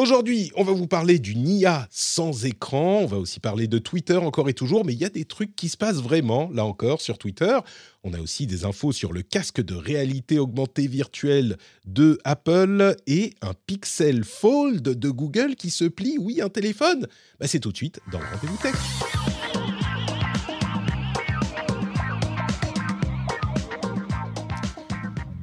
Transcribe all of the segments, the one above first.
Aujourd'hui, on va vous parler d'une IA sans écran, on va aussi parler de Twitter encore et toujours, mais il y a des trucs qui se passent vraiment, là encore, sur Twitter. On a aussi des infos sur le casque de réalité augmentée virtuelle de Apple et un Pixel Fold de Google qui se plie, oui, un téléphone. Bah, c'est tout de suite dans le rendez-vous.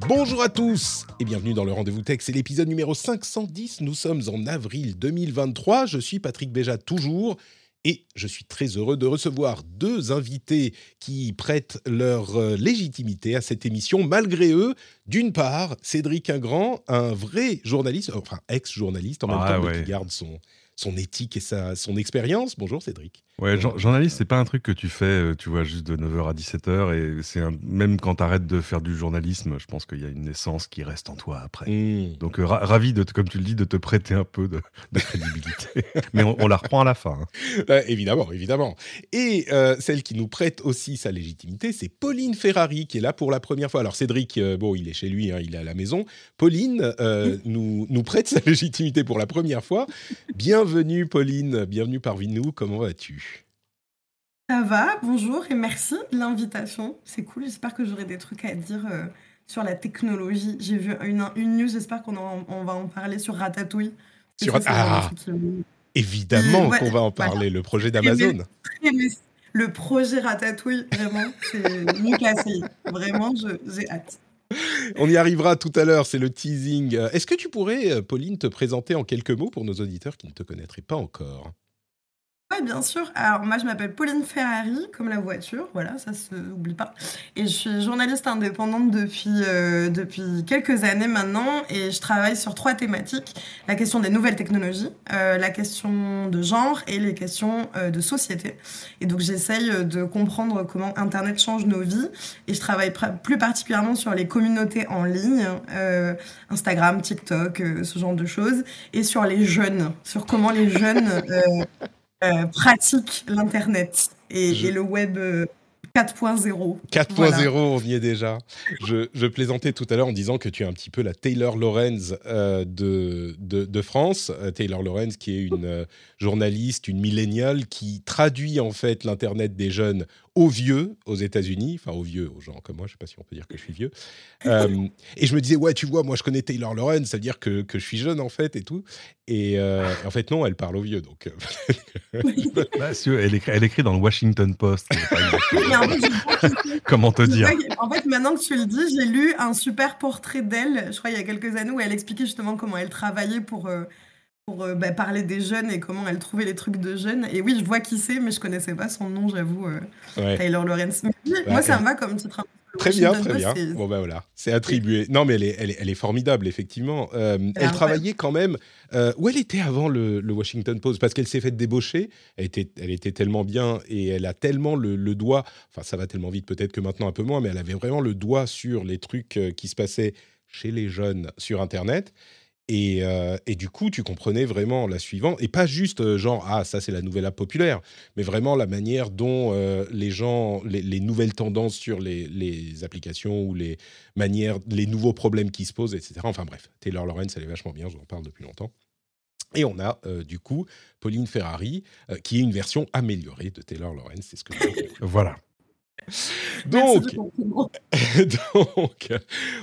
Bonjour à tous et bienvenue dans le Rendez-vous Tech. C'est l'épisode numéro 510. Nous sommes en avril 2023. Je suis Patrick Béja toujours et je suis très heureux de recevoir deux invités qui prêtent leur euh, légitimité à cette émission malgré eux. D'une part, Cédric Ingrand, un vrai journaliste, enfin ex-journaliste en même Ah temps, mais qui garde son, son éthique et sa, son expérience. Bonjour Cédric. Ouais, jour- journaliste, c'est pas un truc que tu fais, euh, tu vois, juste de 9h à 17h. Et c'est un- même quand tu arrêtes de faire du journalisme, je pense qu'il y a une essence qui reste en toi après. Hmm. Donc, euh, ra- ravi, de, te- comme tu le dis, de te prêter un peu de, de crédibilité. Mais on, on la reprend à la fin. hein. Euh, évidemment, évidemment. Et euh, celle qui nous prête aussi sa légitimité, c'est Pauline Ferrari, qui est là pour la première fois. Alors Cédric, euh, bon, il est chez lui, hein, il est à la maison. Pauline euh, nous, nous prête sa légitimité pour la première fois. Bienvenue Pauline, bienvenue parmi nous, comment vas-tu? Ça va, bonjour et merci de l'invitation. C'est cool, j'espère que j'aurai des trucs à dire euh, sur la technologie. J'ai vu une, une news, j'espère qu'on en- on va en parler sur Ratatouille. Sur- Ça, c'est vraiment Ah. un truc qui me- Évidemment Ouais, qu'on va en voilà. parler, le projet d'Amazon. très- Le projet Ratatouille, vraiment, c'est classé. Vraiment, je- j'ai hâte. On y arrivera tout à l'heure, c'est le teasing. Euh, Est-ce que tu pourrais, euh, Pauline, te présenter en quelques mots pour nos auditeurs qui ne te connaîtraient pas encore? Bien sûr. Alors, moi, je m'appelle Pauline Ferrari, comme la voiture, voilà, ça se oublie pas. Et je suis journaliste indépendante depuis, euh, depuis quelques années maintenant, et je travaille sur trois thématiques la question des nouvelles technologies, euh, la question de genre et les questions euh, de société. Et donc, j'essaye de comprendre comment Internet change nos vies, et je travaille plus particulièrement sur les communautés en ligne, Instagram, TikTok, ce genre de choses, et sur les jeunes, sur comment les jeunes. euh, euh, pratique l'Internet et, Je- et le web euh, 4.0. 4.0, Voilà. on y est déjà. Je, je plaisantais tout à l'heure en disant que tu es un petit peu la Taylor Lorenz euh, de, de, de France. Euh, Taylor Lorenz, qui est une euh, journaliste, une milléniale, qui traduit en fait l'Internet des jeunes aux vieux aux États-Unis, enfin aux vieux, aux gens comme moi, je sais pas si on peut dire que je suis vieux. Euh, et je me disais, ouais, tu vois, moi je connais Taylor Lorenz, ça veut dire que, que je suis jeune en fait et tout. Et euh, en fait, non, elle parle aux vieux. Donc, euh, Bah, si, elle, écrit, elle écrit dans le Washington Post. Comment te dire en fait, maintenant que tu le dis, j'ai lu un super portrait d'elle, je crois il y a quelques années, où elle expliquait justement comment elle travaillait pour, euh, pour euh, bah, parler des jeunes et comment elle trouvait les trucs de jeunes. Et oui, je vois qui c'est, mais je connaissais pas son nom, j'avoue, euh, ouais. Taylor Lawrence. Mais Bah, moi, ça me va comme titre. Le Très bien, très bien. Bon ben voilà, c'est attribué. Non mais elle est, elle est, elle est formidable effectivement. Euh, elle incroyable. travaillait quand même. où elle était avant le, le Washington Post? Parce qu'elle s'est faite débaucher. Elle était, elle était tellement bien et elle a tellement le, le doigt. Enfin ça va tellement vite peut-être que maintenant un peu moins, mais elle avait vraiment le doigt sur les trucs qui se passaient chez les jeunes sur Internet. Et, euh, et du coup, tu comprenais vraiment la suivante, et pas juste euh, genre ah ça c'est la nouvelle app populaire, mais vraiment la manière dont euh, les gens, les, les nouvelles tendances sur les, les applications ou les manières, les nouveaux problèmes qui se posent, etc. Enfin bref, Taylor Lorenz, elle est vachement bien, je vous en parle depuis longtemps. Et on a du coup Pauline Ferrari, qui est une version améliorée de Taylor Lorenz, c'est ce que je. Voilà. Donc. Donc,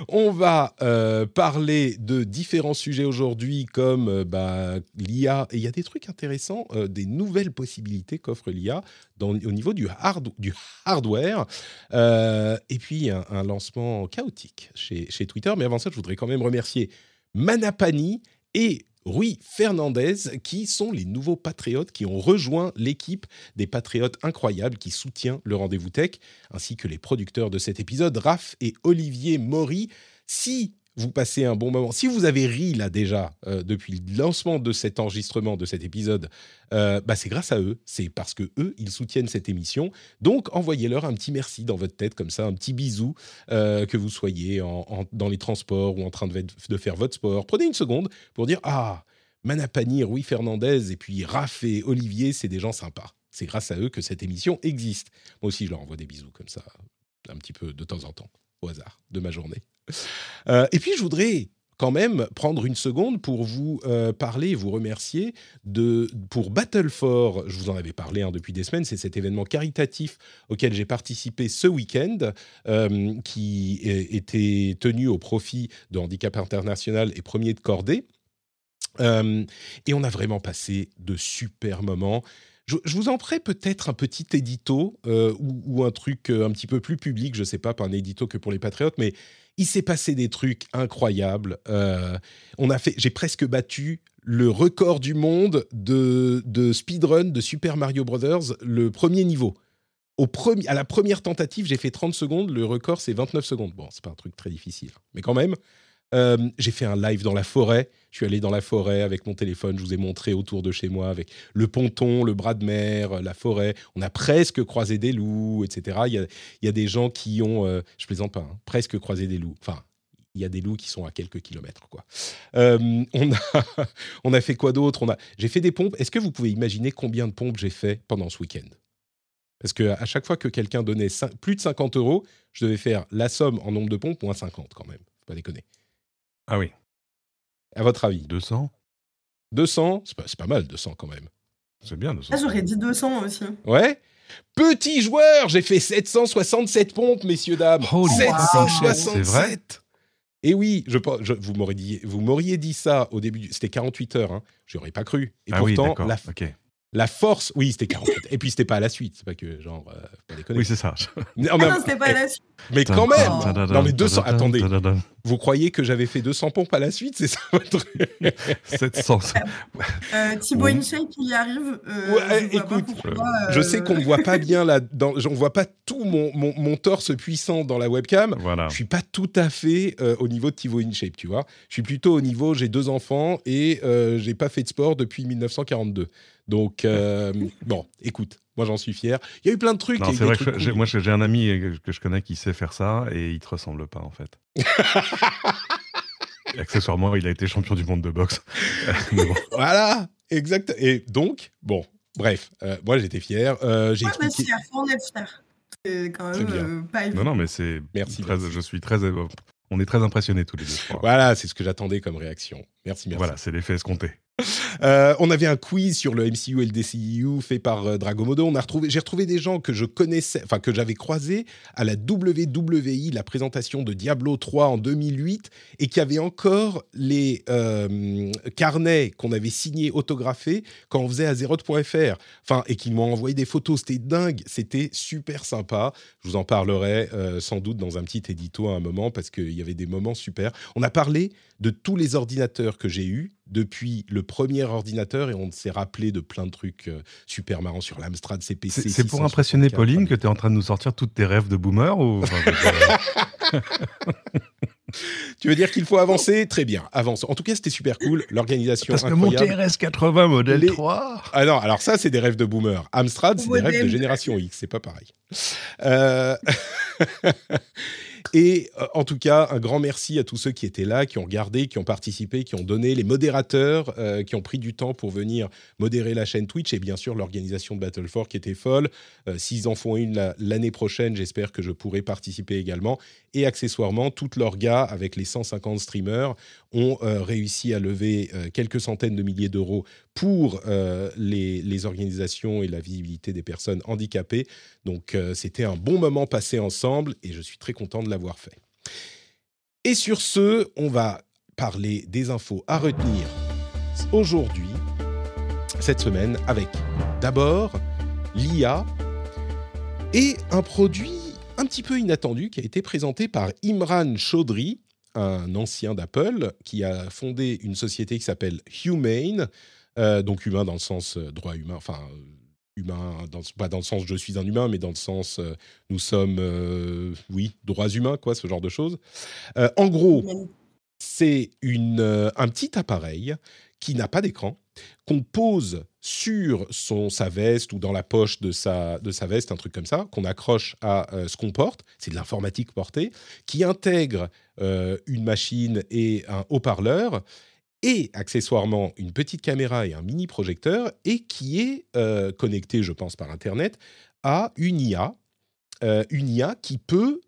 on va euh, parler de différents sujets aujourd'hui, comme euh, bah, l'IA. Et il y a des trucs intéressants, euh, des nouvelles possibilités qu'offre l'IA au niveau du, hard- du hardware. Et puis, un, un lancement chaotique chez, chez Twitter. Mais avant ça, je voudrais quand même remercier Manapani et Rui Fernandez, qui sont les nouveaux patriotes qui ont rejoint l'équipe des patriotes incroyables qui soutient le rendez-vous tech ainsi que les producteurs de cet épisode, Raph et Olivier Maury. Si vous passez un bon moment, si vous avez ri là déjà euh, depuis le lancement de cet enregistrement, de cet épisode, euh, bah, c'est grâce à eux, c'est parce que eux, ils soutiennent cette émission. Donc envoyez-leur un petit merci dans votre tête, comme ça, un petit bisou, euh, que vous soyez dans les transports ou en train de, de faire votre sport. Prenez une seconde pour dire Ah, Manapani, Rui Fernandez et puis Raph et Olivier, c'est des gens sympas. C'est grâce à eux que cette émission existe. Moi aussi, je leur envoie des bisous comme ça, un petit peu de temps en temps, au hasard de ma journée. Euh, et puis, je voudrais quand même prendre une seconde pour vous euh, parler et vous remercier de, pour Battle for, je vous en avais parlé hein, depuis des semaines, c'est cet événement caritatif auquel j'ai participé ce week-end, euh, qui était tenu au profit de Handicap International et Premier de Cordée. Et on a vraiment passé de super moments. Je, vous en ferai peut-être un petit édito ou, ou, un truc un petit peu plus public, je ne sais pas, pas un édito que pour les patriotes, mais il s'est passé des trucs incroyables. Euh, on a fait, j'ai presque battu le record du monde de, de speedrun de Super Mario Brothers, le premier niveau. Au à la première tentative, j'ai fait 30 secondes. Le record, c'est 29 secondes. Bon, c'est pas un truc très difficile, mais quand même. Euh, j'ai fait un live dans la forêt. Je suis allé dans la forêt avec mon téléphone. Je vous ai montré autour de chez moi avec le ponton, le bras de mer, la forêt. On a presque croisé des loups, etc. Il y a, des gens qui ont, euh, je plaisante pas, hein, presque croisé des loups. Enfin, il y a des loups qui sont à quelques kilomètres. Euh, on, a, fait quoi d'autre? J'ai fait des pompes. Est-ce que vous pouvez imaginer combien de pompes j'ai fait pendant ce week-end? Parce que à chaque fois que quelqu'un donnait plus de 50 euros, je devais faire la somme en nombre de pompes moins 50 quand même. Faut pas déconner. Ah oui. À votre avis? 200 200, c'est pas, pas, mal 200 quand même. C'est bien 200. Ah, j'aurais dit 200 aussi. Ouais? Petit joueur, j'ai fait 767 pompes, messieurs, dames. Holy 767 C'est vrai? Et oui, je, je, vous m'auriez dit, vous dit ça au début, c'était 48 heures, hein. j'aurais pas cru. Et ah pourtant, oui, la, okay. La force, oui, c'était 48. Et puis c'était pas à la suite, c'est pas que genre, euh, pas déconner. Oui, c'est ça. Non, ah non, c'était pas à la suite. Mais quand même. Non, mais 200. Attendez. Vous croyez que j'avais fait 200 pompes à la suite, c'est ça votre 700. Euh, Thibaut InShape, il y arrive. Euh, ouais, je écoute, pourquoi, euh... je sais qu'on ne voit pas bien là, dans, on voit pas tout mon, mon, mon, torse puissant dans la webcam. Voilà. Je suis pas tout à fait euh, au niveau de Thibaut InShape, tu vois. Je suis plutôt au niveau, j'ai deux enfants et euh, j'ai pas fait de sport depuis 1942. Donc, euh, bon, écoute, moi j'en suis fier. Il y a eu plein de trucs. C'est vrai que cool. moi j'ai un ami que je connais qui sait faire ça et il te ressemble pas en fait. accessoirement, il a été champion du monde de boxe. bon. Voilà, exact. Et donc, bon, bref, euh, moi j'étais fier. Euh, j'ai moi, je suis fier, faut en être fier. C'est quand même euh, pas évident. Non, non, mais c'est. Merci, très, merci. Je suis très. On est très impressionnés tous les deux. Voilà, c'est ce que j'attendais comme réaction. Merci, merci. Voilà, c'est l'effet escompté. Euh, on avait un quiz sur le MCU et le DCU fait par euh, Dragomodo. On a retrouvé, j'ai retrouvé des gens que je connaissais, enfin que j'avais croisés à la WWI, la présentation de Diablo 3 en 2008, et qui avaient encore les euh, carnets qu'on avait signés, autographés quand on faisait Azeroth.fr. Enfin, et qui m'ont envoyé des photos. C'était dingue, c'était super sympa. Je vous en parlerai euh, sans doute dans un petit édito à un moment parce qu'il y avait des moments super. On a parlé de tous les ordinateurs que j'ai eus depuis le premier ordinateur et on s'est rappelé de plein de trucs euh, super marrants sur l'Amstrad CPC. C'est pour impressionner Pauline que tu es en train de nous sortir toutes tes rêves de boomer ou Tu veux dire qu'il faut avancer? Très bien, avance. En tout cas, c'était super cool. L'organisation Parce que incroyable. mon TRS-80 modèle Les... 3 Ah non, alors ça, c'est des rêves de boomer. Amstrad, c'est des rêves de génération X, c'est pas pareil. Euh... Et euh, en tout cas, un grand merci à tous ceux qui étaient là, qui ont regardé, qui ont participé, qui ont donné, les modérateurs euh, qui ont pris du temps pour venir modérer la chaîne Twitch et bien sûr l'organisation de Battle4 qui était folle. Euh, S'ils en font une l'année prochaine, j'espère que je pourrai participer également. Et accessoirement, toute l'orga avec les 150 streamers ont réussi à lever quelques centaines de milliers d'euros pour les, organisations et la visibilité des personnes handicapées. Donc c'était un bon moment passé ensemble et je suis très content de l'avoir fait. Et sur ce, on va parler des infos à retenir aujourd'hui, cette semaine, avec d'abord l'IA et un produit un petit peu inattendu qui a été présenté par Imran Chaudhry, un ancien d'Apple qui a fondé une société qui s'appelle Humane, euh, donc humain dans le sens euh, droit humain, enfin euh, humain, dans, pas dans le sens je suis un humain, mais dans le sens euh, nous sommes, euh, oui, droits humains, quoi, ce genre de choses. Euh, en gros, c'est un petit appareil qui n'a pas d'écran, qu'on pose sur son, sa veste ou dans la poche de sa, de sa veste, un truc comme ça, qu'on accroche à ce qu'on porte, c'est de l'informatique portée, qui intègre une machine et un haut-parleur, et accessoirement une petite caméra et un mini projecteur, et qui est euh, connecté, je pense, par Internet, à une IA, une IA qui peut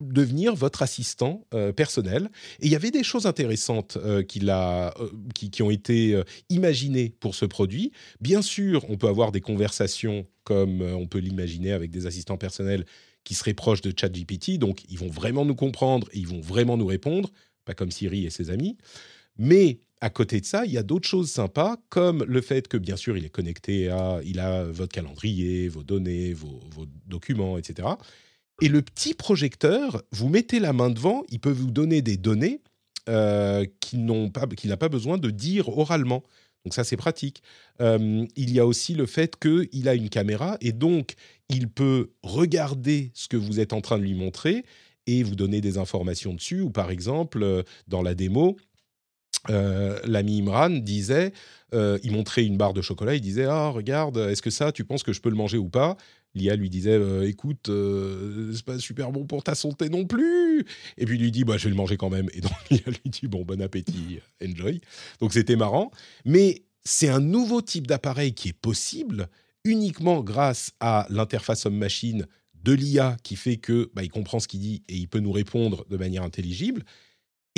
devenir votre assistant euh, personnel. Et il y avait des choses intéressantes euh, euh, qui, ont été imaginées pour ce produit. Bien sûr, on peut avoir des conversations comme on peut l'imaginer avec des assistants personnels qui seraient proches de ChatGPT. Donc, ils vont vraiment nous comprendre ils vont vraiment nous répondre, pas comme Siri et ses amis. Mais à côté de ça, il y a d'autres choses sympas, comme le fait que, bien sûr, il est connecté à, il a votre calendrier, vos données, vos, documents, etc. Et le petit projecteur, vous mettez la main devant, il peut vous donner des données euh, qu'il n'a pas besoin de dire oralement. Donc ça, c'est pratique. Euh, il y a aussi le fait qu'il a une caméra et donc il peut regarder ce que vous êtes en train de lui montrer et vous donner des informations dessus. Ou par exemple, euh, dans la démo, euh, l'ami Imran disait, il montrait une barre de chocolat, il disait ah regarde, est-ce que ça, tu penses que je peux le manger ou pas? L'IA lui disait euh, écoute, euh, c'est pas super bon pour ta santé non plus. Et puis il lui dit bah je vais le manger quand même. Et donc l'IA lui dit bon bon appétit, enjoy. Donc c'était marrant, mais c'est un nouveau type d'appareil qui est possible uniquement grâce à l'interface homme-machine de l'IA qui fait que bah, il comprend ce qu'il dit et il peut nous répondre de manière intelligible.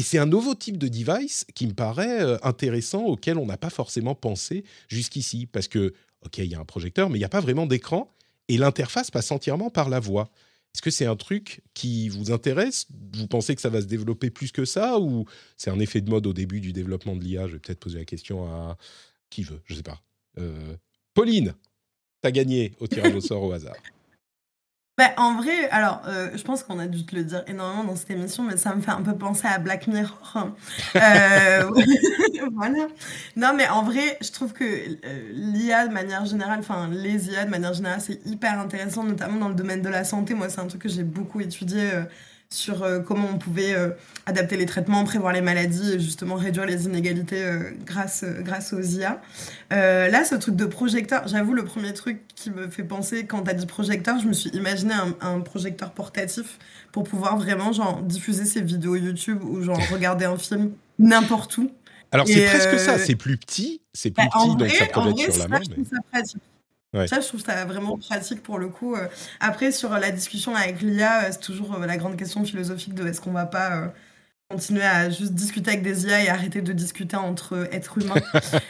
Et c'est un nouveau type de device qui me paraît euh, intéressant, auquel on n'a pas forcément pensé jusqu'ici. Parce que, OK, il y a un projecteur, mais il n'y a pas vraiment d'écran et l'interface passe entièrement par la voix. Est-ce que c'est un truc qui vous intéresse? Vous pensez que ça va se développer plus que ça ou c'est un effet de mode au début du développement de l'IA Je vais peut-être poser la question à qui veut, je ne sais pas. Euh, Pauline, tu as gagné au tirage au sort au hasard. Bah, en vrai, alors, euh, je pense qu'on a dû te le dire énormément dans cette émission, mais ça me fait un peu penser à Black Mirror. Euh, voilà. Non, mais en vrai, je trouve que euh, l'IA de manière générale, enfin, les IA de manière générale, c'est hyper intéressant, notamment dans le domaine de la santé. Moi, c'est un truc que j'ai beaucoup étudié sur euh, comment on pouvait euh, adapter les traitements, prévoir les maladies et justement réduire les inégalités euh, grâce, grâce aux IA. là, ce truc de projecteur, j'avoue, le premier truc qui me fait penser quand tu as dit projecteur, je me suis imaginé un, projecteur portatif pour pouvoir vraiment genre, diffuser ces vidéos YouTube ou genre regarder un film n'importe où. Alors c'est presque ça, c'est plus petit, c'est plus bah, petit, donc ça être sur la main. Mais... Ça, je trouve ça vraiment pratique pour le coup. Euh. Après, sur la discussion avec l'IA, euh, c'est toujours euh, la grande question philosophique de est-ce qu'on va pas continuer à juste discuter avec des IA et arrêter de discuter entre êtres humains.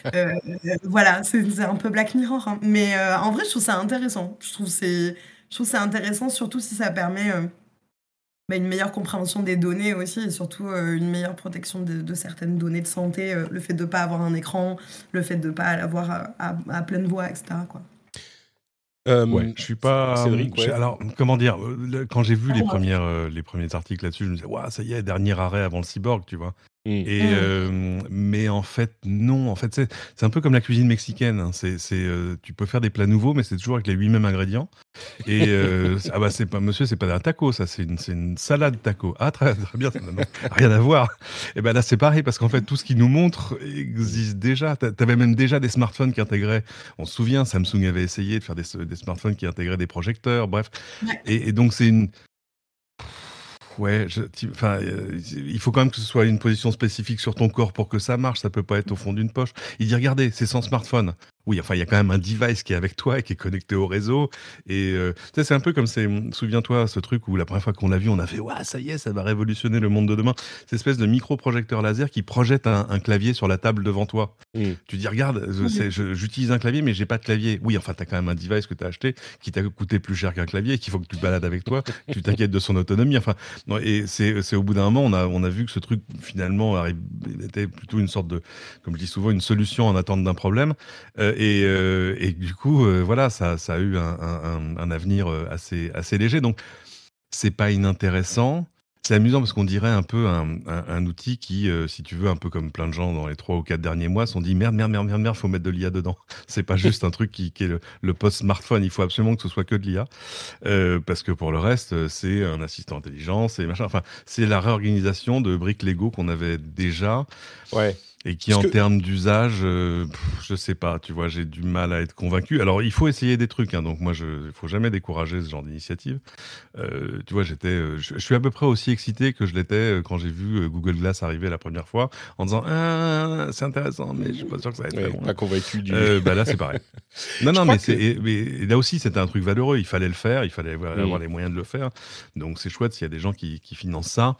voilà, c'est un peu Black Mirror. Hein. Mais en vrai, je trouve ça intéressant. Je trouve c'est, je trouve ça intéressant surtout si ça permet bah, une meilleure compréhension des données aussi et surtout une meilleure protection de, certaines données de santé. le fait de ne pas avoir un écran, le fait de ne pas l'avoir à, à, à, pleine voix, etc. Quoi. Euh, ouais, je suis pas. Alors, comment dire Quand j'ai vu les premières, euh, les premiers articles là-dessus, je me disais, waouh, ça y est, dernier arrêt avant le cyborg, tu vois. Mmh. Et, mmh. Euh, mais en fait, non. En fait, c'est un peu comme la cuisine mexicaine. Hein. C'est, euh, tu peux faire des plats nouveaux, mais c'est toujours avec les huit mêmes ingrédients. Et euh, ah bah c'est pas, monsieur, c'est pas un taco, ça, c'est une, une, salade taco. Ah très, très bien, ça n'a rien à voir. Et ben là, c'est pareil parce qu'en fait, tout ce qui nous montre existe déjà. T'avais même déjà des smartphones qui intégraient. On se souvient, Samsung avait essayé de faire des, des smartphones qui intégraient des projecteurs. Bref. Et, et donc c'est une Ouais, enfin, euh, il faut quand même que ce soit une position spécifique sur ton corps pour que ça marche. Ça peut pas être au fond d'une poche. Il dit regardez, c'est sans smartphone. Oui, enfin, il y a quand même un device qui est avec toi et qui est connecté au réseau. Et euh, c'est un peu comme c'est, souviens-toi, ce truc où la première fois qu'on l'a vu, on a fait, ouais, ça y est, ça va révolutionner le monde de demain. Cette espèce de micro-projecteur laser qui projette un, clavier sur la table devant toi. Mm. Tu dis, regarde, j'utilise un clavier, mais j'ai pas de clavier. Oui, enfin, tu as quand même un device que tu as acheté qui t'a coûté plus cher qu'un clavier et qu'il faut que tu te balades avec toi. tu t'inquiètes de son autonomie. Enfin, et c'est au bout d'un moment, on a, on a vu que ce truc, finalement, était plutôt une sorte de, comme je dis souvent, une solution en attente d'un problème. Euh, euh, et, du coup, euh, voilà, ça, a eu un, avenir euh, assez, léger. Donc, c'est pas inintéressant. C'est amusant parce qu'on dirait un peu un, outil qui, si tu veux, un peu comme plein de gens dans les trois ou quatre derniers mois, sont dit merde, merde, merde, merde, merde, faut mettre de l'IA dedans. C'est pas juste un truc qui, est le, post-smartphone. Il faut absolument que ce soit que de l'IA. parce que pour le reste, c'est un assistant intelligent, c'est machin. Enfin, c'est la réorganisation de briques Lego qu'on avait déjà. Ouais. Et qui, en termes d'usage, euh, je sais pas, tu vois, j'ai du mal à être convaincu. Alors, il faut essayer des trucs, hein, donc moi, il ne faut jamais décourager ce genre d'initiative. Euh, tu vois, j'étais, euh, je, suis à peu près aussi excité que je l'étais quand j'ai vu Google Glass arriver la première fois, en disant ah, c'est intéressant, mais je suis pas sûr que ça va être très bon. Pas convaincu du. bah là, c'est pareil. non, non, mais, mais, là aussi, c'était un truc valeureux. Il fallait le faire, il fallait avoir, mm. les moyens de le faire. Donc, c'est chouette s'il y a des gens qui, qui financent ça.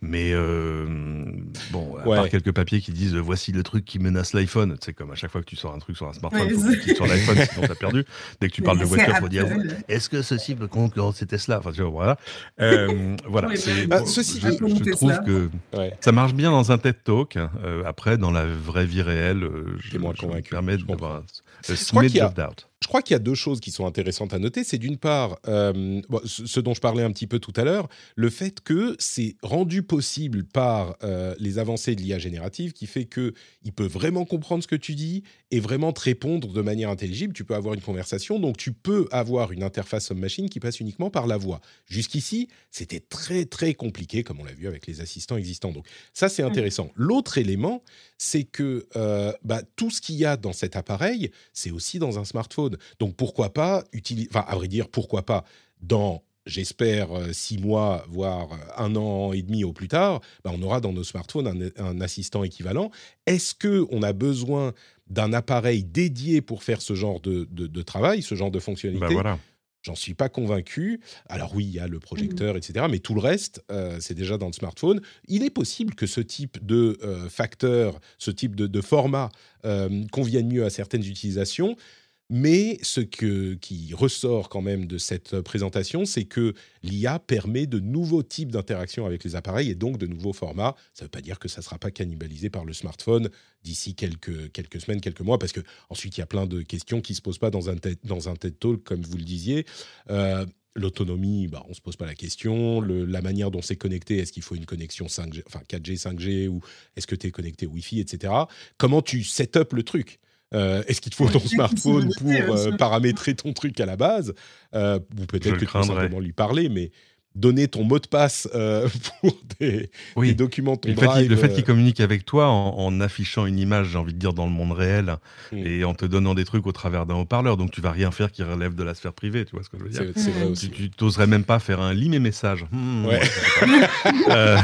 Mais euh, bon, à part quelques papiers qui disent voici le truc qui menace l'iPhone. C'est comme à chaque fois que tu sors un truc sur un smartphone, tu sur l'iPhone, sinon t'as perdu. Dès que tu parles de voiture, faut dire est-ce que ceci peut concurrencer Tesla? Enfin, tu vois, voilà. Euh, voilà. Bah, ceci, je, je trouve que ça marche bien dans un TED Talk. Euh, après, dans la vraie vie réelle, euh, je, moins je me permets de voir. Qu'il y a, je crois qu'il y a deux choses qui sont intéressantes à noter. C'est d'une part, euh, ce dont je parlais un petit peu tout à l'heure, le fait que c'est rendu possible par euh, les avancées de l'IA générative qui fait qu'il peut vraiment comprendre ce que tu dis et vraiment te répondre de manière intelligible. Tu peux avoir une conversation, donc tu peux avoir une interface homme-machine qui passe uniquement par la voix. Jusqu'ici, c'était très très compliqué, comme on l'a vu avec les assistants existants. Donc ça, c'est mmh. intéressant. L'autre élément, c'est que euh, bah, tout ce qu'il y a dans cet appareil, c'est aussi dans un smartphone. Donc pourquoi pas utiliser, enfin à vrai dire, pourquoi pas dans j'espère euh, six mois, voire euh, un an et demi au plus tard, bah, on aura dans nos smartphones un, assistant équivalent. Est-ce que on a besoin d'un appareil dédié pour faire ce genre de, travail, ce genre de fonctionnalité? Bah, voilà. J'en suis pas convaincu. Alors oui, il y a le projecteur, mmh. etc. Mais tout le reste, euh, c'est déjà dans le smartphone. Il est possible que ce type de facteur, ce type de, format convienne mieux à certaines utilisations. Mais ce qui ressort quand même de cette présentation, c'est que l'IA permet de nouveaux types d'interactions avec les appareils et donc de nouveaux formats. Ça ne veut pas dire que ça ne sera pas cannibalisé par le smartphone d'ici quelques, quelques semaines, quelques mois, parce qu'ensuite, il y a plein de questions qui ne se posent pas dans un, TED, dans un TED Talk, comme vous le disiez. Euh, l'autonomie, bah, on ne se pose pas la question. la manière dont c'est connecté, est-ce qu'il faut une connexion 5G, enfin 4G, 5G, ou est-ce que tu es connecté Wi-Fi, etc. Comment tu set up le truc? Euh, est-ce qu'il te faut ton smartphone pour euh, paramétrer ton truc à la base? Euh, Ou peut-être que tu peux simplement lui parler, mais donner ton mot de passe euh, pour des, documents ton le drive. Fait le fait qu'il communique avec toi en, affichant une image, j'ai envie de dire, dans le monde réel, hmm. et en te donnant des trucs au travers d'un haut-parleur, donc tu vas rien faire qui relève de la sphère privée, tu vois ce que je veux dire? C'est vrai aussi. Tu n'oserais même pas faire un lit mes messages. Hmm, ouais. euh...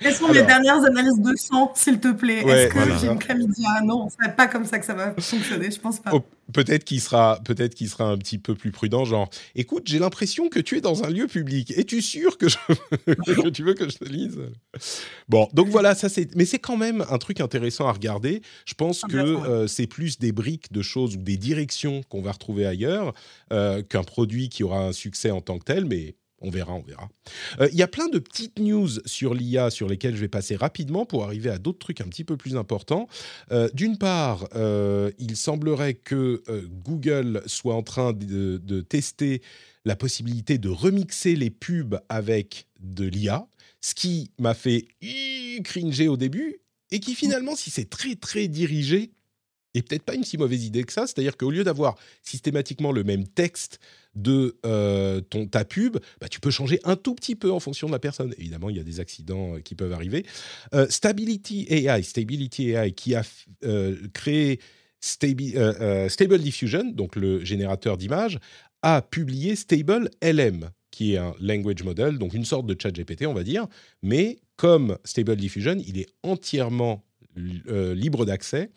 Quelles sont les dernières analyses de sang, s'il te plaît Est-ce que j'ai une chlamydia Non, c'est pas comme ça que ça va fonctionner, je pense pas. Oh, peut-être qu'il sera, peut-être qu'il sera un petit peu plus prudent, genre, écoute, j'ai l'impression que tu es dans un lieu public. Es-tu sûr que, je... tu veux que je te lise? Bon, donc voilà, ça c'est, mais c'est quand même un truc intéressant à regarder. Je pense que euh, c'est plus des briques de choses ou des directions qu'on va retrouver ailleurs euh, qu'un produit qui aura un succès en tant que tel, mais on verra, on verra. Euh, il y a plein de petites news sur l'IA sur lesquelles je vais passer rapidement pour arriver à d'autres trucs un petit peu plus importants. Euh, d'une part, euh, il semblerait que Google soit en train de, de, tester la possibilité de remixer les pubs avec de l'IA, ce qui m'a fait cringer au début et qui finalement, si c'est très très dirigé, est peut-être pas une si mauvaise idée que ça. C'est-à-dire qu'au lieu d'avoir systématiquement le même texte de euh, ton, ta pub, bah, tu peux changer un tout petit peu en fonction de la personne. Évidemment, il y a des accidents euh, qui peuvent arriver. Euh, Stability AI, Stability AI qui a créé Stable Diffusion, donc le générateur d'images, a publié Stable LM, qui est un language model, donc une sorte de chat GPT, on va dire. Mais comme Stable Diffusion, il est entièrement libre d'accès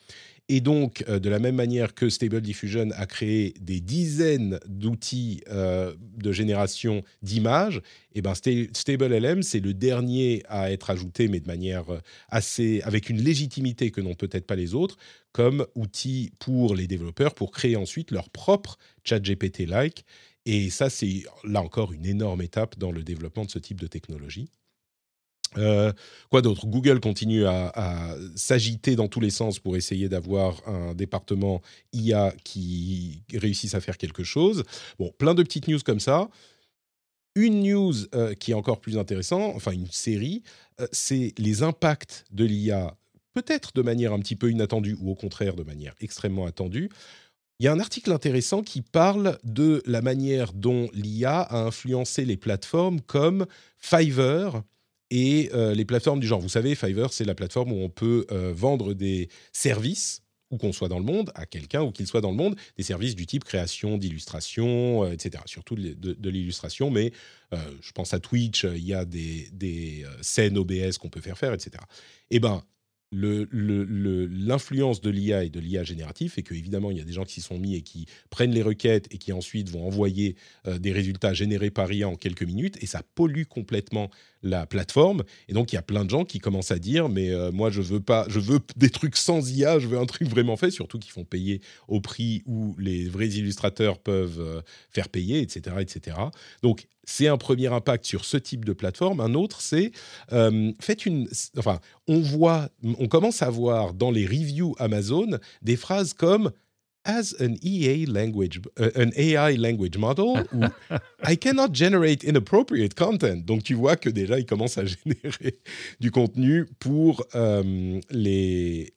et donc, euh, de la même manière que Stable Diffusion a créé des dizaines d'outils euh, de génération d'images, et eh ben Stable LM, c'est le dernier à être ajouté, mais de manière euh, assez, avec une légitimité que n'ont peut-être pas les autres, comme outil pour les développeurs pour créer ensuite leur propre chat GPT-like. Et ça, c'est là encore une énorme étape dans le développement de ce type de technologie. Euh, quoi d'autre? Google continue à, s'agiter dans tous les sens pour essayer d'avoir un département IA qui réussisse à faire quelque chose. Bon, plein de petites news comme ça. Une news euh, qui est encore plus intéressante, enfin une série, euh, c'est les impacts de l'IA, peut-être de manière un petit peu inattendue ou au contraire de manière extrêmement attendue. Il y a un article intéressant qui parle de la manière dont l'IA a influencé les plateformes comme Fiverr, et les plateformes du genre. Vous savez, Fiverr, c'est la plateforme où on peut vendre des services où qu'on soit dans le monde, à quelqu'un ou qu'il soit dans le monde, des services du type création d'illustration, euh, etc. Surtout de, l'illustration, mais euh, je pense à Twitch, il y a des, euh, scènes OBS qu'on peut faire faire, etc. Eh ben, l'influence de l'IA et de l'IA génératif et que évidemment il y a des gens qui s'y sont mis et qui prennent les requêtes et qui ensuite vont envoyer des résultats générés par IA en quelques minutes et ça pollue complètement la plateforme. Et donc, il y a plein de gens qui commencent à dire, mais euh, moi, je veux pas, je veux des trucs sans IA, je veux un truc vraiment fait, surtout qui font payer au prix où les vrais illustrateurs peuvent euh, faire payer, etc., etc. Donc, c'est un premier impact sur ce type de plateforme. Un autre, c'est euh, faites une, enfin, on voit, on commence à voir dans les reviews Amazon des phrases comme as an EA language, uh, an AI language model, I cannot generate inappropriate content. Donc tu vois que déjà il commence à générer du contenu pour euh, les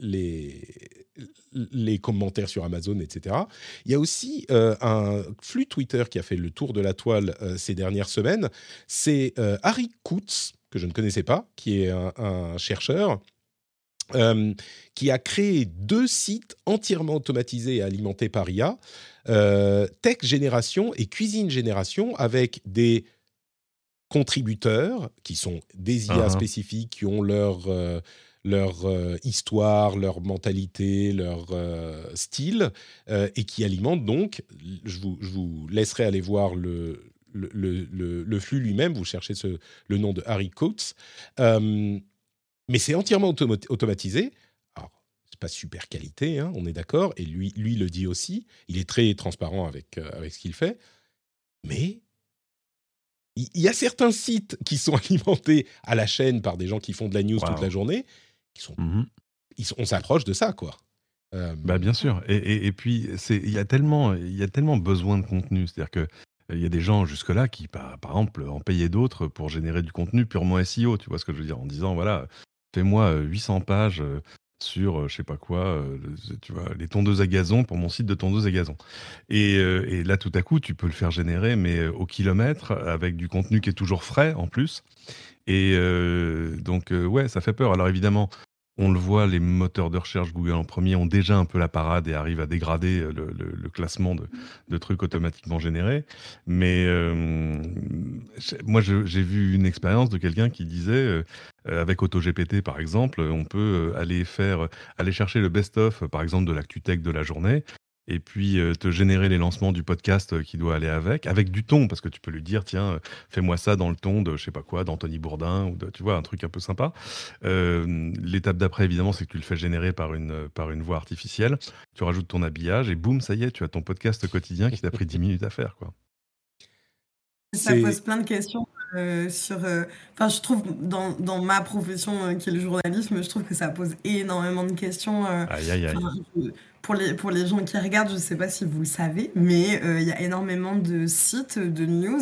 commentaires sur Amazon, etc. Il y a aussi euh, un flux Twitter qui a fait le tour de la toile euh, ces dernières semaines. C'est Harry Kutz, que je ne connaissais pas, qui est un chercheur euh, qui a créé deux sites entièrement automatisés et alimentés par IA, euh, Tech Génération et Cuisine Génération, avec des contributeurs qui sont des IA uh-huh. spécifiques, qui ont leur, euh, leur histoire, leur mentalité, leur style, et qui alimentent donc, je vous, je vous laisserai aller voir le, le, le, le flux lui-même, vous cherchez ce, le nom de Harry Coates mais c'est entièrement automatisé. Alors, c'est pas super qualité, hein, on est d'accord, et lui, lui le dit aussi. Il est très transparent avec, euh, avec ce qu'il fait. Mais il y, a certains sites qui sont alimentés à la chaîne par des gens qui font de la news toute la journée, qui sont, mmh on s'approche de ça, quoi. Euh, bah bien sûr. Et, et, puis, il y, a tellement, y a tellement besoin de contenu. C'est-à-dire que il y a des gens jusque-là qui, par, par, exemple, en payaient d'autres pour générer du contenu purement SEO, tu vois ce que je veux dire, en disant, voilà, fais-moi 800 pages sur je sais pas quoi, tu vois, les tondeuses à gazon pour mon site de tondeuse à gazon. Et, là, tout à coup, tu peux le faire générer, mais au kilomètre, avec du contenu qui est toujours frais en plus. Et donc, ouais, ça fait peur. Alors évidemment, on le voit, les moteurs de recherche Google en premier ont déjà un peu la parade et arrivent à dégrader euh, le, classement de, trucs automatiquement générés. Mais euh, moi, j'ai vu une expérience de quelqu'un qui disait, euh, avec AutoGPT par exemple, on peut aller faire, aller chercher le best-of, par exemple, de l'actu-tech de la journée et puis te générer les lancements du podcast qui doit aller avec, avec du ton, parce que tu peux lui dire, tiens, fais-moi ça dans le ton de, je sais pas quoi, d'Anthony Bourdin, ou de, tu vois, un truc un peu sympa. L'étape d'après, évidemment, c'est que tu le fais générer par une, par une voix artificielle, tu rajoutes ton habillage, et boum, ça y est, tu as ton podcast quotidien qui t'a pris 10 minutes à faire, quoi. Ça pose plein de questions sur. Enfin, je trouve dans, dans ma profession qui est le journalisme, je trouve que ça pose énormément de questions. aïe, aïe, aïe pour les, pour les gens qui regardent, je ne sais pas si vous le savez, mais euh, il y a énormément de sites de news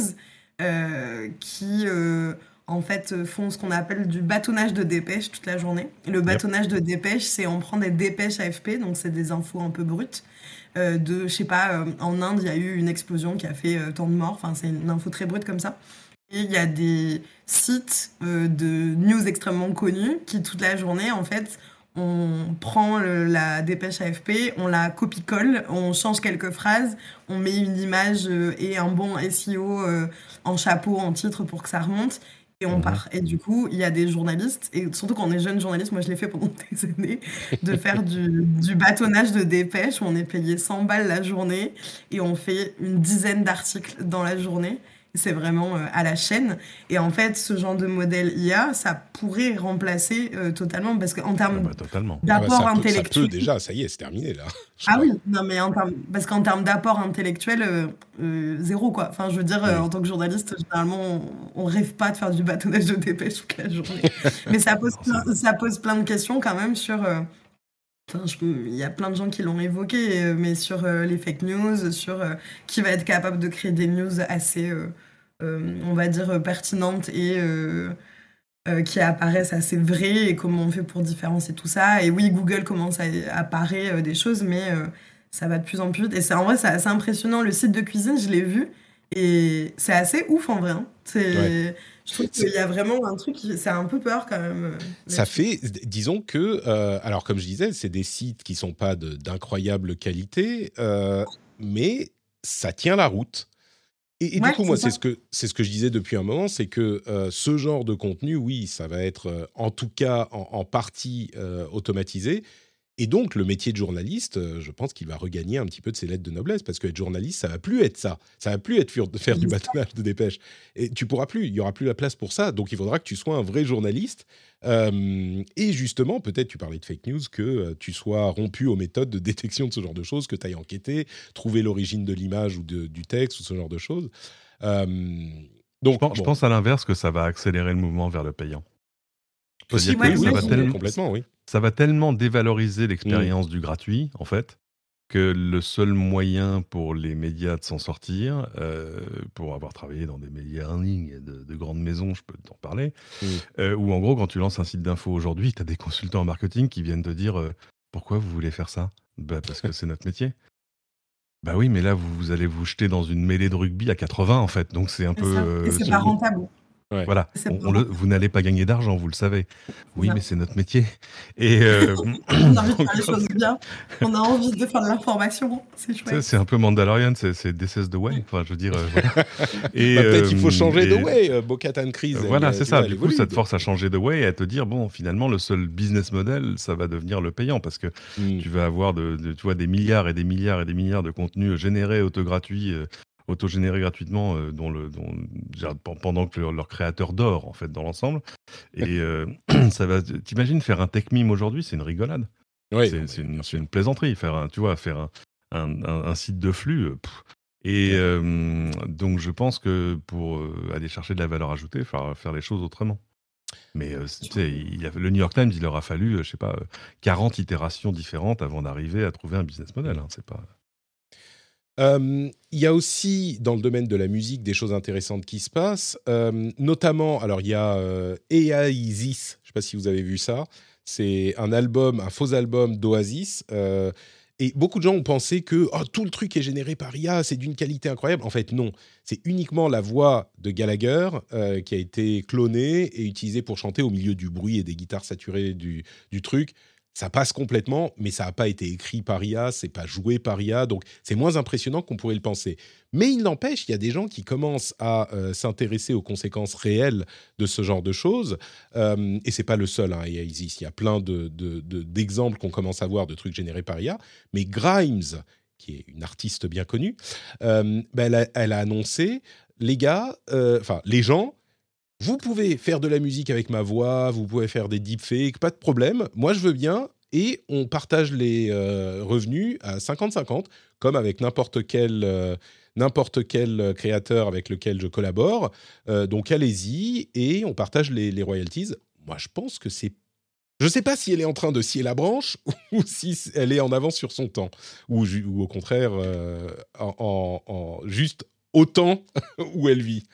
euh, qui, euh, en fait, font ce qu'on appelle du bâtonnage de dépêches toute la journée. Le bâtonnage de dépêches, c'est on prend des dépêches AFP, donc c'est des infos un peu brutes. de, je sais pas, en Inde, il y a eu une explosion qui a fait tant de morts. Enfin, c'est une info très brute comme ça. Et il y a des sites de news extrêmement connus qui, toute la journée, en fait, on prend la dépêche AFP, on la copie-colle, on change quelques phrases, on met une image euh, et un bon SEO euh, en chapeau, en titre pour que ça remonte et on mhm. part. Et du coup, il y a des journalistes, et surtout quand on est jeune journaliste, moi je l'ai fait pendant des années, de faire du, du, bâtonnage de dépêche où on est payé 100 balles la journée et on fait une dizaine d'articles dans la journée c'est vraiment euh, à la chaîne. Et en fait, ce genre de modèle IA, ça pourrait remplacer euh, totalement, parce qu'en termes ah bah, d'apport ah bah, intellectuel... déjà, ça y est, c'est terminé là. ah oui, non mais en termes, parce qu'en termes d'apport intellectuel, euh, zéro quoi. Enfin, je veux dire, en tant que journaliste, généralement, on, rêve pas de faire du bâtonnage de dépêche toute la journée. mais ça pose, plein, ça pose plein de questions quand même sur il y a plein de gens qui l'ont évoqué, euh, mais sur euh, les fake news, sur euh, qui va être capable de créer des news assez, on va dire, pertinentes et qui apparaissent assez vraies et comment on fait pour différencier tout ça. Et oui, Google commence à apparaître des choses, mais ça va de plus en plus vite. Et c'est en vrai, c'est assez impressionnant. Le site de cuisine, je l'ai vu et c'est assez ouf en vrai. Hein. C'est Je trouve qu'il y a vraiment un truc, qui, ça a un peu peur quand même. Euh, ça fait, disons que, euh, alors comme je disais, c'est des sites qui sont pas d'incroyable qualité, euh, mais ça tient la route. Et, du coup, moi, c'est ce que c'est ce que je disais depuis un moment, c'est que ce genre de contenu, oui, ça va être en tout cas en, en partie automatisé, et donc, le métier de journaliste, euh, je pense qu'il va regagner un petit peu de ses lettres de noblesse, parce que être journaliste, ça va plus être ça. Ça va plus être faire du bâtonnage de dépêche. Et tu pourras plus, il y aura plus la place pour ça. Donc, il faudra que tu sois un vrai journaliste. Euh, et justement, peut-être, tu parlais de fake news, que euh, tu sois rompu aux méthodes de détection de ce genre de choses, que tu ailles enquêter, trouver l'origine de l'image ou du texte ou ce genre de choses. donc, je pense, à l'inverse que ça va accélérer le mouvement vers le payant. Possible, oui, ça va tellement, complètement, oui ça va tellement dévaloriser l'expérience mmh. du gratuit, en fait, que le seul moyen pour les médias de s'en sortir, euh, pour avoir travaillé dans des médias en ligne de, de grandes maisons, je peux t'en parler, mmh. euh, où en gros, quand tu lances un site d'info aujourd'hui, tu as des consultants en marketing qui viennent te dire euh, Pourquoi vous voulez faire ça? Bah, Parce que c'est notre métier. Bah oui, mais là, vous, allez vous jeter dans une mêlée de rugby à 80, en fait. Donc c'est un peu. c'est pas rentable. Voilà, vous n'allez pas gagner d'argent, vous le savez. Oui, mais c'est notre métier. Et euh, on a envie de faire les choses bien. On a envie de faire de l'information. C'est chouette. C'est un peu Mandalorian, c'est This is the way. Enfin, je veux dire. Euh, et bah, peut-être qu'il faut euh, changer de way. Bocatan Crise. voilà, c'est ça. Du coup, ça te force à changer de way et à te dire bon, finalement, le seul business model, ça va devenir le payant parce que hmm. tu vas avoir de, tu vois, des milliards et des milliards et des milliards de contenus générés auto gratuits autogénérés gratuitement euh, dont le, dont, pendant que leur, créateur dort en fait dans l'ensemble. Et euh, ça va. T'imagines faire un tech meme aujourd'hui, c'est une rigolade. c'est une, une, plaisanterie. Faire un, tu vois, faire un, un, site de flux. Euh, et donc je pense que pour aller chercher de la valeur ajoutée, il faudra faire les choses autrement. Mais il a, le New York Times, il leur a fallu, je sais pas, 40 itérations différentes avant d'arriver à trouver un business model. Hein, c'est pas. Euh, il y a aussi dans le domaine de la musique des choses intéressantes qui se passent, euh, notamment, alors il y a euh, Easis, je ne sais pas si vous avez vu ça, c'est un album, un faux album d'Oasis, et beaucoup de gens ont pensé que oh, tout le truc est généré par IA, c'est d'une qualité incroyable. En fait, non, c'est uniquement la voix de Gallagher qui a été clonée et utilisée pour chanter au milieu du bruit et des guitares saturées du truc ça passe complètement, mais ça n'a pas été écrit par IA, c'est pas joué par IA, donc c'est moins impressionnant qu'on pourrait le penser. Mais il n'empêche, il y a des gens qui commencent à euh, s'intéresser aux conséquences réelles de ce genre de choses, euh, et c'est pas le seul. Hein, il y a plein d'exemples de, qu'on commence à voir de trucs générés par IA. Mais Grimes, qui est une artiste bien connue, euh, ben, elle, elle, a, annoncé, les gars, euh, enfin les gens vous pouvez faire de la musique avec ma voix, vous pouvez faire des deepfakes, pas de problème. Moi, je veux bien. Et on partage les euh, revenus à 50-50, comme avec n'importe quel, euh, quel créateur avec lequel je collabore. Euh, donc allez-y et on partage les, royalties. Moi, je pense que c'est je ne sais pas si elle est en train de scier la branche ou si elle est en avance sur son temps, ou, au contraire, en, en, juste autant où elle vit.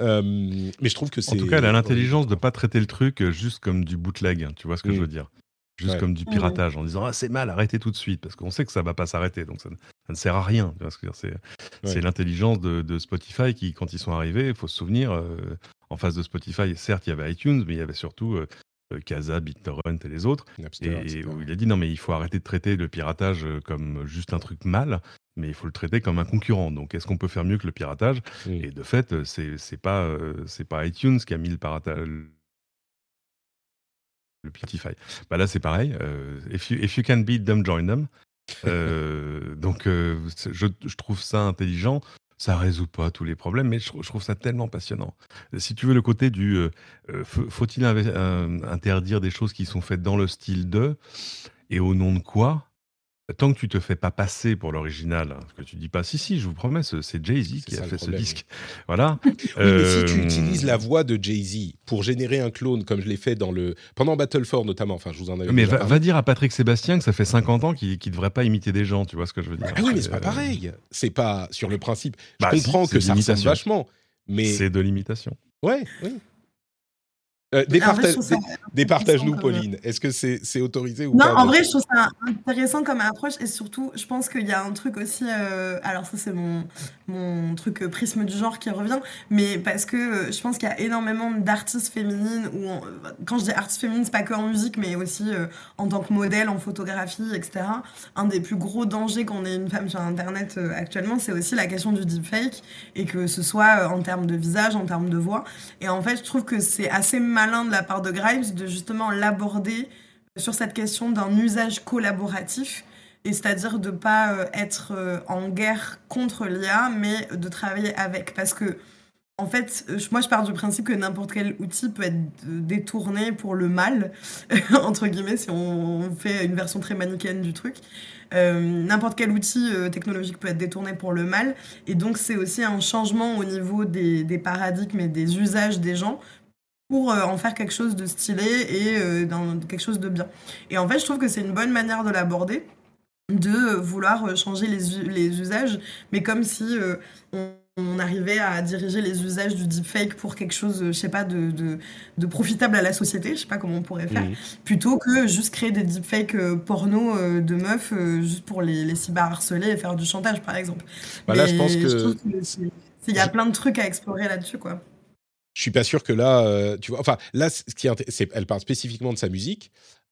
Euh, mais je trouve que c'est. En tout cas, elle a l'intelligence de ne pas traiter le truc euh, juste comme du bootleg. Hein, tu vois ce que je mm. veux dire? Juste comme du piratage, en disant ah, c'est mal, arrêtez tout de suite, parce qu'on sait que ça va pas s'arrêter, donc ça, ne sert à rien. C'est l'intelligence de, Spotify qui, quand ils sont arrivés, il faut se souvenir, euh, en face de Spotify, certes, il y avait iTunes, mais il y avait surtout Casa, BitTorrent et les autres. et, où il a dit non, mais il faut arrêter de traiter le piratage comme juste un truc mal mais il faut le traiter comme un concurrent. Donc, est-ce qu'on peut faire mieux que le piratage? Et de fait, euh, c'est c'est pas euh, c'est pas iTunes qui a mis le piratage. Le Spotify. Bah là, c'est pareil. Euh, if, you, if, you, can beat them, join them. donc, je, je, trouve ça intelligent. Ça résout pas tous les problèmes, mais je, trouve ça tellement passionnant. Si tu veux le côté du faut-il interdire des choses qui sont faites dans le style de? Et au nom de quoi? Tant que tu te fais pas passer pour l'original, hein, que tu dis pas si si, je vous promets, c'est Jay-Z qui a fait ce disque. Voilà. oui, mais si tu euh, utilises la voix de Jay-Z pour générer un clone comme je l'ai fait dans le pendant Battle 4 notamment, enfin je vous en avais Mais va, dire à Patrick Sébastien que ça fait 50 ans qu'il ne devrait pas imiter des gens, tu vois ce que je veux dire ah oui, mais c'est pas euh, pareil. C'est pas sur le principe. Je bah comprends que ça ressemble vachement, mais c'est de l'imitation. Ouais, oui. Euh, départage-nous, Pauline. Est-ce que c'est autorisé ou non, pas Non, en vrai, je trouve ça intéressant comme approche et surtout, je pense qu'il y a un truc aussi. Euh, alors, ça, c'est mon, mon truc euh, prisme du genre qui revient, mais parce que je pense qu'il y a énormément d'artistes féminines, ou quand je dis artistes féminines, c'est pas que en musique, mais aussi en tant que modèle, en photographie, etc. Un des plus gros dangers qu'on ait une femme sur Internet actuellement, c'est aussi la question du deepfake et que ce soit en termes de visage, en termes de voix. Et en fait, je trouve que c'est assez de la part de Grimes de justement l'aborder sur cette question d'un usage collaboratif, et c'est-à-dire de pas euh, être euh, en guerre contre l'IA, mais de travailler avec. Parce que, en fait, euh, moi je pars du principe que n'importe quel outil peut être détourné pour le mal, entre guillemets, si on fait une version très manichéenne du truc. n'importe quel outil technologique peut être détourné pour le mal. Et donc, c'est aussi un changement au niveau des, paradigmes et des usages des gens pour euh, en faire quelque chose de stylé et euh, dans quelque chose de bien. Et en fait, je trouve que c'est une bonne manière de l'aborder, de vouloir euh, changer les, les, usages, mais comme si on, arrivait à diriger les usages du deepfake pour quelque chose, je sais pas, de, de, de, profitable à la société, je sais pas comment on pourrait faire, mmh. plutôt que juste créer des deepfakes porno de meufs juste pour les, les cyberharceler et faire du chantage, par exemple. Bah là, je pense que... Il y a plein de trucs à explorer là-dessus, quoi. Je suis pas sûr que là, euh, tu vois. Enfin, là, ce qui est, elle parle spécifiquement de sa musique.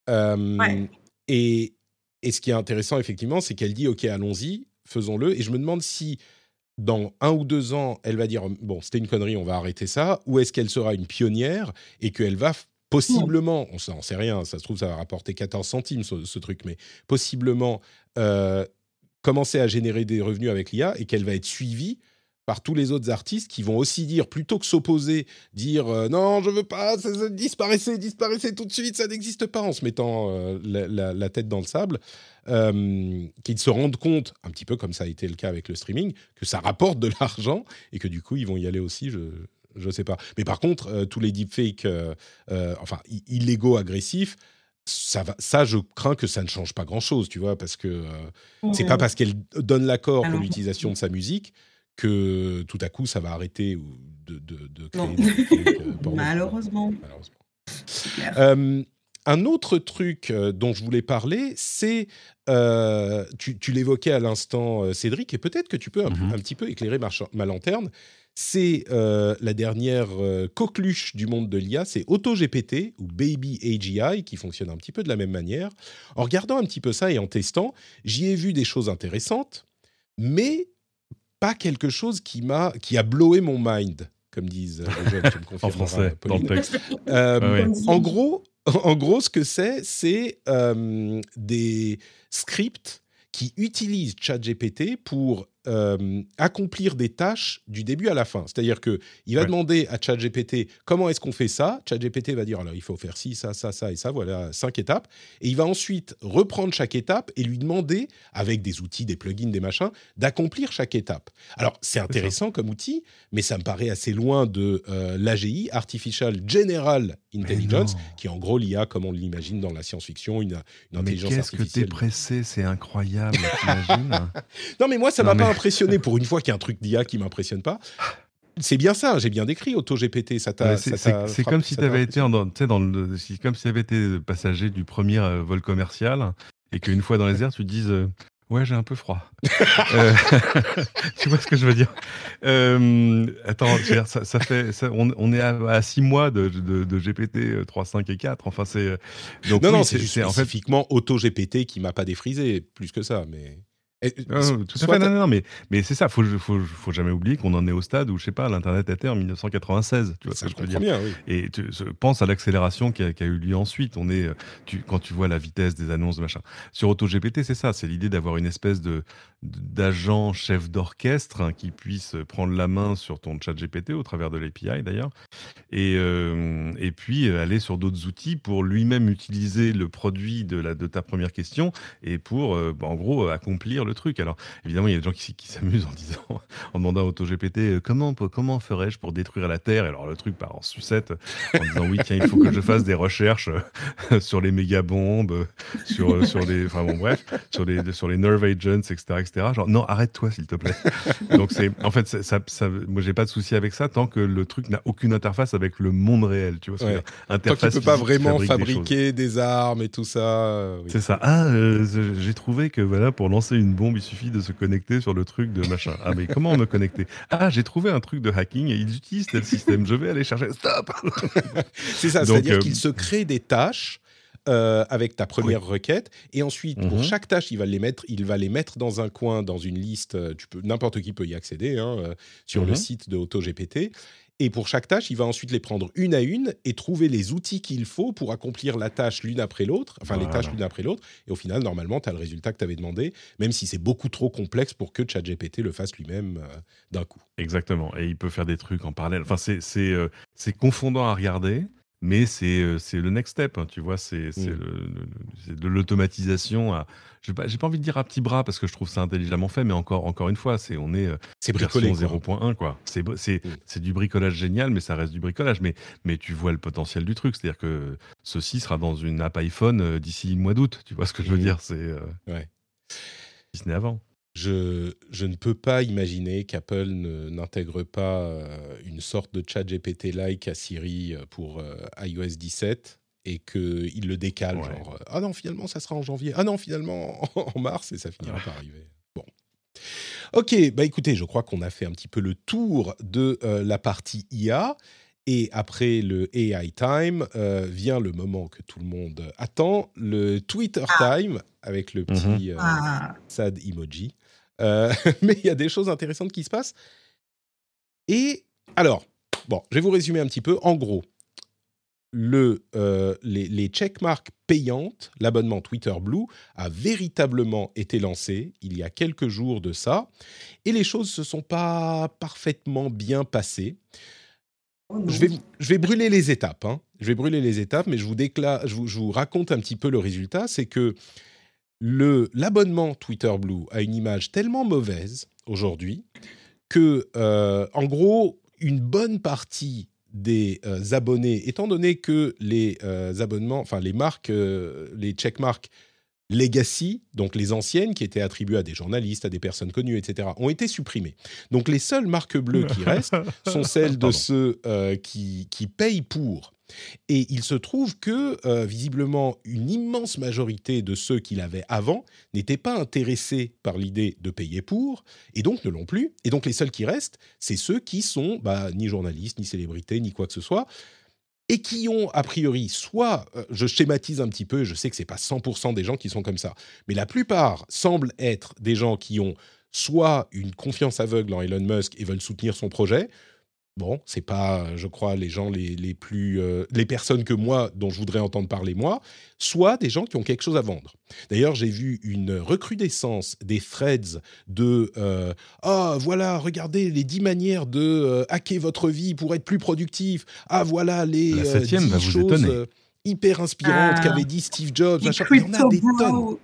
et, et ce qui est intéressant, effectivement, c'est qu'elle dit OK, allons-y, faisons-le. Et je me demande si dans un ou deux ans, elle va dire bon, c'était une connerie, on va arrêter ça, ou est-ce qu'elle sera une pionnière et qu'elle va possiblement, on n'en sait rien, ça se trouve, ça va rapporter 14 centimes ce, truc, mais possiblement euh, commencer à générer des revenus avec l'IA et qu'elle va être suivie par tous les autres artistes qui vont aussi dire, plutôt que s'opposer, dire euh, non, je veux pas, ça, disparaissez, disparaissez tout de suite, ça n'existe pas, en se mettant euh, la, tête dans le sable, euh, qu'ils se rendent compte, un petit peu comme ça a été le cas avec le streaming, que ça rapporte de l'argent et que du coup ils vont y aller aussi. Je, je sais pas. Mais par contre, tous les deepfakes, enfin illégaux, agressifs, ça, va, ça, je crains que ça ne change pas grand-chose, tu vois, parce que c'est pas parce qu'elle donne l'accord pour l'utilisation de sa musique que tout à coup ça va arrêter de, de, créer des euh, Malheureusement. Euh, un autre truc euh, dont je voulais parler, c'est, tu, l'évoquais à l'instant, Cédric, et peut-être que tu peux un, mmh petit peu éclairer ma, lanterne, c'est la dernière coqueluche du monde de l'IA, c'est AutoGPT ou Baby AGI, qui fonctionne un petit peu de la même manière. En regardant un petit peu ça et en testant, j'y ai vu des choses intéressantes, mais pas quelque chose qui m'a qui a blowé mon mind, comme disent les jeunes. en français, dans le texte. Euh, en gros, en gros, ce que c'est, c'est euh, des scripts qui utilisent ChatGPT pour euh, accomplir des tâches du début à la fin. C'est-à-dire que il va demander à ChatGPT comment est-ce qu'on fait ça? ChatGPT va dire alors il faut faire ci, ça, ça, ça et ça. Voilà cinq étapes. Et il va ensuite reprendre chaque étape et lui demander avec des outils, des plugins, des machins, d'accomplir chaque étape. Alors c'est intéressant comme outil, mais ça me paraît assez loin de euh, l'AGI, Artificial General Intelligence, qui est en gros l'IA comme on l'imagine dans la science-fiction, une, une intelligence artificielle. Qu'est-ce que t'es pressé, c'est incroyable, Non mais moi ça m'a pas impressionné pour une fois qu'il y a un truc d'IA qui m'impressionne pas. C'est bien ça, j'ai bien décrit AutoGPT, ça t'a. C'est comme si tu avais été dans, dans le, comme si avais été passager du premier euh, vol commercial et qu'une fois dans les airs, tu te dises euh, Ouais, j'ai un peu froid. Euh, tu vois ce que je veux dire? Attends, ça, fait, on, est à, 6 mois de, de, GPT 3, 5 et 4. Enfin, c'est. non, non, c'est spécifiquement fait... AutoGPT qui m'a pas défrisé plus que ça, mais. Euh, tout à fait, non, non, mais, mais c'est ça, faut, faut, faut jamais oublier qu'on en est au stade où, je sais pas, l'Internet était en 1996. Tu vois ça, je veux dire. Bien, oui. Et tu, pense à l'accélération qui, qui a, eu lieu ensuite. On est, tu, quand tu vois la vitesse des annonces, machin. Sur AutoGPT, c'est ça, c'est l'idée d'avoir une espèce de d'agent chef d'orchestre hein, qui puisse prendre la main sur ton chat GPT au travers de l'API d'ailleurs, et, euh, et puis aller sur d'autres outils pour lui-même utiliser le produit de, la, de ta première question et pour, euh, en gros, accomplir le le truc. Alors, évidemment, il y a des gens qui, s'amusent en disant, en demandant à AutoGPT euh, comment, comment ferais-je pour détruire la Terre? Et alors, le truc part en sucette en disant oui, tiens, il faut que je fasse des recherches euh, sur les méga-bombes, sur, sur les. Enfin, bon, bref, sur les, sur les nerve agents, etc. etc. Genre, non, arrête-toi, s'il te plaît. Donc, c'est. En fait, ça, ça, moi, j'ai pas de souci avec ça tant que le truc n'a aucune interface avec le monde réel. Tu vois, ouais. interface Tant tu peux pas vraiment fabriquer des, armes et tout ça. Euh, c'est ça. Ah, euh, j'ai trouvé que voilà, pour lancer une bombe, il suffit de se connecter sur le truc de machin. Ah, mais comment me connecter? Ah, j'ai trouvé un truc de hacking et ils utilisent tel système. Je vais aller chercher. Stop C'est ça, c'est-à-dire euh, qu'il se crée des tâches. avec ta première requête et ensuite pour mhm. chaque tâche il va les mettre il va les mettre dans un coin dans une liste tu peux n'importe qui peut y accéder hein, sur le mhm. site de AutoGPT et pour chaque tâche, il va ensuite les prendre une à une et trouver les outils qu'il faut pour accomplir la tâche l'une après l'autre, enfin les tâches l'une après l'autre. Et au final, normalement, tu as le résultat que tu avais demandé, même si c'est beaucoup trop complexe pour que ChatGPT le fasse lui-même euh, d'un coup. Exactement. Et il peut faire des trucs en parallèle. Enfin, c'est euh, confondant à regarder mais c'est c'est le next step, hein, tu vois, c'est mmh. de l'automatisation à, j'ai pas, pas envie de dire à petit bras parce que je trouve ça intelligemment fait, mais encore, encore une fois, c'est on est, c'est bricolé 0.1 quoi. C'est c'est mmh. c'est du bricolage génial, mais ça reste du bricolage. Mais mais tu vois le potentiel du truc, c'est-à-dire que ceci sera dans une app iPhone d'ici le mois d'août. Tu vois ce que je veux mmh. dire C'est ouais. si ce n'est avant. Je, je, ne peux pas imaginer qu'Apple n'intègre pas euh, une sorte de chat GPT-like à Siri euh, pour euh, iOS 17 et qu'il le décale, genre ah non, finalement, ça sera en janvier, ah non, finalement, en mars, et ça finira par arriver. Bon. Ok, bah écoutez, je crois qu'on a fait un petit peu le tour de la partie IA. Et après le AI Time, vient le moment que tout le monde attend, le Twitter ah. Time, avec le petit mhm. ah. sad emoji. Euh, mais il y a des choses intéressantes qui se passent. Et alors, bon, je vais vous résumer un petit peu. En gros, le, euh, les, les checkmarks payantes, l'abonnement Twitter Blue, a véritablement été lancé il y a quelques jours de ça. Et les choses ne se sont pas parfaitement bien passées. Je vais, je vais brûler les étapes. Hein. Je vais brûler les étapes, mais je vous, déclare, je vous, je vous raconte un petit peu le résultat. C'est que l'abonnement Twitter Blue a une image tellement mauvaise aujourd'hui que, euh, en gros, une bonne partie des euh, abonnés, étant donné que les euh, abonnements, enfin les marques, les checkmarks legacy, donc les anciennes qui étaient attribuées à des journalistes, à des personnes connues, etc., ont été supprimées. Donc les seules marques bleues qui restent sont celles de ceux qui, qui payent pour. Et il se trouve que, euh, visiblement, une immense majorité de ceux qui l'avaient avant n'étaient pas intéressés par l'idée de payer pour, et donc ne l'ont plus. Et donc les seuls qui restent, c'est ceux qui sont bah, ni journalistes, ni célébrités, ni quoi que ce soit, et qui ont, a priori, soit, euh, je schématise un petit peu, je sais que ce n'est pas 100% des gens qui sont comme ça, mais la plupart semblent être des gens qui ont soit une confiance aveugle en Elon Musk et veulent soutenir son projet, Bon, c'est pas, je crois, les gens les, les plus, euh, les personnes que moi dont je voudrais entendre parler moi, soit des gens qui ont quelque chose à vendre. D'ailleurs, j'ai vu une recrudescence des threads de euh, ah voilà, regardez les dix manières de euh, hacker votre vie pour être plus productif. Ah voilà les dix choses hyper inspirantes ah. qu'avait dit Steve Jobs. Il y en a des tonnes.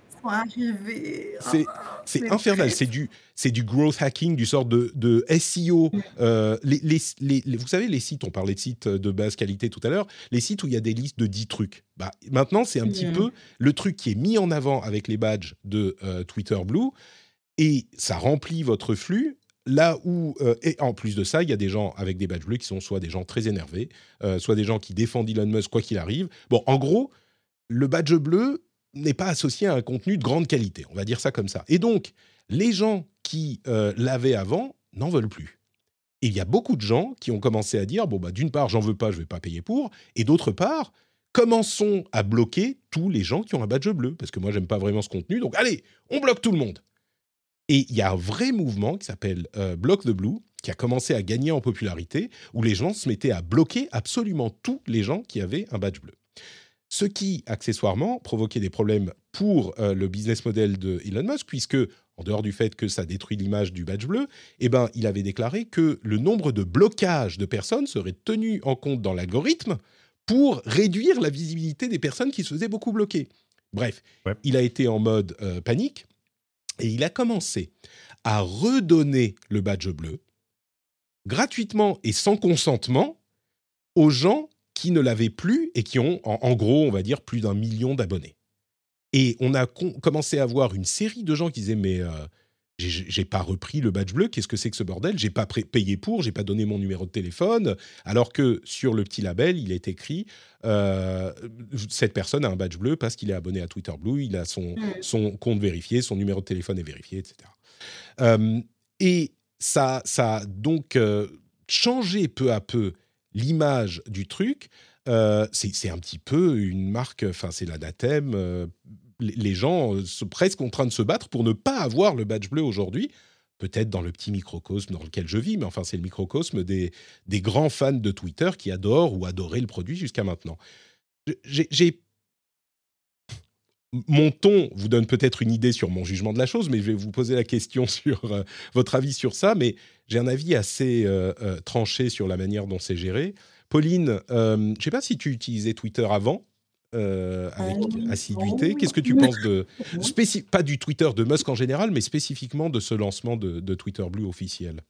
C'est ah, infernal. C'est du, c'est du growth hacking, du sort de, de SEO. Mm. Euh, les, les, vous savez, les sites, on parlait de sites de basse qualité tout à l'heure, les sites où il y a des listes de 10 trucs. Bah, maintenant, c'est un petit mm. peu le truc qui est mis en avant avec les badges de euh, Twitter Blue et ça remplit votre flux. Là où, euh, et en plus de ça, il y a des gens avec des badges bleus qui sont soit des gens très énervés, soit des gens qui défendent Elon Musk quoi qu'il arrive. Bon, en gros, le badge bleu, n'est pas associé à un contenu de grande qualité, on va dire ça comme ça. Et donc, les gens qui euh, l'avaient avant n'en veulent plus. Et il y a beaucoup de gens qui ont commencé à dire, bon, bah, d'une part, j'en veux pas, je vais pas payer pour, et d'autre part, commençons à bloquer tous les gens qui ont un badge bleu, parce que moi, j'aime pas vraiment ce contenu, donc allez, on bloque tout le monde. Et il y a un vrai mouvement qui s'appelle euh, Block the Blue, qui a commencé à gagner en popularité, où les gens se mettaient à bloquer absolument tous les gens qui avaient un badge bleu ce qui, accessoirement, provoquait des problèmes pour euh, le business model de Elon Musk, puisque, en dehors du fait que ça détruit l'image du badge bleu, eh ben, il avait déclaré que le nombre de blocages de personnes serait tenu en compte dans l'algorithme pour réduire la visibilité des personnes qui se faisaient beaucoup bloquer. Bref, il a été en mode euh, panique. Et il a commencé à redonner le badge bleu gratuitement et sans consentement aux gens qui ne l'avaient plus et qui ont, en, gros, on va dire, plus d'un million d'abonnés. Et on a commencé à voir une série de gens qui disaient mais euh, j'ai pas repris le badge bleu, qu'est-ce que c'est que ce bordel? J'ai pas payé pour, j'ai pas donné mon numéro de téléphone, alors que sur le petit label, il est écrit euh, cette personne a un badge bleu parce qu'il est abonné à Twitter Blue, il a son, mmh. son compte vérifié, son numéro de téléphone est vérifié, etc. Euh, et ça, ça a donc euh, changé peu à peu l'image du truc. Euh, c'est un petit peu une marque, enfin c'est l'anathème. Euh, les gens sont presque en train de se battre pour ne pas avoir le badge bleu aujourd'hui. Peut-être dans le petit microcosme dans lequel je vis, mais enfin c'est le microcosme des, des grands fans de Twitter qui adorent ou adoraient le produit jusqu'à maintenant. J'ai mon ton vous donne peut-être une idée sur mon jugement de la chose, mais je vais vous poser la question sur euh, votre avis sur ça. Mais j'ai un avis assez euh, euh, tranché sur la manière dont c'est géré. Pauline, je ne sais pas si tu utilisais Twitter avant. avec assiduité. Qu'est-ce que tu penses de pas du Twitter de Musk en général, mais spécifiquement de ce lancement de, de Twitter Blue officiel?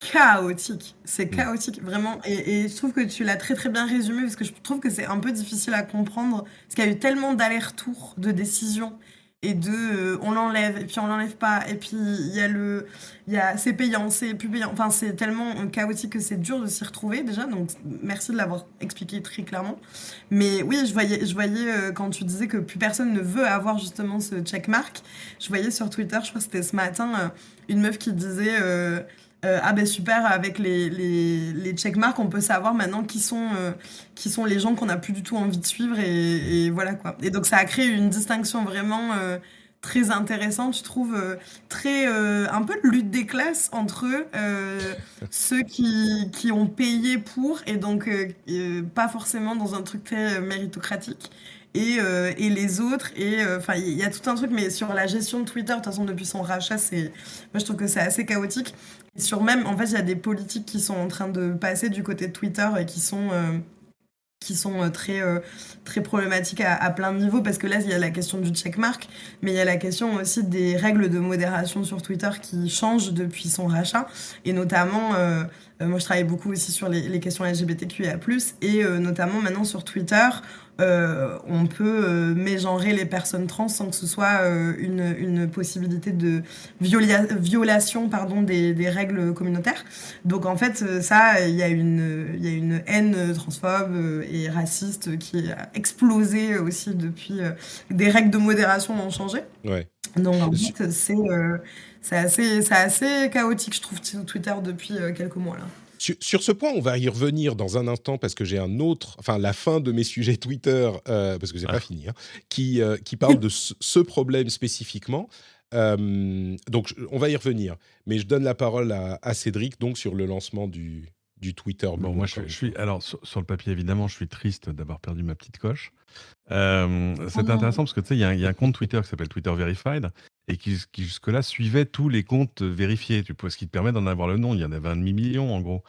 Chaotique. C'est mmh. chaotique, vraiment. Et, je trouve que tu l'as très très bien résumé parce que je trouve que c'est un peu difficile à comprendre parce qu'il y a eu tellement d'allers-retours, de décisions et de euh, on l'enlève et puis on l'enlève pas et puis il y a le il y a c'est payant c'est plus payant enfin c'est tellement chaotique que c'est dur de s'y retrouver déjà donc merci de l'avoir expliqué très clairement mais oui je voyais je voyais euh, quand tu disais que plus personne ne veut avoir justement ce checkmark je voyais sur Twitter je crois que c'était ce matin euh, une meuf qui disait euh, ah ben super, avec les, les, les checkmarks, on peut savoir maintenant qui sont, euh, qui sont les gens qu'on n'a plus du tout envie de suivre et, voilà quoi. Et donc ça a créé une distinction vraiment euh, très intéressante, je trouve, très un peu de lutte des classes entre ceux qui, qui, ont payé pour et donc pas forcément dans un truc très méritocratique. Et, et, les autres. Et enfin, il y a tout un truc, mais sur la gestion de Twitter, de toute façon, depuis son rachat, c'est, moi je trouve que c'est assez chaotique. Sur même, en fait, il y a des politiques qui sont en train de passer du côté de Twitter et qui sont, euh, qui sont euh, très, euh, très problématiques à, plein de niveaux, parce que là, il y a la question du checkmark, mais il y a la question aussi des règles de modération sur Twitter qui changent depuis son rachat, et notamment, moi je travaille beaucoup aussi sur les, les questions LGBTQIA+, et notamment maintenant sur Twitter, euh, on peut euh, mégenrer les personnes trans sans que ce soit euh, une, possibilité de violation pardon, des, règles communautaires. Donc en fait, ça, il y, a une, y a une haine transphobe et raciste qui a explosé aussi depuis des règles de modération ont changé. Ouais. Donc en fait, c'est assez, assez chaotique, je trouve, Twitter depuis quelques mois là. Sur, ce point, on va y revenir dans un instant parce que j'ai un autre, enfin la fin de mes sujets Twitter, euh, parce que c'est pas ah. fini, hein, qui, euh, qui parle de ce, problème spécifiquement. Euh, donc on va y revenir, mais je donne la parole à, Cédric donc sur le lancement du, du Twitter. Bon, moi je, suis alors sur, le papier évidemment, je suis triste d'avoir perdu ma petite coche. c'est oh intéressant parce que tu sais, il y, a un compte Twitter qui s'appelle Twitter Verified et qui, jusque-là suivait tous les comptes vérifiés, tu ce qui te permet d'en avoir le nom. Il y en avait un demi-million en gros.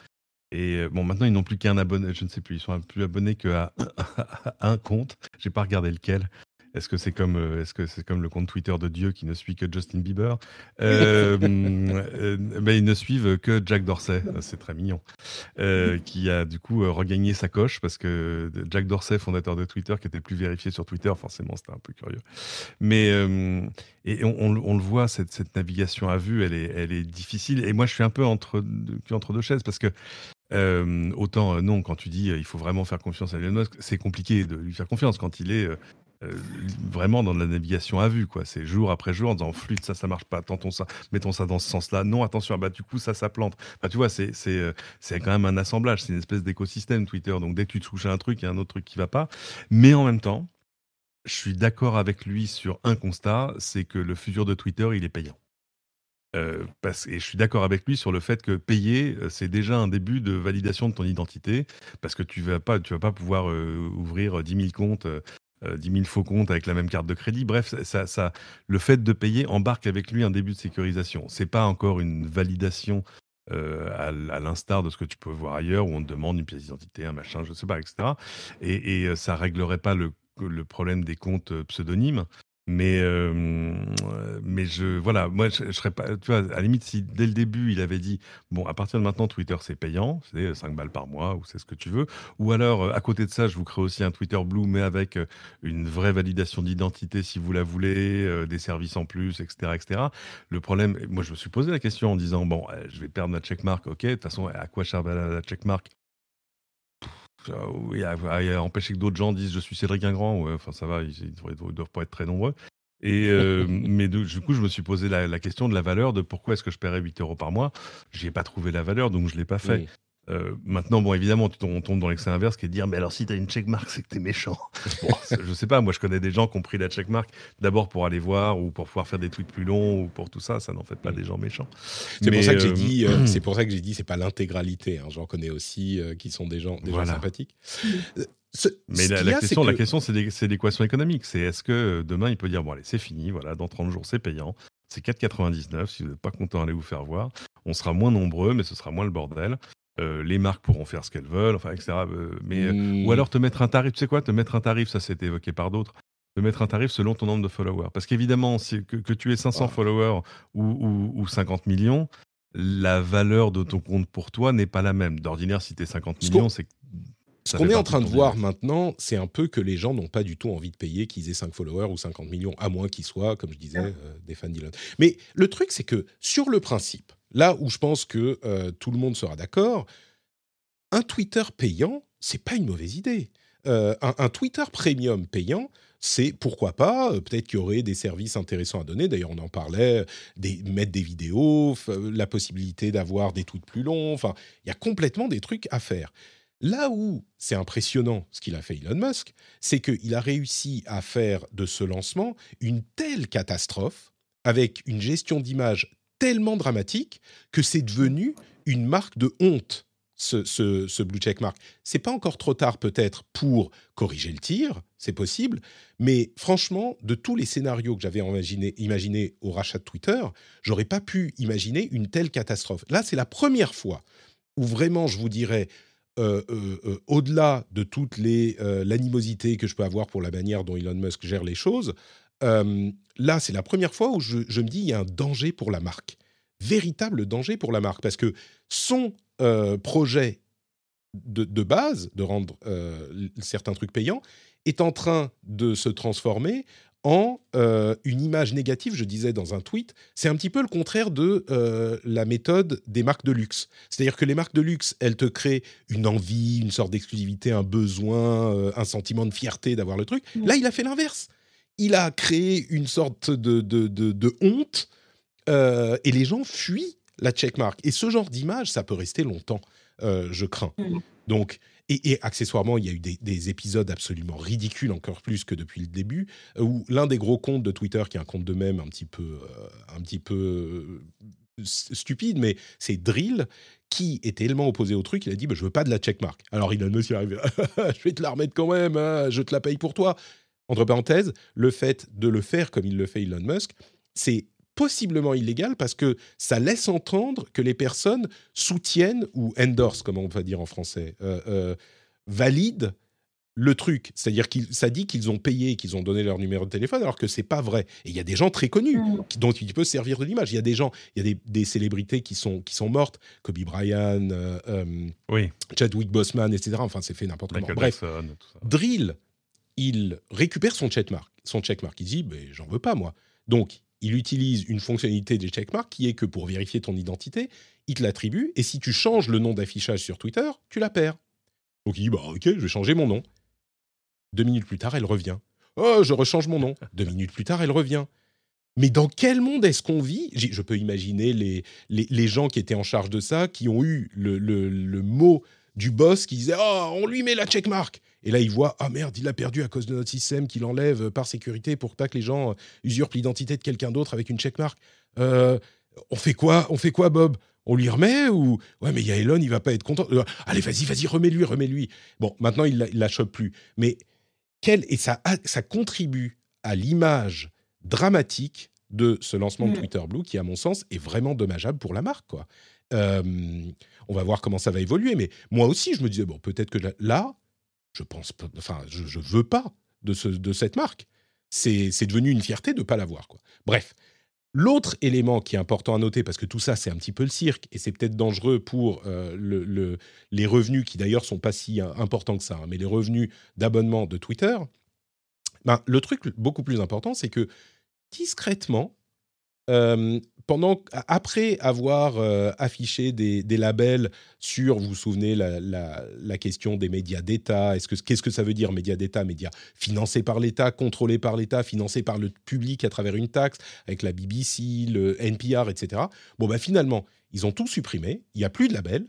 Et euh, bon, maintenant, ils n'ont plus qu'un abonné, je ne sais plus, ils sont plus abonnés qu'à un compte. J'ai pas regardé lequel. Est-ce que c'est comme, euh, est-ce que c'est comme le compte Twitter de Dieu qui ne suit que Justin Bieber? Euh, euh ben, Ils ne suivent que Jack Dorsey, c'est très mignon, qui a du coup regagné sa coche parce que Jack Dorsey, fondateur de Twitter, qui était plus vérifié sur Twitter, forcément c'était un peu curieux. Mais et on, le voit, cette, cette, navigation à vue, elle est, elle est difficile. Et moi, je suis un peu entre, entre deux chaises parce que autant non, quand tu dis il faut vraiment faire confiance à Elon Musk, c'est compliqué de lui faire confiance quand il est euh, vraiment dans la navigation à vue, quoi. C'est jour après jour en disant flûte, ça, ça marche pas, tentons ça, mettons ça dans ce sens-là. Non, attention, ah bah du coup, ça, ça plante. Bah, tu vois, c'est, euh, c'est quand même un assemblage, c'est une espèce d'écosystème Twitter. Donc dès que tu touches à un truc, il y a un autre truc qui va pas. Mais en même temps, je suis d'accord avec lui sur un constat, c'est que le futur de Twitter, il est payant. Euh, et je suis d'accord avec lui sur le fait que payer, c'est déjà un début de validation de ton identité, parce que tu vas pas, vas pas pouvoir ouvrir 10 000 comptes 10 euh, 000 faux comptes avec la même carte de crédit. Bref, ça, ça, le fait de payer embarque avec lui un début de sécurisation. C'est pas encore une validation euh, à, l'instar de ce que tu peux voir ailleurs où on te demande une pièce d'identité, un machin, je sais pas, etc. Et, et euh, ça réglerait pas le, problème des comptes pseudonymes. Mais, euh, voilà, moi, je, serais pas, tu vois, à la limite, si dès le début, il avait dit, bon, à partir de maintenant, Twitter, c'est payant, c'est 5 balles par mois, ou c'est ce que tu veux. Ou alors, euh, à côté de ça, je vous crée aussi un Twitter Blue, mais avec euh, une vraie validation d'identité, si vous la voulez, des services en plus, etc., etc. Le problème, moi, je me suis posé la question en disant, bon, je vais perdre ma checkmark, ok, de toute façon, à quoi sert la checkmark? Oui, à, empêcher que d'autres gens disent je suis Cédric Ingrand, ouais, enfin ça va, ils ne doivent, pas être très nombreux. Et euh, mais du coup, je me suis posé la, question de la valeur, de pourquoi est-ce que je paierais 8 euros par mois. J'y ai pas trouvé la valeur, donc je l'ai pas fait. Euh, maintenant, bon, évidemment, on tombe dans l'excès inverse qui est de dire, mais alors si tu as une checkmark, c'est que tu es méchant. bon, je sais pas, moi je connais des gens qui ont pris la checkmark d'abord pour aller voir ou pour pouvoir faire des tweets plus longs ou pour tout ça, ça n'en fait pas mm. des gens méchants. C'est pour ça que j'ai euh, dit, euh, c'est pour ça que j'ai dit, c'est pas l'intégralité. Hein. J'en connais aussi qui sont des gens, des gens sympathiques. mais la, question, la question, c'est l'équation économique. C'est est-ce que demain il peut dire, bon allez, c'est fini, voilà, dans 30 jours c'est payant, c'est 4,99. Si vous n'êtes pas content, allez vous faire voir. On sera moins nombreux, mais ce sera moins le bordel. Euh, les marques pourront faire ce qu'elles veulent, enfin, etc. Euh, mais, euh, Ou alors te mettre un tarif, tu sais quoi, te mettre un tarif, ça s'est évoqué par d'autres, te mettre un tarif selon ton nombre de followers. Parce qu'évidemment, que, que, tu aies 500 followers ou, ou, 50 millions, la valeur de ton compte pour toi n'est pas la même. D'ordinaire, si tu es 50 millions, c'est ce qu'on est en train de voir maintenant, c'est un peu que les gens n'ont pas du tout envie de payer qu'ils aient 5 followers ou 50 millions, à moins qu'ils soient, comme je disais, des fans d'Elon. Mais le truc, c'est que sur le principe, Là où je pense que euh, tout le monde sera d'accord, un Twitter payant, c'est pas une mauvaise idée. Euh, un, Twitter premium payant, c'est pourquoi pas, euh, peut-être qu'il y aurait des services intéressants à donner, d'ailleurs on en parlait, mettre des vidéos, la possibilité d'avoir des tweets plus longs, enfin, il y a complètement des trucs à faire. Là où c'est impressionnant ce qu'il a fait Elon Musk, c'est qu'il a réussi à faire de ce lancement une telle catastrophe, avec une gestion d'image tellement dramatique que c'est devenu une marque de honte. Ce, ce, blue check mark. C'est pas encore trop tard peut-être pour corriger le tir, c'est possible, mais franchement, de tous les scénarios que j'avais imaginé, imaginé au rachat de Twitter, j'aurais pas pu imaginer une telle catastrophe. Là, c'est la première fois où vraiment, je vous dirais, euh, euh, euh, au-delà de toute l'animosité que je peux avoir pour la manière dont Elon Musk gère les choses, là, c'est la première fois où je, me dis il y a un danger pour la marque, véritable danger pour la marque, parce que son projet de, base, de rendre certains trucs payants, est en train de se transformer en une image négative, je disais dans un tweet, c'est un petit peu le contraire de la méthode des marques de luxe. C'est-à-dire que les marques de luxe, elles te créent une envie, une sorte d'exclusivité, un besoin, un sentiment de fierté d'avoir le truc. Là, il a fait l'inverse il a créé une sorte de, de, honte euh, et les gens fuient la checkmark. Et ce genre d'image, ça peut rester longtemps, euh, je crains. Mm. Donc, et, accessoirement, il y a eu des, épisodes absolument ridicules, encore plus que depuis le début, où l'un des gros comptes de Twitter, qui est un compte de même un petit peu, euh, un petit peu stupide, mais c'est Drill, qui est tellement opposé au truc, il a dit bah, Je veux pas de la checkmark. Alors Elon Musk est arrivé Je vais te la remettre quand même, hein, je te la paye pour toi entre parenthèses, le fait de le faire comme il le fait Elon Musk, c'est possiblement illégal parce que ça laisse entendre que les personnes soutiennent ou endorse, comme on va dire en français, euh, euh, valident le truc. C'est-à-dire que ça dit qu'ils ont payé, qu'ils ont donné leur numéro de téléphone, alors que c'est pas vrai. Et il y a des gens très connus mm. dont il peut servir de l'image. Il y a des gens, il y a des, célébrités qui sont, qui sont mortes, Kobe Bryant, euh, oui. Chadwick Boseman, etc. Enfin, c'est fait n'importe comment. Bref, Drill il récupère son checkmark. Son checkmark, il dit ben, j'en veux pas moi. Donc il utilise une fonctionnalité des checkmarks qui est que pour vérifier ton identité, il te l'attribue et si tu changes le nom d'affichage sur Twitter, tu la perds. Donc il dit bah ok, je vais changer mon nom. Deux minutes plus tard, elle revient. Oh, je rechange mon nom. Deux minutes plus tard, elle revient. Mais dans quel monde est-ce qu'on vit? Je peux imaginer les, gens qui étaient en charge de ça, qui ont eu le mot du boss qui disait Oh, on lui met la checkmark. Et là, il voit Ah merde, il a perdu à cause de notre système qu'il enlève par sécurité pour pas que les gens usurpent l'identité de quelqu'un d'autre avec une checkmark. Euh, on fait quoi On fait quoi, Bob? On lui remet ou? Ouais mais il y a Elon il va pas être content euh, allez vas-y vas-y remets-lui remets-lui bon maintenant il la, la chope plus mais quel et ça ça contribue à l'image dramatique de ce lancement de mm. Twitter Blue qui à mon sens est vraiment dommageable pour la marque quoi euh, on va voir comment ça va évoluer. Mais moi aussi, je me disais, bon, peut-être que là, je pense, enfin, je, je veux pas de, ce, de cette marque. c'est devenu une fierté de ne pas l'avoir. Bref, L'autre élément qui est important à noter, parce que tout ça c'est un petit peu le cirque, et c'est peut-être dangereux pour le, les revenus, qui d'ailleurs sont pas si importants que ça, hein, mais les revenus d'abonnement de Twitter, ben, le truc beaucoup plus important, c'est que discrètement, pendant, après avoir affiché des, labels sur, vous vous souvenez, la, question des médias d'État, est-ce que, qu'est-ce que ça veut dire médias d'État Médias financés par l'État, contrôlés par l'État, financés par le public à travers une taxe, avec la BBC, le NPR, etc. Bon, bah finalement, ils ont tout supprimé, il n'y a plus de labels,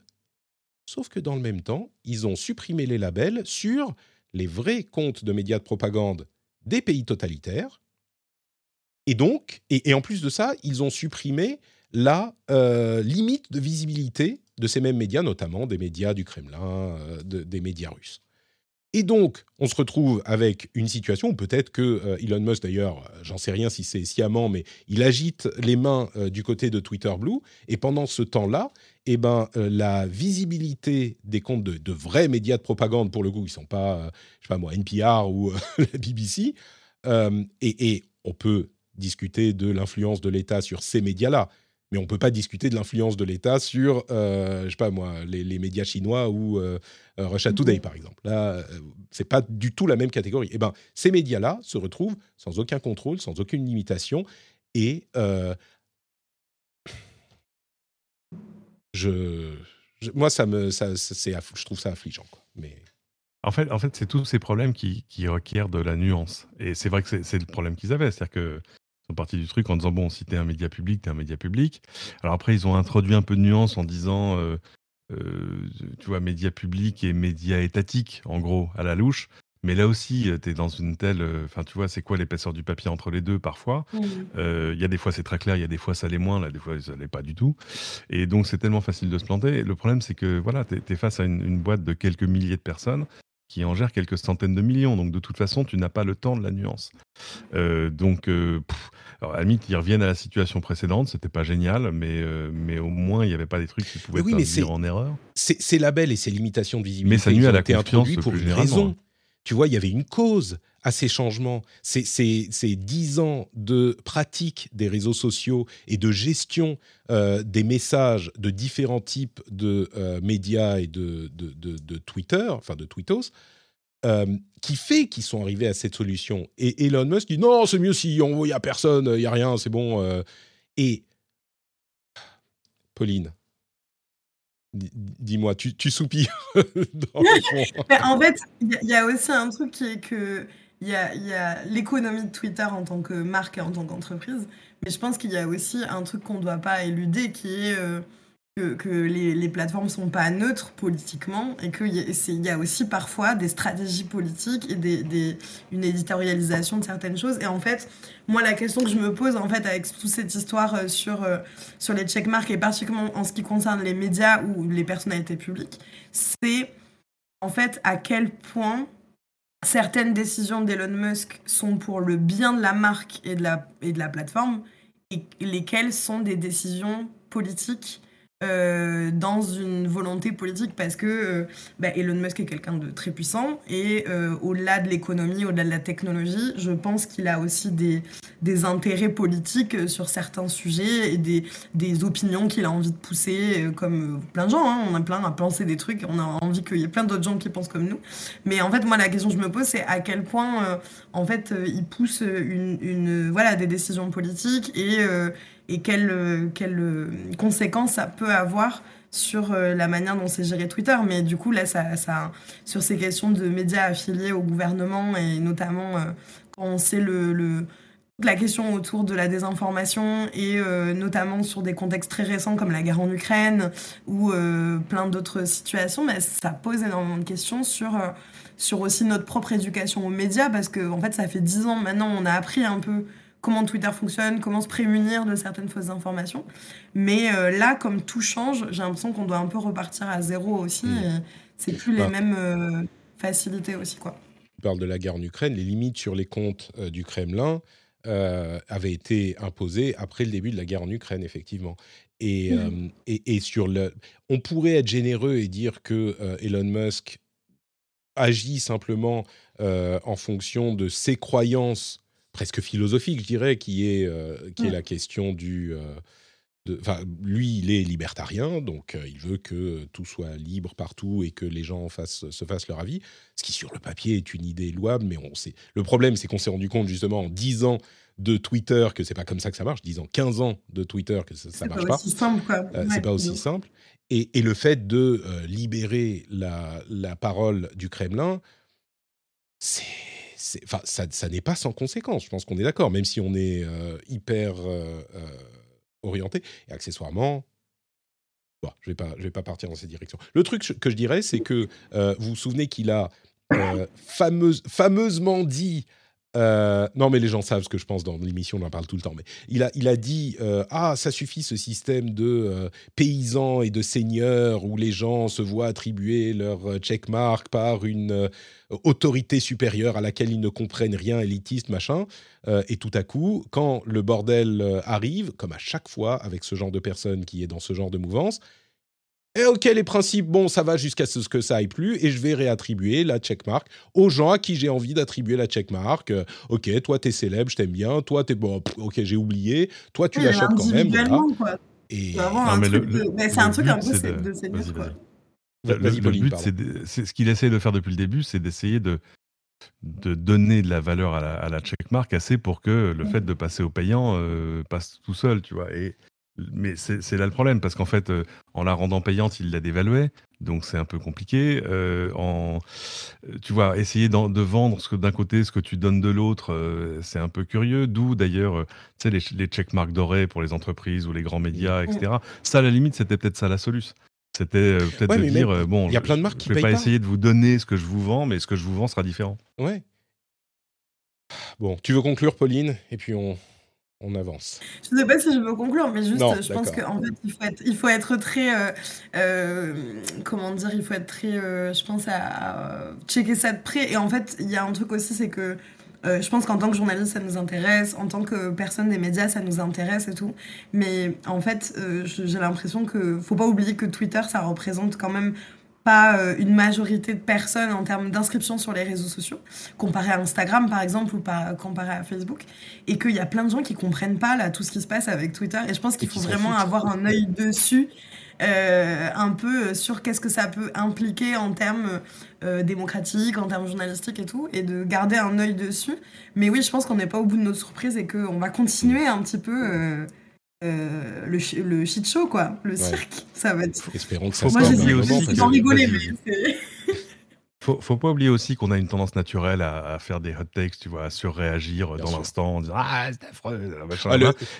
sauf que dans le même temps, ils ont supprimé les labels sur les vrais comptes de médias de propagande des pays totalitaires. Et donc, et, en plus de ça, ils ont supprimé la euh, limite de visibilité de ces mêmes médias, notamment des médias du Kremlin, euh, des médias russes. Et donc, on se retrouve avec une situation où peut-être que euh, Elon Musk, d'ailleurs, j'en sais rien si c'est sciemment, mais il agite les mains du côté de Twitter Blue. Et pendant ce temps-là, eh ben, la visibilité des comptes de, vrais médias de propagande, pour le coup, ils ne sont pas, je sais pas moi, NPR ou la BBC, et, et, on peut discuter de l'influence de l'État sur ces médias-là, mais on ne peut pas discuter de l'influence de l'État sur, euh, je sais pas moi, les, médias chinois ou euh, euh, Russia Today, par exemple. Là, euh, c'est pas du tout la même catégorie. Eh ben, ces médias-là se retrouvent sans aucun contrôle, sans aucune limitation, et je, moi, ça me, ça, c'est, je trouve ça affligeant. Quoi. Mais en fait, en fait c'est tous ces problèmes qui, qui, requièrent de la nuance. Et c'est vrai que c'est le problème qu'ils avaient. C'est-à-dire que sont partis du truc en disant bon, si t'es un média public, t'es un média public. Alors après, ils ont introduit un peu de nuance en disant, euh, euh, tu vois, média public et média étatique, en gros, à la louche. Mais là aussi, tu es dans une telle. Enfin, tu vois, c'est quoi l'épaisseur du papier entre les deux parfois? Il y a des fois, c'est très clair, il y a des fois, ça l'est moins, là, des fois, ça l'est pas du tout. Et donc, c'est tellement facile de se planter. le problème, c'est que voilà, tu es, face à une, une, boîte de quelques milliers de personnes qui en gère quelques centaines de millions. Donc de toute façon, tu n'as pas le temps de la nuance. Euh, donc, euh, alors, à la limite, ils reviennent à la situation précédente. C'était pas génial, mais, euh, mais au moins, il n'y avait pas des trucs qui pouvaient oui, dire en erreur. Ces labels et ces limitations de visibilité mais ça nuit à la confiance pour une raison. Tu vois, il y avait une cause à ces changements. Ces dix ans de pratique des réseaux sociaux et de gestion euh, des messages de différents types de euh, médias et de, de, Twitter, enfin de Twittos, euh, qui fait qu'ils sont arrivés à cette solution. Et Elon Musk dit non, c'est mieux si il n'y a personne, il n'y a rien, c'est bon. Et Pauline, Dis-moi, tu, tu soupires en fait, il y, a aussi un truc qui est que il y a, l'économie de Twitter en tant que marque et en tant qu'entreprise, mais je pense qu'il y a aussi un truc qu'on ne doit pas éluder qui est euh, que, les, les, plateformes sont pas neutres politiquement et qu'il y, a aussi parfois des stratégies politiques et une éditorialisation de certaines choses. Et en fait, moi, la question que je me pose en fait avec toute cette histoire euh, sur, euh, sur les checkmarks et particulièrement en ce qui concerne les médias ou les personnalités publiques, c'est en fait à quel point certaines décisions d'Elon Musk sont pour le bien de la marque et de la, et de la plateforme et lesquelles sont des décisions politiques euh, dans une volonté politique parce que euh, bah, Elon Musk est quelqu'un de très puissant et euh, au-delà de l'économie, au-delà de la technologie, je pense qu'il a aussi des, des intérêts politiques sur certains sujets et des, des opinions qu'il a envie de pousser comme plein de gens. Hein. on a plein à penser des trucs, on a envie qu'il y ait plein d'autres gens qui pensent comme nous. Mais en fait, moi, la question que je me pose, c'est à quel point en fait il pousse une, une, voilà, des décisions politiques et et quelles, euh, quelles euh, conséquences ça peut avoir sur euh, la manière dont c'est géré Twitter. Mais du coup, là, ça, ça, sur ces questions de médias affiliés au gouvernement et notamment quand on sait le, le, la question autour de la désinformation et notamment sur des contextes très récents comme la guerre en Ukraine ou plein d'autres situations, mais ça pose énormément de questions sur, sur aussi notre propre éducation aux médias parce que en fait, ça fait dix ans maintenant, on a appris un peu comment Twitter fonctionne, comment se prémunir de certaines fausses informations. Mais euh, là, comme tout change, j'ai l'impression qu'on doit un peu repartir à zéro aussi. Mmh. c'est plus les bah. mêmes euh, facilités aussi, quoi. Tu parles de la guerre en Ukraine, les limites sur les comptes euh, du Kremlin avaient été imposées après le début de la guerre en Ukraine, effectivement. Et, mmh. et, et, sur le, on pourrait être généreux et dire que Elon Musk agit simplement en fonction de ses croyances presque philosophique, je dirais, qui est, qui est la question du Enfin, lui, il est libertarien, donc euh, il veut que tout soit libre partout et que les gens se fassent leur avis. Ce qui, sur le papier, est une idée louable, mais on sait. Le problème, c'est qu'on s'est rendu compte justement en 10 ans de Twitter que c'est pas comme ça que ça marche. 10 ans, 15 ans de Twitter que ça, ne marche pas. C'est pas aussi simple, euh, c'est pas aussi simple. Et, le fait de euh, libérer la, parole du Kremlin, c'est ça, ça n'est pas sans conséquence. Je pense qu'on est d'accord, même si on est hyper orienté. Et accessoirement, bon, je ne vais, pas, vais pas partir dans cette direction. Le truc que je dirais, c'est que euh, vous vous souvenez qu'il a euh, fameuse, fameusement dit euh, non, mais les gens savent ce que je pense dans l'émission, on en parle tout le temps. Mais il a, il a dit Ah, ça suffit ce système de paysans et de seigneurs où les gens se voient attribuer leur checkmark par une autorité supérieure à laquelle ils ne comprennent rien, élitiste, machin. Euh, et tout à coup, quand le bordel euh, arrive, comme à chaque fois avec ce genre de personne qui est dans ce genre de mouvance, et ok, les principes, bon, ça va jusqu'à ce que ça aille plus, et je vais réattribuer la checkmark aux gens à qui j'ai envie d'attribuer la checkmark. Euh, ok, toi, t'es célèbre, je t'aime bien. Toi, t'es bon, ok, j'ai oublié. Toi, tu l'achètes quand même. Quoi. Et... C'est un truc un peu de, de le, but, c'est ce qu'il essaie de faire depuis le début, c'est d'essayer de, de donner de la valeur à la, à la checkmark assez pour que le fait de passer au payant euh, passe tout seul, tu vois. Et, mais c'est là le problème, parce qu'en fait, euh, en la rendant payante, il l'a dévaluée, donc c'est un peu compliqué. Euh, en, tu vois, essayer de vendre d'un côté ce que tu donnes de l'autre, c'est un peu curieux. D'où d'ailleurs, tu sais, les, les checkmarks dorés pour les entreprises ou les grands médias, etc. Ça, à la limite, c'était peut-être ça la solution. C'était euh, peut-être de dire, euh, bon, il y a plein de marques je, ne vais pas, essayer de vous donner ce que je vous vends, mais ce que je vous vends sera différent. Ouais. Bon, tu veux conclure, Pauline, et puis on, on avance. Je ne sais pas si je veux conclure, mais juste, je pense qu'en fait, il faut être, il faut être très, euh, comment dire, il faut être très, je pense à, checker ça de près. Et en fait, il y a un truc aussi, c'est que euh, je pense qu'en tant que journaliste, ça nous intéresse, en tant que personne des médias, ça nous intéresse et tout. Mais en fait, euh, j'ai l'impression que faut pas oublier que Twitter, ça représente quand même pas euh, une majorité de personnes en termes d'inscription sur les réseaux sociaux, comparé à Instagram par exemple ou pas comparé à Facebook, et qu'il y a plein de gens qui comprennent pas là tout ce qui se passe avec Twitter. Et je pense qu'il faut vraiment avoir un œil dessus euh, un peu sur qu'est-ce que ça peut impliquer en termes euh, démocratiques, en termes journalistiques et tout, et de garder un œil dessus. Mais oui, je pense qu'on n'est pas au bout de notre surprise et qu'on va continuer un petit peu. Euh, le, le shit show, quoi, le cirque, ça va être. Espérons que ça Moi, j'ai aussi rigoler, mais faut, faut pas oublier aussi qu'on a une tendance naturelle à, faire des hot takes, tu vois, à surréagir dans l'instant en disant Ah, c'est affreux. Ah,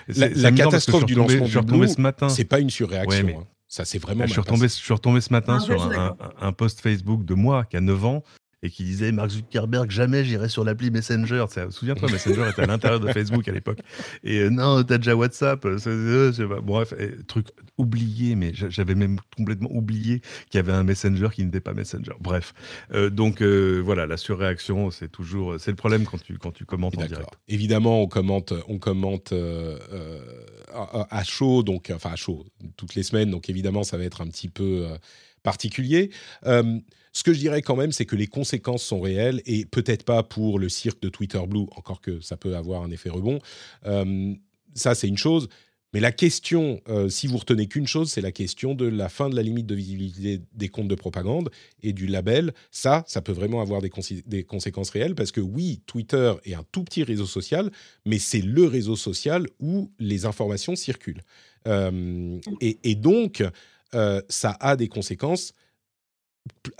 la, catastrophe du lancement du Blue, ce matin. C'est pas une surréaction. Ouais, mais, hein. Ça, c'est vraiment. je, suis retombé, je suis retombé ce matin sur un, un, post Facebook de moi qui a 9 ans et qui disait Mark Zuckerberg, jamais j'irai sur l'appli Messenger. Souviens-toi, Messenger était à l'intérieur de Facebook à l'époque. Et euh, non, t'as déjà WhatsApp. Euh, euh, bref, truc oublié, mais j'avais même complètement oublié qu'il y avait un Messenger qui n'était pas Messenger. Bref, donc voilà, la surréaction, c'est toujours, c'est le problème quand tu quand tu commentes en direct. Évidemment, on commente, on commente à, chaud, donc enfin à chaud toutes les semaines, donc évidemment, ça va être un petit peu particulier. Ce que je dirais quand même, c'est que les conséquences sont réelles et peut-être pas pour le cirque de Twitter Blue, encore que ça peut avoir un effet rebond. Euh, ça, c'est une chose. Mais la question, euh, si vous retenez qu'une chose, c'est la question de la fin de la limite de visibilité des comptes de propagande et du label. Ça, ça peut vraiment avoir des, conséquences réelles parce que oui, Twitter est un tout petit réseau social, mais c'est le réseau social où les informations circulent. Euh, et, donc, ça a des conséquences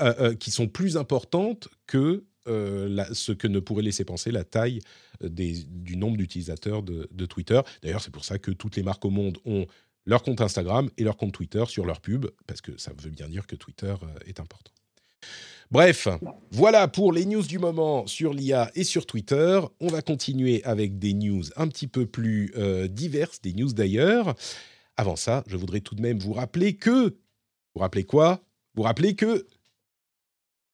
euh, euh, qui sont plus importantes que euh, ce que ne pourrait laisser penser la taille du nombre d'utilisateurs de, Twitter. D'ailleurs, c'est pour ça que toutes les marques au monde ont leur compte Instagram et leur compte Twitter sur leur pub, parce que ça veut bien dire que Twitter est important. Bref, voilà pour les news du moment sur l'IA et sur Twitter. On va continuer avec des news un petit peu plus diverses, des news d'ailleurs. Avant ça, je voudrais tout de même vous rappeler que... Vous rappelez quoi? Vous rappelez que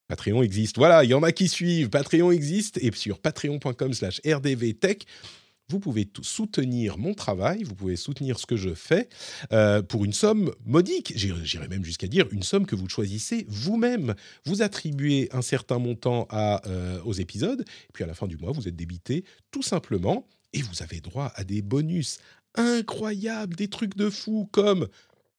Patreon existe. Voilà, il y en a qui suivent. Patreon existe et sur patreon.com slash rdvtech, vous pouvez soutenir mon travail, vous pouvez soutenir ce que je fais euh, pour une somme modique. J'irais même jusqu'à dire une somme que vous choisissez vous-même. Vous attribuez un certain montant euh, aux épisodes, puis à la fin du mois, vous êtes débité tout simplement, et vous avez droit à des bonus incroyables, des trucs de fou comme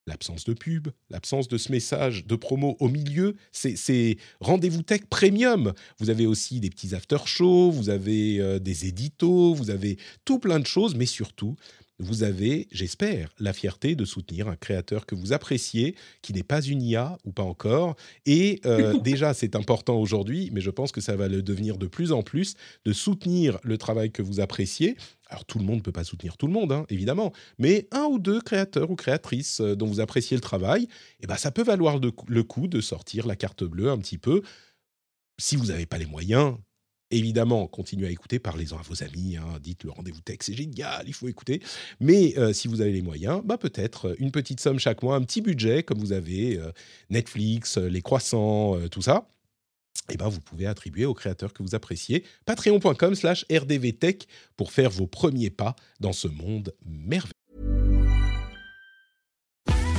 l'absence de pub, l'absence de ce message de promo au milieu, c'est rendez-vous tech premium. Vous avez aussi des petits after-shows, vous avez euh, des éditos, vous avez tout plein de choses, mais surtout, vous avez, j'espère, la fierté de soutenir un créateur que vous appréciez, qui n'est pas une IA ou pas encore. Et euh, déjà, c'est important aujourd'hui, mais je pense que ça va le devenir de plus en plus, de soutenir le travail que vous appréciez. Alors tout le monde ne peut pas soutenir tout le monde, hein, évidemment, mais un ou deux créateurs ou créatrices euh, dont vous appréciez le travail, eh ben, ça peut valoir le coup de sortir la carte bleue un petit peu. Si vous n'avez pas les moyens, Évidemment, continuez à écouter, parlez-en à vos amis, hein, dites le rendez-vous tech, c'est génial, il faut écouter. Mais euh, si vous avez les moyens, bah peut-être euh, une petite somme chaque mois, un petit budget, comme vous avez euh, Netflix, les croissants, tout ça. Et eh ben, vous pouvez attribuer aux créateurs que vous appréciez. Patreon.com slash rdvtech pour faire vos premiers pas dans ce monde merveilleux.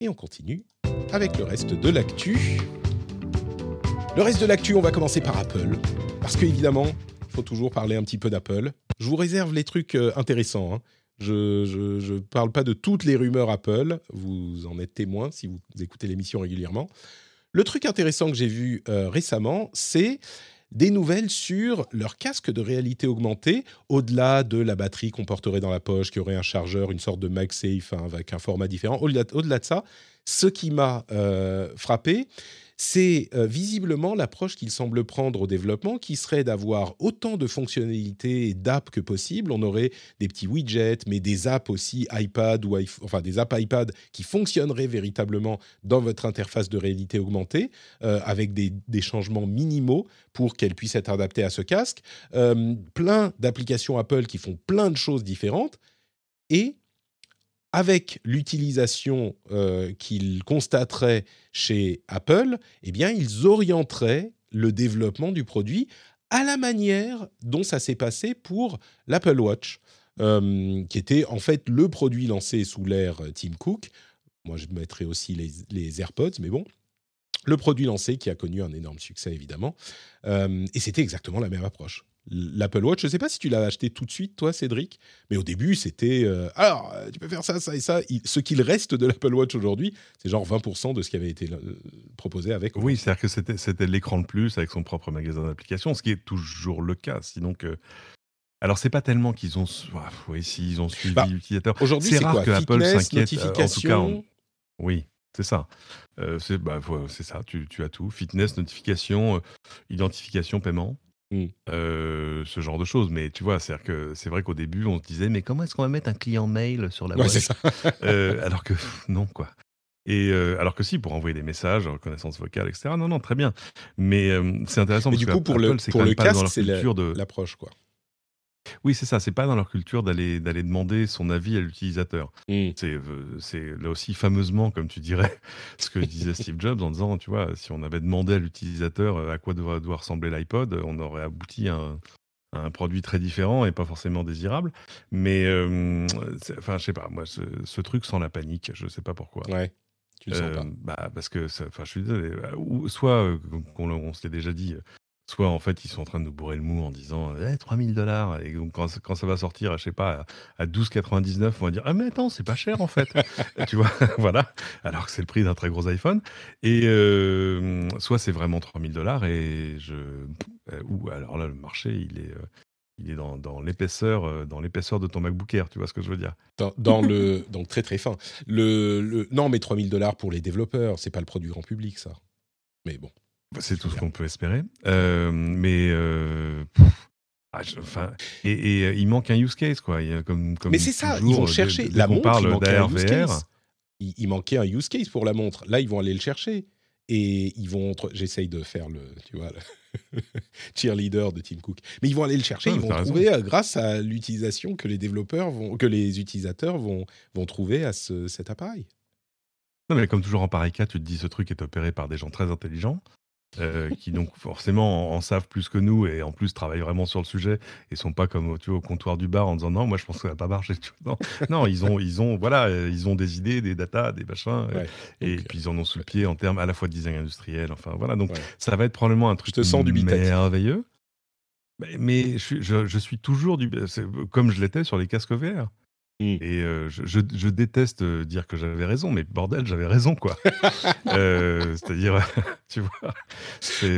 Et on continue avec le reste de l'actu. Le reste de l'actu, on va commencer par Apple. Parce qu'évidemment, il faut toujours parler un petit peu d'Apple. Je vous réserve les trucs euh, intéressants. Hein. Je ne parle pas de toutes les rumeurs Apple. Vous en êtes témoin si vous écoutez l'émission régulièrement. Le truc intéressant que j'ai vu euh, récemment, c'est des nouvelles sur leur casque de réalité augmentée, au-delà de la batterie qu'on porterait dans la poche, qui aurait un chargeur, une sorte de MagSafe hein, avec un format différent. Au-delà, de ça, ce qui m'a euh, frappé, c'est euh, visiblement l'approche qu'il semble prendre au développement, qui serait d'avoir autant de fonctionnalités d'apps que possible. On aurait des petits widgets, mais des apps aussi iPad ou enfin des apps iPad qui fonctionneraient véritablement dans votre interface de réalité augmentée, euh, avec des, changements minimaux pour qu'elles puissent être adaptées à ce casque. Euh, plein d'applications Apple qui font plein de choses différentes et avec l'utilisation euh, qu'ils constateraient chez Apple, eh bien, ils orienteraient le développement du produit à la manière dont ça s'est passé pour l'Apple Watch, euh, qui était en fait le produit lancé sous l'ère Tim Cook. Moi, je mettrais aussi les, AirPods, mais bon, le produit lancé qui a connu un énorme succès, évidemment. Euh, et c'était exactement la même approche l'Apple Watch. Je ne sais pas si tu l'as acheté tout de suite, toi, Cédric, mais au début, c'était euh, alors, euh, tu peux faire ça, ça et ça. ce qu'il reste de l'Apple Watch aujourd'hui, c'est genre 20% de ce qui avait été euh, proposé avec. Oui, c'est-à-dire que c'était, c'était l'écran de plus avec son propre magasin d'applications, ce qui est toujours le cas. Sinon que. Alors, c'est pas tellement qu'ils ont, oui, s'ils ont suivi bah, l'utilisateur. Aujourd'hui, c'est, rare que Apple s'inquiète. En tout cas, oui. C'est ça. c'est bah, c'est ça, tu, tu, as tout. Fitness, notification, identification, paiement. Mmh. ce genre de choses. Mais tu vois, c'est que c'est vrai qu'au début, on se disait, mais comment est-ce qu'on va mettre un client mail sur la ouais, Alors que non, quoi. Et alors que si, pour envoyer des messages, reconnaissance vocale, etc. Non, non, très bien. Mais c'est intéressant parce du coup, pour le, pour le casque, c'est l'approche, quoi. Oui, c'est ça. C'est pas dans leur culture d'aller d'aller demander son avis à l'utilisateur. Mmh. C'est c'est là aussi fameusement, comme tu dirais, ce que disait Steve Jobs en disant, tu vois, si on avait demandé à l'utilisateur à quoi doit, doit ressembler l'iPod, on aurait abouti à un, un, produit très différent et pas forcément désirable. Mais enfin, je sais pas. Moi, ce, truc sans la panique, je sais pas pourquoi. Ouais. Tu le sens pas. Bah, parce que, enfin, je suis désolé. Soit, on, on se l'est déjà dit, Soit en fait ils sont en train de nous bourrer le mou en disant eh, 3000 dollars. Et donc quand, quand, ça va sortir je sais pas à 12,99 on va dire ah mais attends c'est pas cher en fait. Tu vois voilà. Alors que c'est le prix d'un très gros iPhone. Et euh, soit c'est vraiment 3000 dollars et je euh, ou alors là le marché il est euh, il est dans, dans l'épaisseur dans l'épaisseur de ton MacBook Air tu vois ce que je veux dire? Dans, dans le donc très très fin. Le, le non mais 3000 dollars pour les développeurs c'est pas le produit grand public ça. Mais bon c'est tout ce qu'on peut espérer. mais ah, enfin, et, il manque un use case, quoi. comme, comme mais c'est ça, ils vont chercher. la montre, parle d'AR, il, il, manquait un use case pour la montre. Là, ils vont aller le chercher. Et ils vont. J'essaye de faire le. Tu vois, le cheerleader de Tim Cook. Mais ils vont aller le chercher. ils vont trouver, euh, grâce à l'utilisation que les développeurs vont. que les utilisateurs vont, vont trouver à ce, cet appareil. Non, mais comme toujours en pareil cas, tu te dis ce truc est opéré par des gens très intelligents. Euh, qui donc forcément en, savent plus que nous et en plus travaillent vraiment sur le sujet et sont pas comme tu vois, au comptoir du bar en disant non moi je pense que ça va pas marcher non, non ils ont ils ont voilà euh, ils ont des idées des datas des machins euh, et puis ils en ont sous le pied en termes à la fois de design industriel enfin voilà. Donc ça va être probablement un truc je te sens merveilleux. Mais, mais je, je, je, suis toujours du comme je l'étais sur les casques VR Mmh. Et je, déteste dire que j'avais raison, mais bordel, j'avais raison, quoi. C'est-à-dire, tu vois,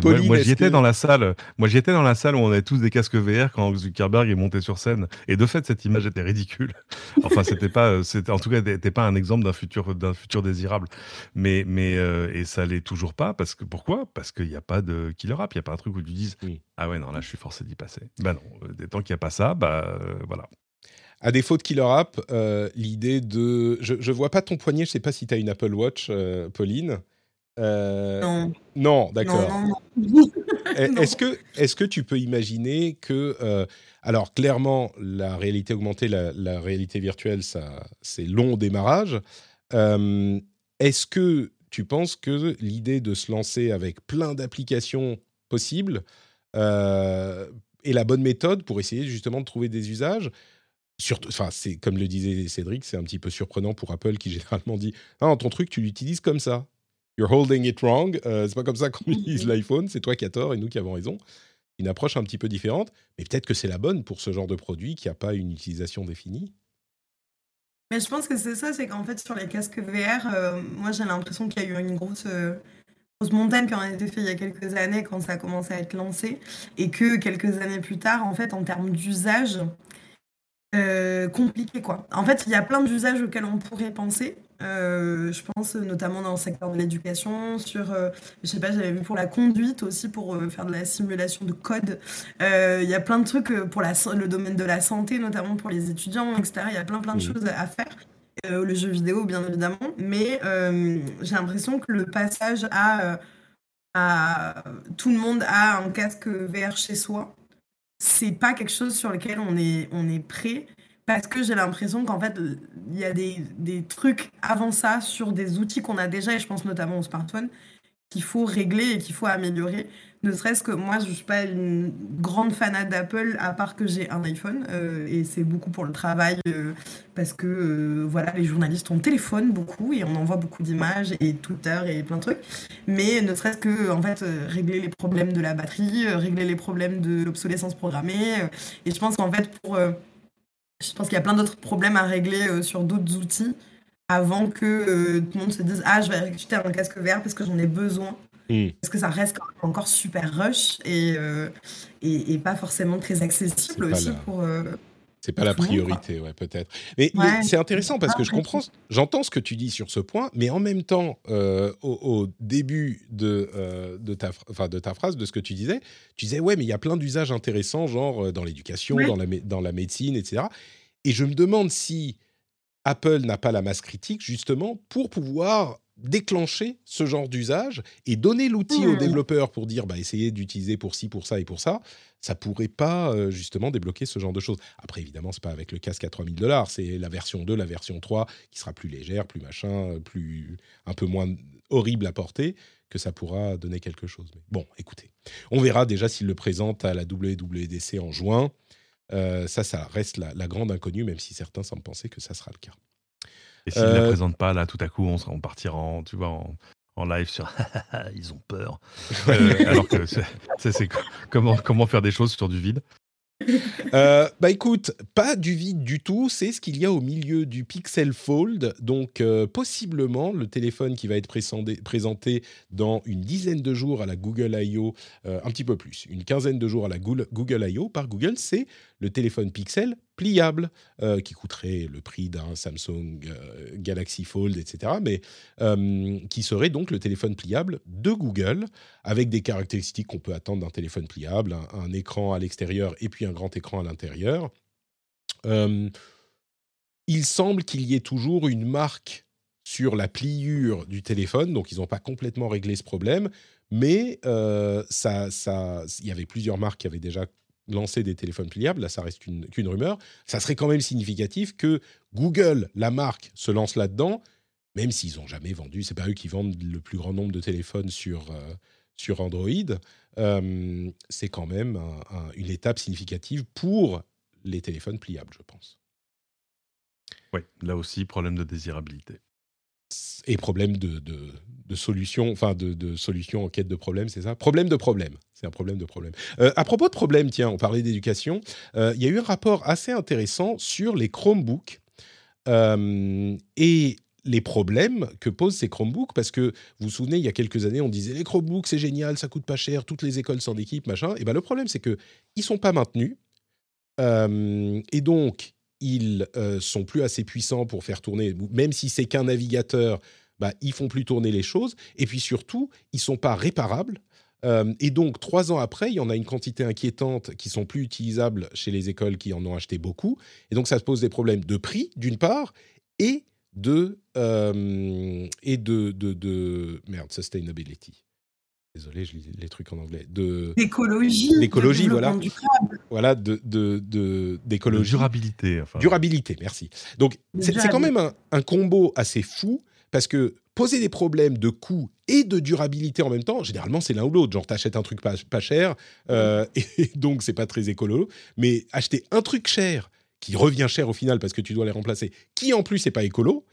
moi, j'y étais dans la salle. Moi, j'y étais dans la salle où on avait tous des casques VR quand Zuckerberg est monté sur scène. Et de fait, cette image était ridicule. Enfin, c'était pas, c'était en tout cas, n'était pas un exemple d'un futur, d'un futur désirable. Mais, mais et ça l'est toujours pas parce que pourquoi? Parce qu'il n'y a pas de killer app, il n'y a pas un truc où tu dises, mmh. ah ouais, non, là, je suis forcé d'y passer. Bah non, tant qu'il n'y a pas ça, bah voilà. À défaut de Killer App, euh, l'idée de. Je ne vois pas ton poignet, je ne sais pas si tu as une Apple Watch, euh, Pauline. Euh, non. Non, d'accord. Est-ce que, est que tu peux imaginer que. alors, clairement, la réalité augmentée, la, la réalité virtuelle, ça, c'est long démarrage. Est-ce que tu penses que l'idée de se lancer avec plein d'applications possibles est la bonne méthode pour essayer justement de trouver des usages? Enfin, c'est comme le disait Cédric, c'est un petit peu surprenant pour Apple qui généralement dit ah, ton truc, tu l'utilises comme ça. You're holding it wrong. Euh, c'est pas comme ça qu'on utilise l'iPhone. C'est toi qui as tort et nous qui avons raison. Une approche un petit peu différente, mais peut-être que c'est la bonne pour ce genre de produit qui n'a pas une utilisation définie. Mais je pense que c'est ça, c'est qu'en fait sur les casques VR, euh, moi j'ai l'impression qu'il y a eu une grosse, euh, grosse montagne qui en a été faite il y a quelques années quand ça a commencé à être lancé, et que quelques années plus tard, en fait en termes d'usage, euh, compliqué quoi. En fait, il y a plein d'usages auxquels on pourrait penser. Euh, je pense notamment dans le secteur de l'éducation, sur, euh, je sais pas, j'avais vu pour la conduite aussi, pour faire de la simulation de code. Il y a plein de trucs pour la, le domaine de la santé, notamment pour les étudiants, etc. Il y a plein plein de choses à faire. le jeu vidéo, bien évidemment. Mais j'ai l'impression que le passage à, à tout le monde a un casque VR chez soi, c'est pas quelque chose sur lequel on est, on est prêt parce que j'ai l'impression qu'en fait, il y a des, des, trucs avant ça sur des outils qu'on a déjà, et je pense notamment au smartphone, qu'il faut régler et qu'il faut améliorer. Ne serait-ce que moi, je ne suis pas une grande fanade d'Apple, à part que j'ai un iPhone, euh, et c'est beaucoup pour le travail, euh, parce que euh, voilà, les journalistes ont téléphone beaucoup, et on envoie beaucoup d'images, et Twitter, et plein de trucs. Mais ne serait-ce que, en fait, régler les problèmes de la batterie, régler les problèmes de l'obsolescence programmée, et je pense qu'en fait, pour... je pense qu'il y a plein d'autres problèmes à régler sur d'autres outils avant que tout le monde se dise Ah, je vais acheter un casque vert parce que j'en ai besoin. Mm. Parce que ça reste encore super rush et, euh, et, pas forcément très accessible aussi pour. Euh, c'est pas la priorité, ouais, peut-être. Mais, c'est intéressant parce que je comprends, j'entends ce que tu dis sur ce point, mais en même temps, euh, au, début de, de, ta, enfin, de ta phrase, de ce que tu disais, tu disais, ouais, mais il y a plein d'usages intéressants, genre dans l'éducation, dans, la, dans la médecine, etc. Et je me demande si Apple n'a pas la masse critique, justement, pour pouvoir déclencher ce genre d'usage et donner l'outil aux mmh. développeurs pour dire bah, essayez d'utiliser pour ci, pour ça et pour ça, ça pourrait pas euh, justement débloquer ce genre de choses. Après, évidemment, c'est pas avec le casque à 3000 dollars, c'est la version 2, la version 3 qui sera plus légère, plus machin, plus un peu moins horrible à porter que ça pourra donner quelque chose. Mais bon, écoutez, on verra déjà s'il le présente à la WWDC en juin. Euh, ça, ça reste la, la grande inconnue, même si certains semblent penser que ça sera le cas. Et s'ils ne la euh, présentent pas, là, tout à coup, on, on partira en, tu vois, en, live sur ils ont peur. Euh, alors que c'est comment, comment faire des choses sur du vide. Euh, bah écoute, pas du vide du tout, c'est ce qu'il y a au milieu du Pixel Fold, donc possiblement le téléphone qui va être présenté, dans une dizaine de jours à la Google I.O., un petit peu plus, une quinzaine de jours à la Google I.O. par Google, c'est le téléphone Pixel pliable qui coûterait le prix d'un Samsung Galaxy Fold, etc. Mais qui serait donc le téléphone pliable de Google avec des caractéristiques qu'on peut attendre d'un téléphone pliable, un, écran à l'extérieur et puis un grand écran à l'intérieur. il semble qu'il y ait toujours une marque sur la pliure du téléphone, donc ils n'ont pas complètement réglé ce problème, mais euh, ça, ça, il y avait plusieurs marques qui avaient déjà lancé des téléphones pliables, là ça reste qu'une rumeur, ça serait quand même significatif que Google, la marque, se lance là-dedans, même s'ils n'ont jamais vendu, c'est pas eux qui vendent le plus grand nombre de téléphones sur, euh, sur Android, euh, c'est quand même une étape significative pour les téléphones pliables, je pense. Oui, là aussi, problème de désirabilité et problème de, de, solution, enfin de, de, solution en quête de problème, c'est ça? Problème de problème, c'est un problème de problème. Euh, à propos de problème, tiens, on parlait d'éducation, euh, il y a eu un rapport assez intéressant sur les Chromebooks euh, et les problèmes que posent ces Chromebooks, parce que vous vous souvenez, il y a quelques années, on disait les Chromebooks, c'est génial, ça coûte pas cher, toutes les écoles sont d'équipe, machin. Et ben le problème, c'est que ils sont pas maintenus, et donc ils euh, sont plus assez puissants pour faire tourner, même si c'est qu'un navigateur, bah, ils font plus tourner les choses. Et puis surtout, ils sont pas réparables. Euh, et donc, trois ans après, il y en a une quantité inquiétante qui sont plus utilisables chez les écoles qui en ont acheté beaucoup. Et donc, ça se pose des problèmes de prix, d'une part, et de, euh, et de, de, de, merde, sustainability désolé, je lis les trucs en anglais, de d'écologie, d'écologie, voilà, voilà, de d'écologie, durabilité, enfin. durabilité, merci. Donc c'est quand même un, combo assez fou parce que poser des problèmes de coût et de durabilité en même temps, généralement c'est l'un ou l'autre. Genre t'achètes un truc pas, pas cher euh, et donc c'est pas très écolo, mais acheter un truc cher qui revient cher au final parce que tu dois les remplacer, qui en plus n'est pas écolo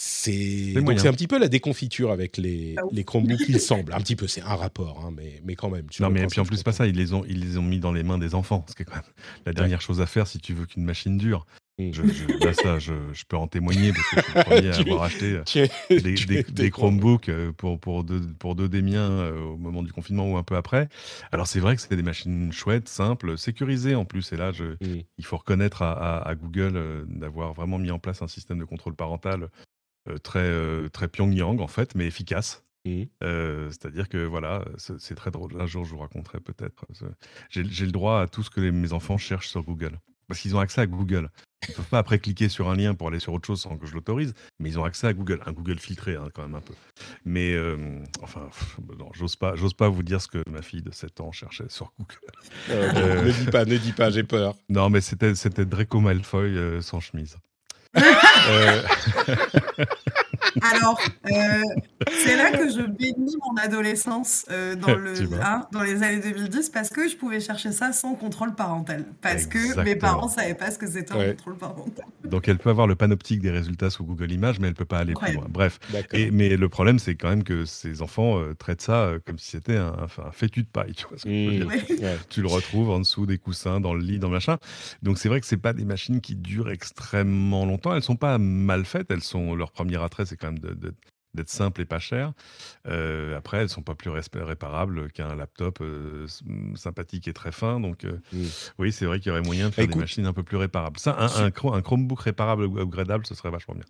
c'est un petit peu la déconfiture avec les, ah les Chromebooks, il semble. Un petit peu, c'est un rapport, hein, mais, mais quand même. non, mais puis en plus, pas ça, ils les, ont, ils les ont mis dans les mains des enfants, ce qui est quand même la dernière chose à faire si tu veux qu'une machine dure. Mmh. Je, là, ça, je, je, peux en témoigner parce que je suis le premier à avoir acheté euh, des, des, Chromebooks euh, pour, pour, deux, pour deux des miens euh, au moment du confinement ou un peu après. Alors, c'est vrai que c'était des machines chouettes, simples, sécurisées en plus. Et là, je, mmh. il faut reconnaître à, à Google d'avoir vraiment mis en place un système de contrôle parental euh, très, euh, très Pyongyang, en fait, mais efficace. Mmh. Euh, c'est-à-dire que voilà, c'est très drôle. Un jour, je vous raconterai peut-être. J'ai le droit à tout ce que mes enfants cherchent sur Google. Parce qu'ils ont accès à Google. Ils ne peuvent pas après cliquer sur un lien pour aller sur autre chose sans que je l'autorise, mais ils ont accès à Google. Un Google filtré, hein, quand même un peu. Mais enfin, non, j'ose pas, j'ose pas vous dire ce que ma fille de 7 ans cherchait sur Google. ne dis pas, ne dis pas, j'ai peur. Non, mais c'était Draco Malfoy sans chemise. Euh. Alors, euh, c'est là que je bénis mon adolescence euh, dans, le, hein, dans les années 2010 parce que je pouvais chercher ça sans contrôle parental. Parce que mes parents ne savaient pas ce que c'était un contrôle parental. Donc, elle peut avoir le panoptique des résultats sous Google Images, mais elle ne peut pas aller plus loin. Bref. Et, mais le problème, c'est quand même que ces enfants traitent ça comme si c'était un, un, fétu de paille. Tu, vois mmh. tu le retrouves en dessous des coussins, dans le lit, dans le machin. Donc, c'est vrai que ce pas des machines qui durent extrêmement longtemps. Elles sont pas mal faites. Elles sont, leur premier attrait, c'est quand même d'être simples et pas chères. Euh, après, elles sont pas plus réparables qu'un laptop euh, sympathique et très fin. Donc, euh, mmh. oui, c'est vrai qu'il y aurait moyen de faire des machines un peu plus réparables. Ça, un, un, Chromebook réparable ou upgradable, ce serait vachement bien.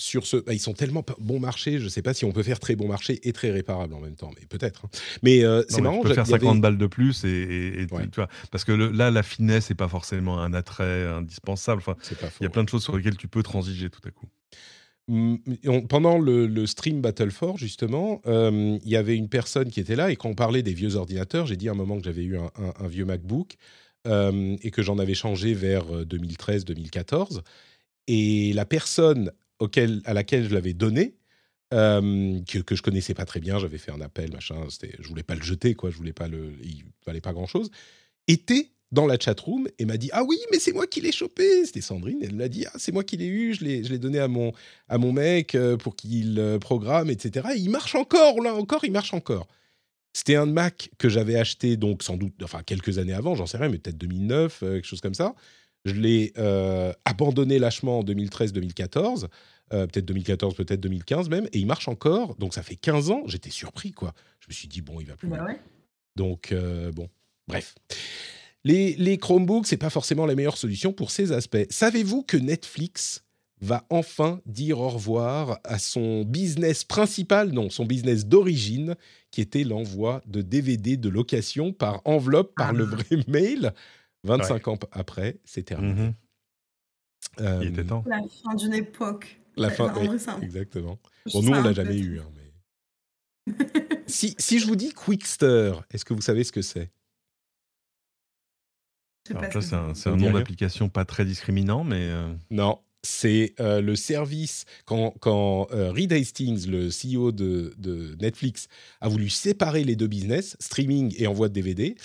Sur ce, bah, ils sont tellement bon marché, je ne sais pas si on peut faire très bon marché et très réparable en même temps, mais peut-être. Hein. Mais c'est marrant. Tu peux faire 50 balles de plus et, tu vois, parce que là, la finesse n'est pas forcément un attrait indispensable. Enfin, il y a plein de choses sur lesquelles tu peux transiger tout à coup pendant le, stream Battle 4, justement, euh, il y avait une personne qui était là et quand on parlait des vieux ordinateurs, j'ai dit à un moment que j'avais eu un, vieux MacBook euh, et que j'en avais changé vers 2013-2014. Euh, et la personne auquel, à laquelle je l'avais donné, que, que je connaissais pas très bien, j'avais fait un appel, machin, je voulais pas le jeter, quoi, je voulais pas le, il valait pas grand chose, était dans la chatroom et m'a dit Ah oui, mais c'est moi qui l'ai chopé. C'était Sandrine, elle m'a dit Ah, c'est moi qui l'ai eu, je l'ai donné à mon, à mon mec euh, pour qu'il euh, programme, etc. il marche encore, là encore, il marche encore. C'était un Mac que j'avais acheté, donc sans doute, enfin quelques années avant, j'en sais rien, mais peut-être 2009, euh, quelque chose comme ça. Je l'ai abandonné lâchement en 2013-2014, peut-être 2014, peut-être 2015 même, et il marche encore. Donc ça fait 15 ans, j'étais surpris, quoi. Je me suis dit, bon, il va plus. Bah donc, bon, bref. les, les Chromebooks, c'est pas forcément la meilleure solution pour ces aspects. Savez-vous que Netflix va enfin dire au revoir à son business principal, non, son business d'origine, qui était l'envoi de DVD de location par enveloppe, par le ah. vrai mail? 25 ans après, c'est terminé. Euh, Il était temps. La fin d'une époque. La fin, exactement. Bon, nous, on l'a jamais eu. Hein, mais... si, si je vous dis Quickster, est-ce que vous savez ce que c'est? C'est un, un, nom d'application pas très discriminant, mais... Euh, non, c'est euh, le service, quand, quand euh, Reed Hastings, le CEO de, Netflix, a voulu séparer les deux business, streaming et envoi de DVD,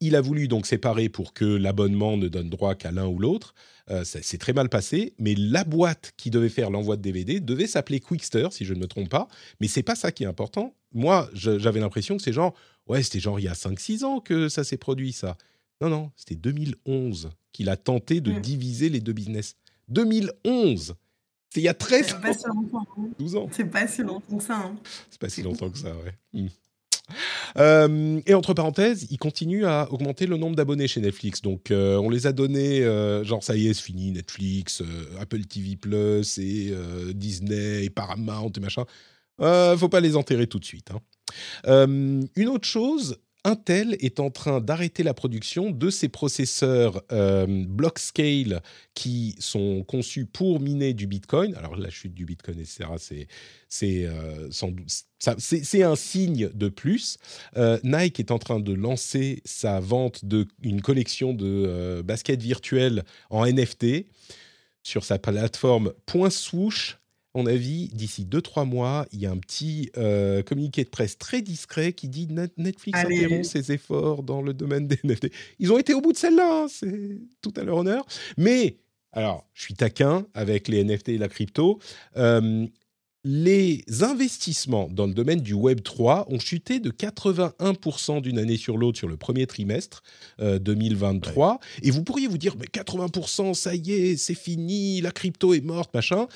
il a voulu donc séparer pour que l'abonnement ne donne droit qu'à l'un ou l'autre. Euh, c'est très mal passé, mais la boîte qui devait faire l'envoi de DVD devait s'appeler Quickster, si je ne me trompe pas. Mais c'est pas ça qui est important. Moi, j'avais l'impression que c'est genre, ouais, c'était genre il y a 5-6 ans que ça s'est produit, ça. Non, non, c'était 2011 qu'il a tenté de diviser les deux business. 2011. C'est il y a 13 ans. Pas si longtemps. 12 hein. ans. C'est pas si longtemps que ça. Hein. C'est pas si longtemps que ça, ouais. Hmm. Euh, et entre parenthèses, il continue à augmenter le nombre d'abonnés chez Netflix. Donc, euh, on les a donnés, euh, genre ça y est, c'est fini, Netflix, Apple TV et Disney et Paramount et machin. faut pas les enterrer tout de suite. Hein. une autre chose, Intel est en train d'arrêter la production de ses processeurs euh, Blockscale qui sont conçus pour miner du Bitcoin. Alors la chute du Bitcoin, etc., c'est euh, c'est un signe de plus. Euh, Nike est en train de lancer sa vente d'une collection de baskets virtuelles en NFT sur sa plateforme Point mon avis, d'ici 2-3 mois, il y a un petit euh, communiqué de presse très discret qui dit Netflix interrompt ses efforts dans le domaine des NFT. Ils ont été au bout de celle-là, hein, c'est tout à leur honneur. Mais, alors, je suis taquin avec les NFT et la crypto. Euh, les investissements dans le domaine du Web 3 ont chuté de 81% d'une année sur l'autre sur le premier trimestre 2023. Euh, et vous pourriez vous dire, mais 80%, ça y est, c'est fini, la crypto est morte, machin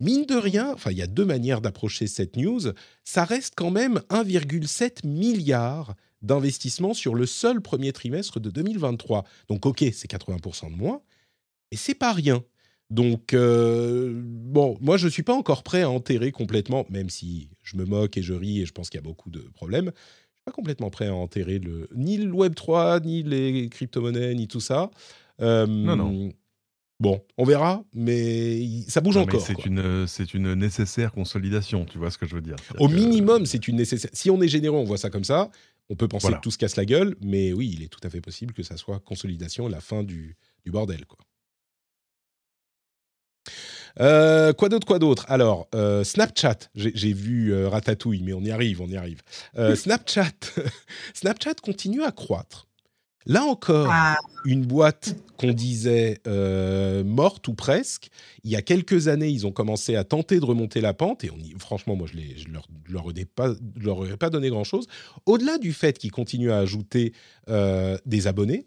mine de rien, enfin, il y a deux manières d'approcher cette news, ça reste quand même 1,7 milliard d'investissements sur le seul premier trimestre de 2023. Donc, ok, c'est 80% de moins, et c'est pas rien. Donc, euh, bon, moi, je ne suis pas encore prêt à enterrer complètement, même si je me moque et je ris et je pense qu'il y a beaucoup de problèmes. Je suis pas complètement prêt à enterrer le, ni le Web3, ni les crypto-monnaies, ni tout ça. Euh, non, non. Bon, on verra, mais ça bouge encore. C'est une, c'est une nécessaire consolidation, tu vois ce que je veux dire. Au minimum, c'est une nécessaire. Si on est généreux, on voit ça comme ça. On peut penser que tout se casse la gueule, mais oui, il est tout à fait possible que ça soit consolidation, la fin du, du bordel, quoi. Euh, quoi d'autre, quoi d'autre? Alors, euh, Snapchat, j'ai vu euh, Ratatouille, mais on y arrive, on y arrive. Snapchat, Snapchat continue à croître. Là encore, ah. une boîte qu'on disait euh, morte ou presque. Il y a quelques années, ils ont commencé à tenter de remonter la pente et on franchement, moi, je ne leur, leur, pas, leur aurais pas donné grand-chose. Au-delà du fait qu'ils continuent à ajouter euh, des abonnés,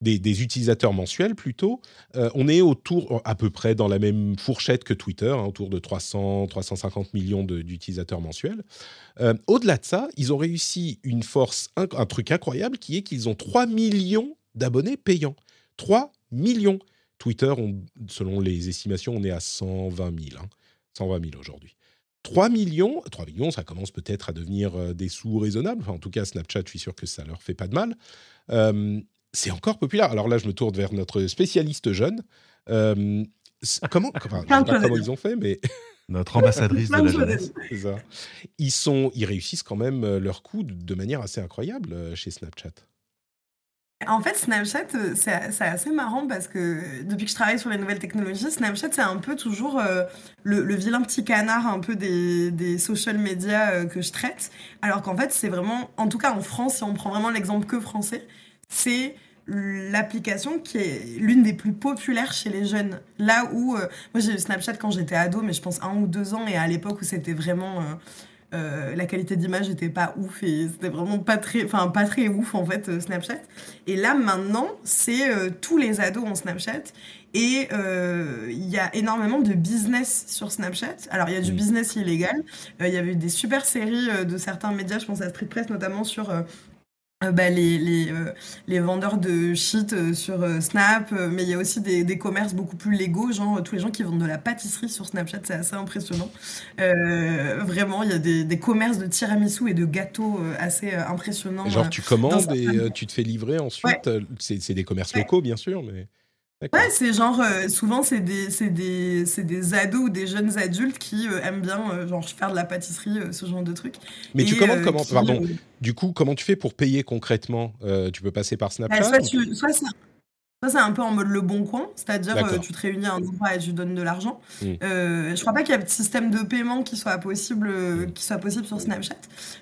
des, utilisateurs mensuels plutôt, euh, on est autour, à peu près dans la même fourchette que Twitter, hein, autour de 300, 350 millions d'utilisateurs mensuels. Euh, au-delà de ça, ils ont réussi une force, un, truc incroyable qui est qu'ils ont 3 millions d'abonnés payants. 3 millions. Twitter, selon les estimations, on est à 120 000. 120 000 aujourd'hui. 3 millions, 3 millions, ça commence peut-être à devenir euh, des sous raisonnables. en tout cas, Snapchat, je suis sûr que ça leur fait pas de mal c'est encore populaire. Alors là, je me tourne vers notre spécialiste jeune. Euh, comment, enfin, sais pas comment ils ont fait, mais notre ambassadrice de la jeunesse. Ils sont, ils réussissent quand même euh, leur coup de manière assez incroyable euh, chez Snapchat. En fait, Snapchat, c'est assez marrant parce que depuis que je travaille sur les nouvelles technologies, Snapchat, c'est un peu toujours le, vilain petit canard un peu des, des social media que je traite. Alors qu'en fait, c'est vraiment, en tout cas en France, si on prend vraiment l'exemple que français, c'est l'application qui est l'une des plus populaires chez les jeunes. Là où, euh, moi j'ai eu Snapchat quand j'étais ado, mais je pense un ou deux ans, et à l'époque où c'était vraiment... Euh, euh, la qualité d'image n'était pas ouf et c'était vraiment pas très, enfin pas très ouf en fait Snapchat. Et là maintenant, c'est tous les ados ont Snapchat et il y a énormément de business sur Snapchat. Alors il y a du business illégal. Il y avait eu des super séries de certains médias, je pense à Street Press notamment sur euh, bah, les, les, euh, les, vendeurs de shit euh, sur Snap, mais il y a aussi des, des, commerces beaucoup plus légaux, genre tous les gens qui vendent de la pâtisserie sur Snapchat, c'est assez impressionnant. vraiment, il y a des, des, commerces de tiramisu et de gâteaux assez impressionnants. genre, tu commandes et tu te fais livrer ensuite. C'est des commerces locaux, bien sûr, mais. Ouais, c'est genre, euh, souvent, c'est des, des, des ados ou des jeunes adultes qui euh, aiment bien euh, genre, faire de la pâtisserie, ce genre de trucs. Mais tu commandes comment? Pardon. Du coup, comment tu fais pour payer concrètement? Tu peux passer par bah, Snapchat soit, tu, soit ça, c'est un peu en mode le bon coin, c'est-à-dire euh, tu te réunis à un endroit et tu donnes de l'argent. Je mmh. Euh, je crois pas qu'il y ait de système de paiement qui soit possible, euh, mmh. qui soit possible sur Snapchat.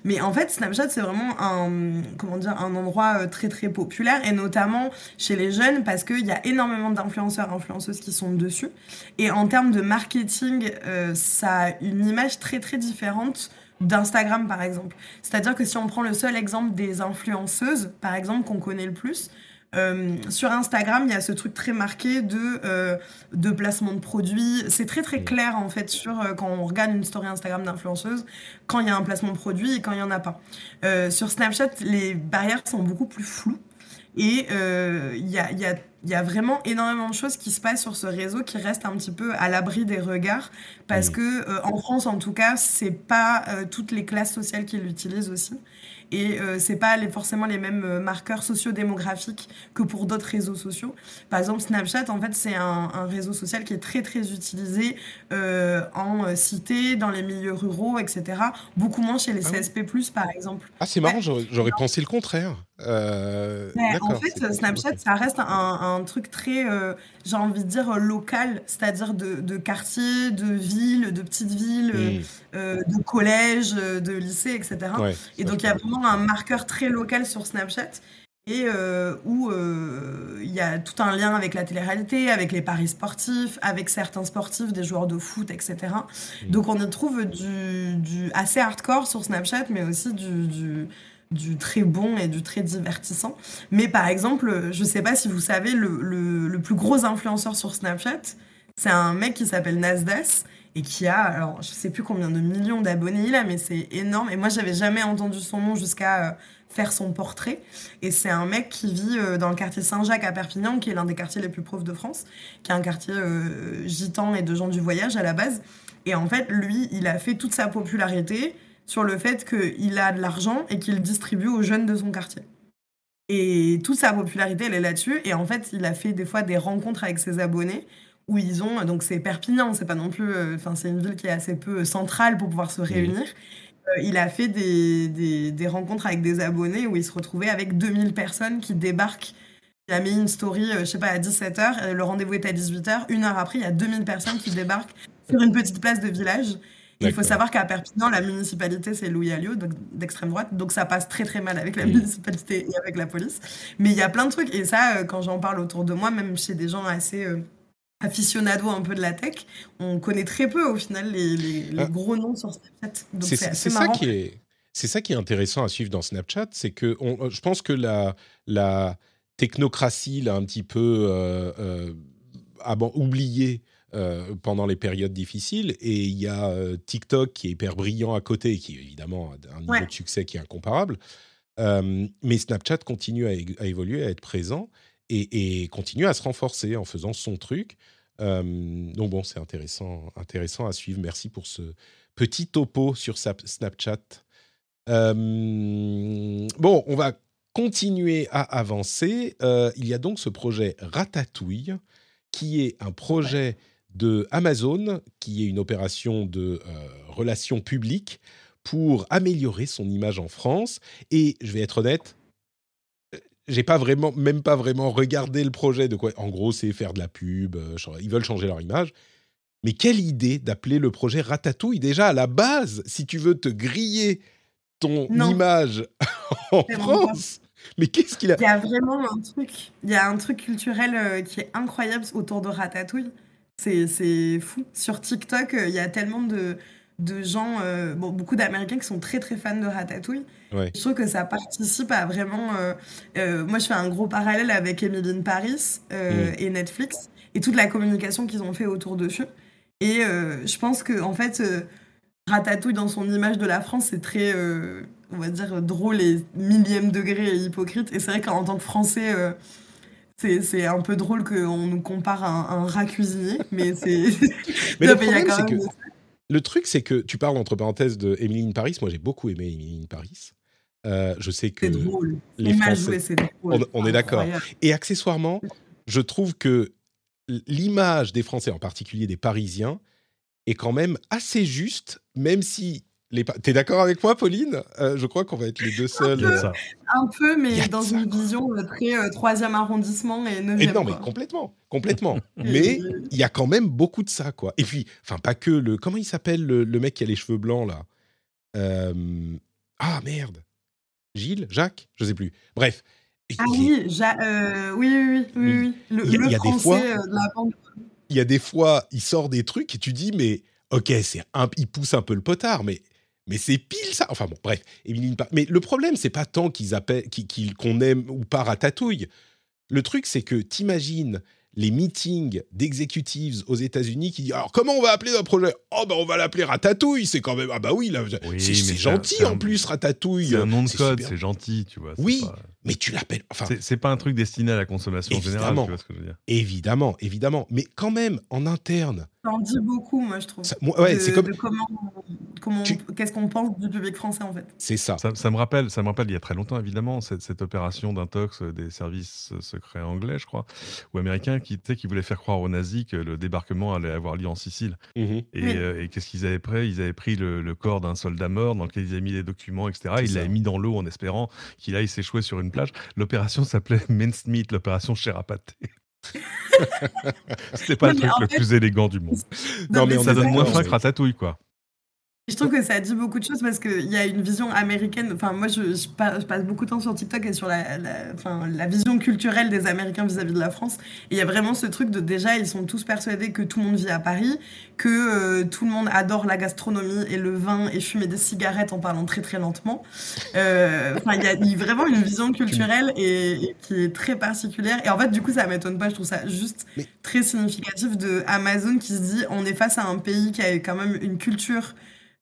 Mais en fait, Snapchat, c'est vraiment un, comment dire, un endroit très très populaire et notamment chez les jeunes parce qu'il y a énormément d'influenceurs, influenceuses qui sont dessus. Et en termes de marketing, ça a une image très très différente d'Instagram par exemple. C'est-à-dire que si on prend le seul exemple des influenceuses, par exemple, qu'on connaît le plus, euh, sur Instagram, il y a ce truc très marqué de, euh, de placement de produits. C'est très très clair en fait sur euh, quand on regarde une story Instagram d'influenceuse, quand il y a un placement de produit et quand il n'y en a pas. sur Snapchat, les barrières sont beaucoup plus floues. Et il y a, y, a, y, a, vraiment énormément de choses qui se passent sur ce réseau qui restent un petit peu à l'abri des regards. Parce que en France, en tout cas, c'est pas toutes les classes sociales qui l'utilisent aussi et euh, c'est pas les, forcément les mêmes euh, marqueurs sociodémographiques que pour d'autres réseaux sociaux. Par exemple, Snapchat, en fait, c'est un, un, réseau social qui est très très utilisé euh, en euh, cité, dans les milieux ruraux, etc. Beaucoup moins chez les ah CSP+, par exemple. Ah, c'est marrant, j'aurais pensé le contraire. Euh, en fait, Snapchat, ça reste un, un truc très, j'ai envie de dire, local, c'est-à-dire de, de quartier, de ville, de petites villes, mmh. de collèges, de lycées, etc. et donc, il y a vraiment un marqueur très local sur Snapchat et euh, où euh, il y a tout un lien avec la télé-réalité, avec les paris sportifs, avec certains sportifs, des joueurs de foot, etc. Mmh. Donc on y trouve du, du, assez hardcore sur Snapchat, mais aussi du, du, du, très bon et du très divertissant. Mais par exemple, je sais pas si vous savez, le, le, plus gros influenceur sur Snapchat, c'est un mec qui s'appelle Nasdas et qui a, alors je sais plus combien de millions d'abonnés il a, mais c'est énorme. Et moi, j'avais jamais entendu son nom jusqu'à euh, faire son portrait. Et c'est un mec qui vit euh, dans le quartier Saint-Jacques à Perpignan, qui est l'un des quartiers les plus pauvres de France, qui est un quartier euh, gitan et de gens du voyage à la base. Et en fait, lui, il a fait toute sa popularité sur le fait qu'il a de l'argent et qu'il distribue aux jeunes de son quartier. Et toute sa popularité, elle est là-dessus. Et en fait, il a fait des fois des rencontres avec ses abonnés où ils ont, donc c'est Perpignan, c'est pas non plus, euh, enfin c'est une ville qui est assez peu centrale pour pouvoir se réunir. Euh, il a fait des, des, des, rencontres avec des abonnés où il se retrouvait avec 2000 personnes qui débarquent. Il a mis une story, euh, je sais pas, à 17h, le rendez-vous est à 18h. Une heure après, il y a 2000 personnes qui débarquent sur une petite place de village. Il faut savoir qu'à Perpignan, la municipalité, c'est Louis Alliot, d'extrême droite. Donc ça passe très très mal avec la municipalité et avec la police. Mais il y a plein de trucs. Et ça, quand j'en parle autour de moi, même chez des gens assez aficionado un peu de la tech, on connaît très peu au final les, ah. gros noms sur Snapchat. C'est ça qui est. C'est ça qui est intéressant à suivre dans Snapchat, c'est que on, je pense que la, la technocratie l'a un petit peu euh, euh, oublié euh, pendant les périodes difficiles, et il y a euh, TikTok qui est hyper brillant à côté, qui évidemment a un niveau de succès qui est incomparable. mais Snapchat continue à, à, évoluer, à être présent, et, continue à se renforcer en faisant son truc. Euh, donc bon, c'est intéressant, intéressant à suivre. Merci pour ce petit topo sur Snapchat. Euh, bon, on va continuer à avancer. Euh, il y a donc ce projet Ratatouille, qui est un projet de Amazon, qui est une opération de relations publiques pour améliorer son image en France. Et je vais être honnête, j'ai pas vraiment, même pas vraiment regardé le projet de quoi. En gros, c'est faire de la pub. Euh, ils veulent changer leur image. Mais quelle idée d'appeler le projet Ratatouille? Déjà à la base, si tu veux te griller ton image en France. Mais qu'est-ce qu'il a? Il y a vraiment un truc. Il y a un truc culturel euh, qui est incroyable autour de Ratatouille. C'est fou. Sur TikTok, euh, il y a tellement de de gens, euh, bon, beaucoup d'Américains qui sont très très fans de Ratatouille. Je trouve que ça participe à vraiment. Euh, euh, moi, je fais un gros parallèle avec Emily in Paris mm. et Netflix et toute la communication qu'ils ont fait autour dessus. Et je pense que en fait, Ratatouille dans son image de la France, c'est très on va dire, drôle et millième degré et hypocrite. Et c'est vrai qu'en tant que Français, c'est un peu drôle qu'on nous compare à un, rat cuisinier, mais c'est. mais le problème, c'est que. Le truc, c'est que tu parles entre parenthèses de Emily in Paris. Moi, j'ai beaucoup aimé Emily in Paris. Euh, je sais que drôle. les Français, drôle. On, est d'accord. Et accessoirement, je trouve que l'image des Français, en particulier des Parisiens, est quand même assez juste, même si T'es d'accord avec moi, Pauline? Euh, Je crois qu'on va être les deux seuls. Un peu, euh, un peu mais dans une vision euh, très troisième arrondissement et neuvième. non, mais complètement, complètement. mais il y a quand même beaucoup de ça, quoi. Et puis, enfin, pas que le. Comment il s'appelle le, mec qui a les cheveux blancs là? Ah merde, Gilles, Jacques, je sais plus. Bref. Ah oui, oui, oui, oui, oui, Le, il y a, des fois, de la Il y a des fois, il sort des trucs et tu dis, mais ok, c'est un, il pousse un peu le potard, mais mais c'est pile ça. Enfin bon, bref. Mais le problème, c'est pas tant qu'ils appellent, qu'on aime ou pas Ratatouille. Le truc, c'est que t'imagines les meetings d'executives aux États-Unis qui disent alors comment on va appeler notre projet? Oh ben on va l'appeler Ratatouille, c'est quand même ah bah oui là c'est gentil en plus Ratatouille. C'est un nom de code, c'est gentil, tu vois. Oui, mais tu l'appelles enfin c'est pas un truc destiné à la consommation générale, tu vois ce que je veux dire. Évidemment, évidemment, mais quand même en interne, ça en dit beaucoup, moi, je trouve. ouais, c'est comme. comment, comment qu'est-ce qu'on pense du public français, en fait. C'est ça. ça. me rappelle, ça me rappelle il y a très longtemps, évidemment, cette, cette opération d'intox des services secrets anglais, je crois, ou américains, qui, qui voulaient faire croire aux nazis que le débarquement allait avoir lieu en Sicile. Mmh euh, et, qu'est-ce qu'ils avaient pris Ils avaient pris le, corps d'un soldat mort dans lequel ils avaient mis les documents, etc. Ils l'avaient mis dans l'eau en espérant qu'il aille s'échouer sur une plage. L'opération s'appelait Mincemeat, l'opération chair à pâté. C'était pas le truc le plus élégant du monde. Non, mais, ça donne moins faim que Ratatouille, quoi. Je trouve que ça dit beaucoup de choses parce qu'il y a une vision américaine. Enfin, moi, je, passe, beaucoup de temps sur TikTok et sur la, enfin, la vision culturelle des Américains vis-à-vis de la France. Et il y a vraiment ce truc de déjà, ils sont tous persuadés que tout le monde vit à Paris, que euh, tout le monde adore la gastronomie et le vin et fumer des cigarettes en parlant très très lentement. Euh, enfin, il y a vraiment une vision culturelle et, qui est très particulière. Et en fait, du coup, ça m'étonne pas. Je trouve ça juste très significatif de Amazon qui se dit on est face à un pays qui a quand même une culture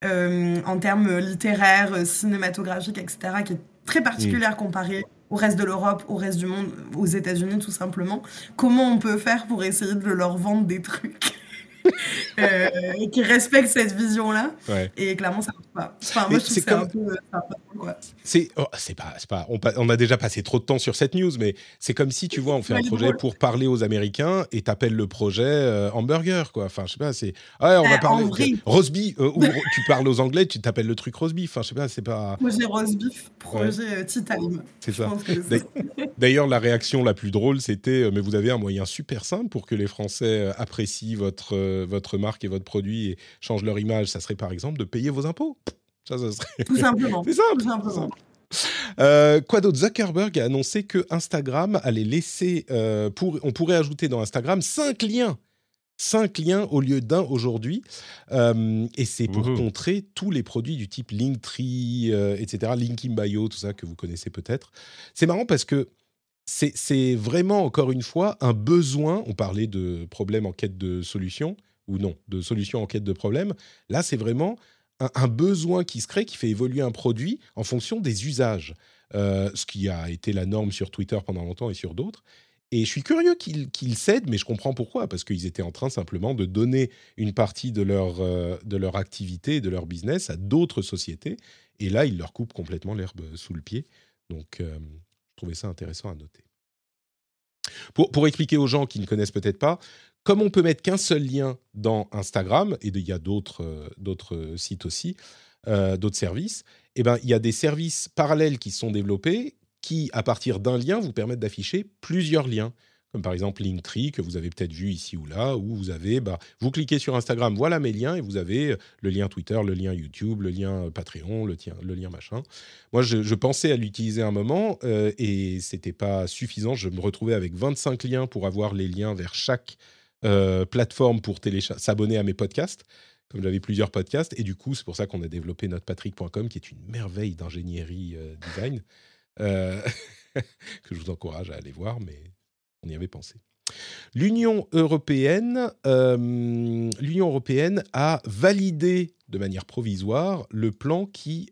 en termes littéraires, cinématographiques, etc., qui est très particulière comparée au reste de l'Europe, au reste du monde, aux États-Unis tout simplement. Comment on peut faire pour essayer de leur vendre des trucs? euh, qui respectent cette vision-là Et clairement, ça marche pas. Enfin, moi, je trouve que c'est un peu... C'est oh, c'est pas, pas on, on, a déjà passé trop de temps sur cette news, mais c'est comme si tu vois, on fait un projet pour parler aux Américains et t'appelles le projet euh, hamburger, quoi. Enfin, je sais pas, c'est ah, on va euh, parler roast beef, euh, ou tu parles aux Anglais, tu t'appelles le truc roast beef. Enfin, je sais pas, c'est pas. Projet roast beef, projet tea time. C'est ça. D'ailleurs, la réaction la plus drôle, c'était mais vous avez un moyen super simple pour que les Français apprécient votre votre marque et votre produit et changent leur image. Ça serait par exemple de payer vos impôts. Ça, ça serait... Tout simplement. C'est simple. Tout simplement. Euh, quoi d'autre? Zuckerberg a annoncé que Instagram allait laisser, euh, pour, on pourrait ajouter dans Instagram cinq liens, cinq liens au lieu d'un aujourd'hui, euh, et c'est pour contrer tous les produits du type Linktree, etc., Link in Bio, tout ça que vous connaissez peut-être. C'est marrant parce que c'est vraiment encore une fois un besoin. On parlait de problèmes en quête de solution ou non, de solution en quête de problème. Là, c'est vraiment un, besoin qui se crée, qui fait évoluer un produit en fonction des usages. Euh, ce qui a été la norme sur Twitter pendant longtemps et sur d'autres. Et je suis curieux qu'ils cèdent, mais je comprends pourquoi, parce qu'ils étaient en train simplement de donner une partie de leur, euh, de leur activité, de leur business à d'autres sociétés. Et là, ils leur coupent complètement l'herbe sous le pied. Donc, euh, je trouvais ça intéressant à noter. Pour, pour, expliquer aux gens qui ne connaissent peut-être pas, comme on peut mettre qu'un seul lien dans Instagram, et il y a d'autres euh, sites aussi, euh, d'autres services, eh ben, il y a des services parallèles qui sont développés qui, à partir d'un lien, vous permettent d'afficher plusieurs liens. Comme par exemple Linktree, que vous avez peut-être vu ici ou là, où vous avez, bah, vous cliquez sur Instagram, voilà mes liens, et vous avez euh, le lien Twitter, le lien YouTube, le lien Patreon, le, le lien machin. Moi, je, pensais à l'utiliser un moment, euh, et c'était pas suffisant. Je me retrouvais avec 25 liens pour avoir les liens vers chaque euh, plateforme pour s'abonner à mes podcasts, comme j'avais plusieurs podcasts. Et du coup, c'est pour ça qu'on a développé notrepatrick.com, qui est une merveille d'ingénierie euh, design, euh, que je vous encourage à aller voir, mais on y avait pensé. L'Union européenne, euh, l'Union européenne a validé de manière provisoire le plan qui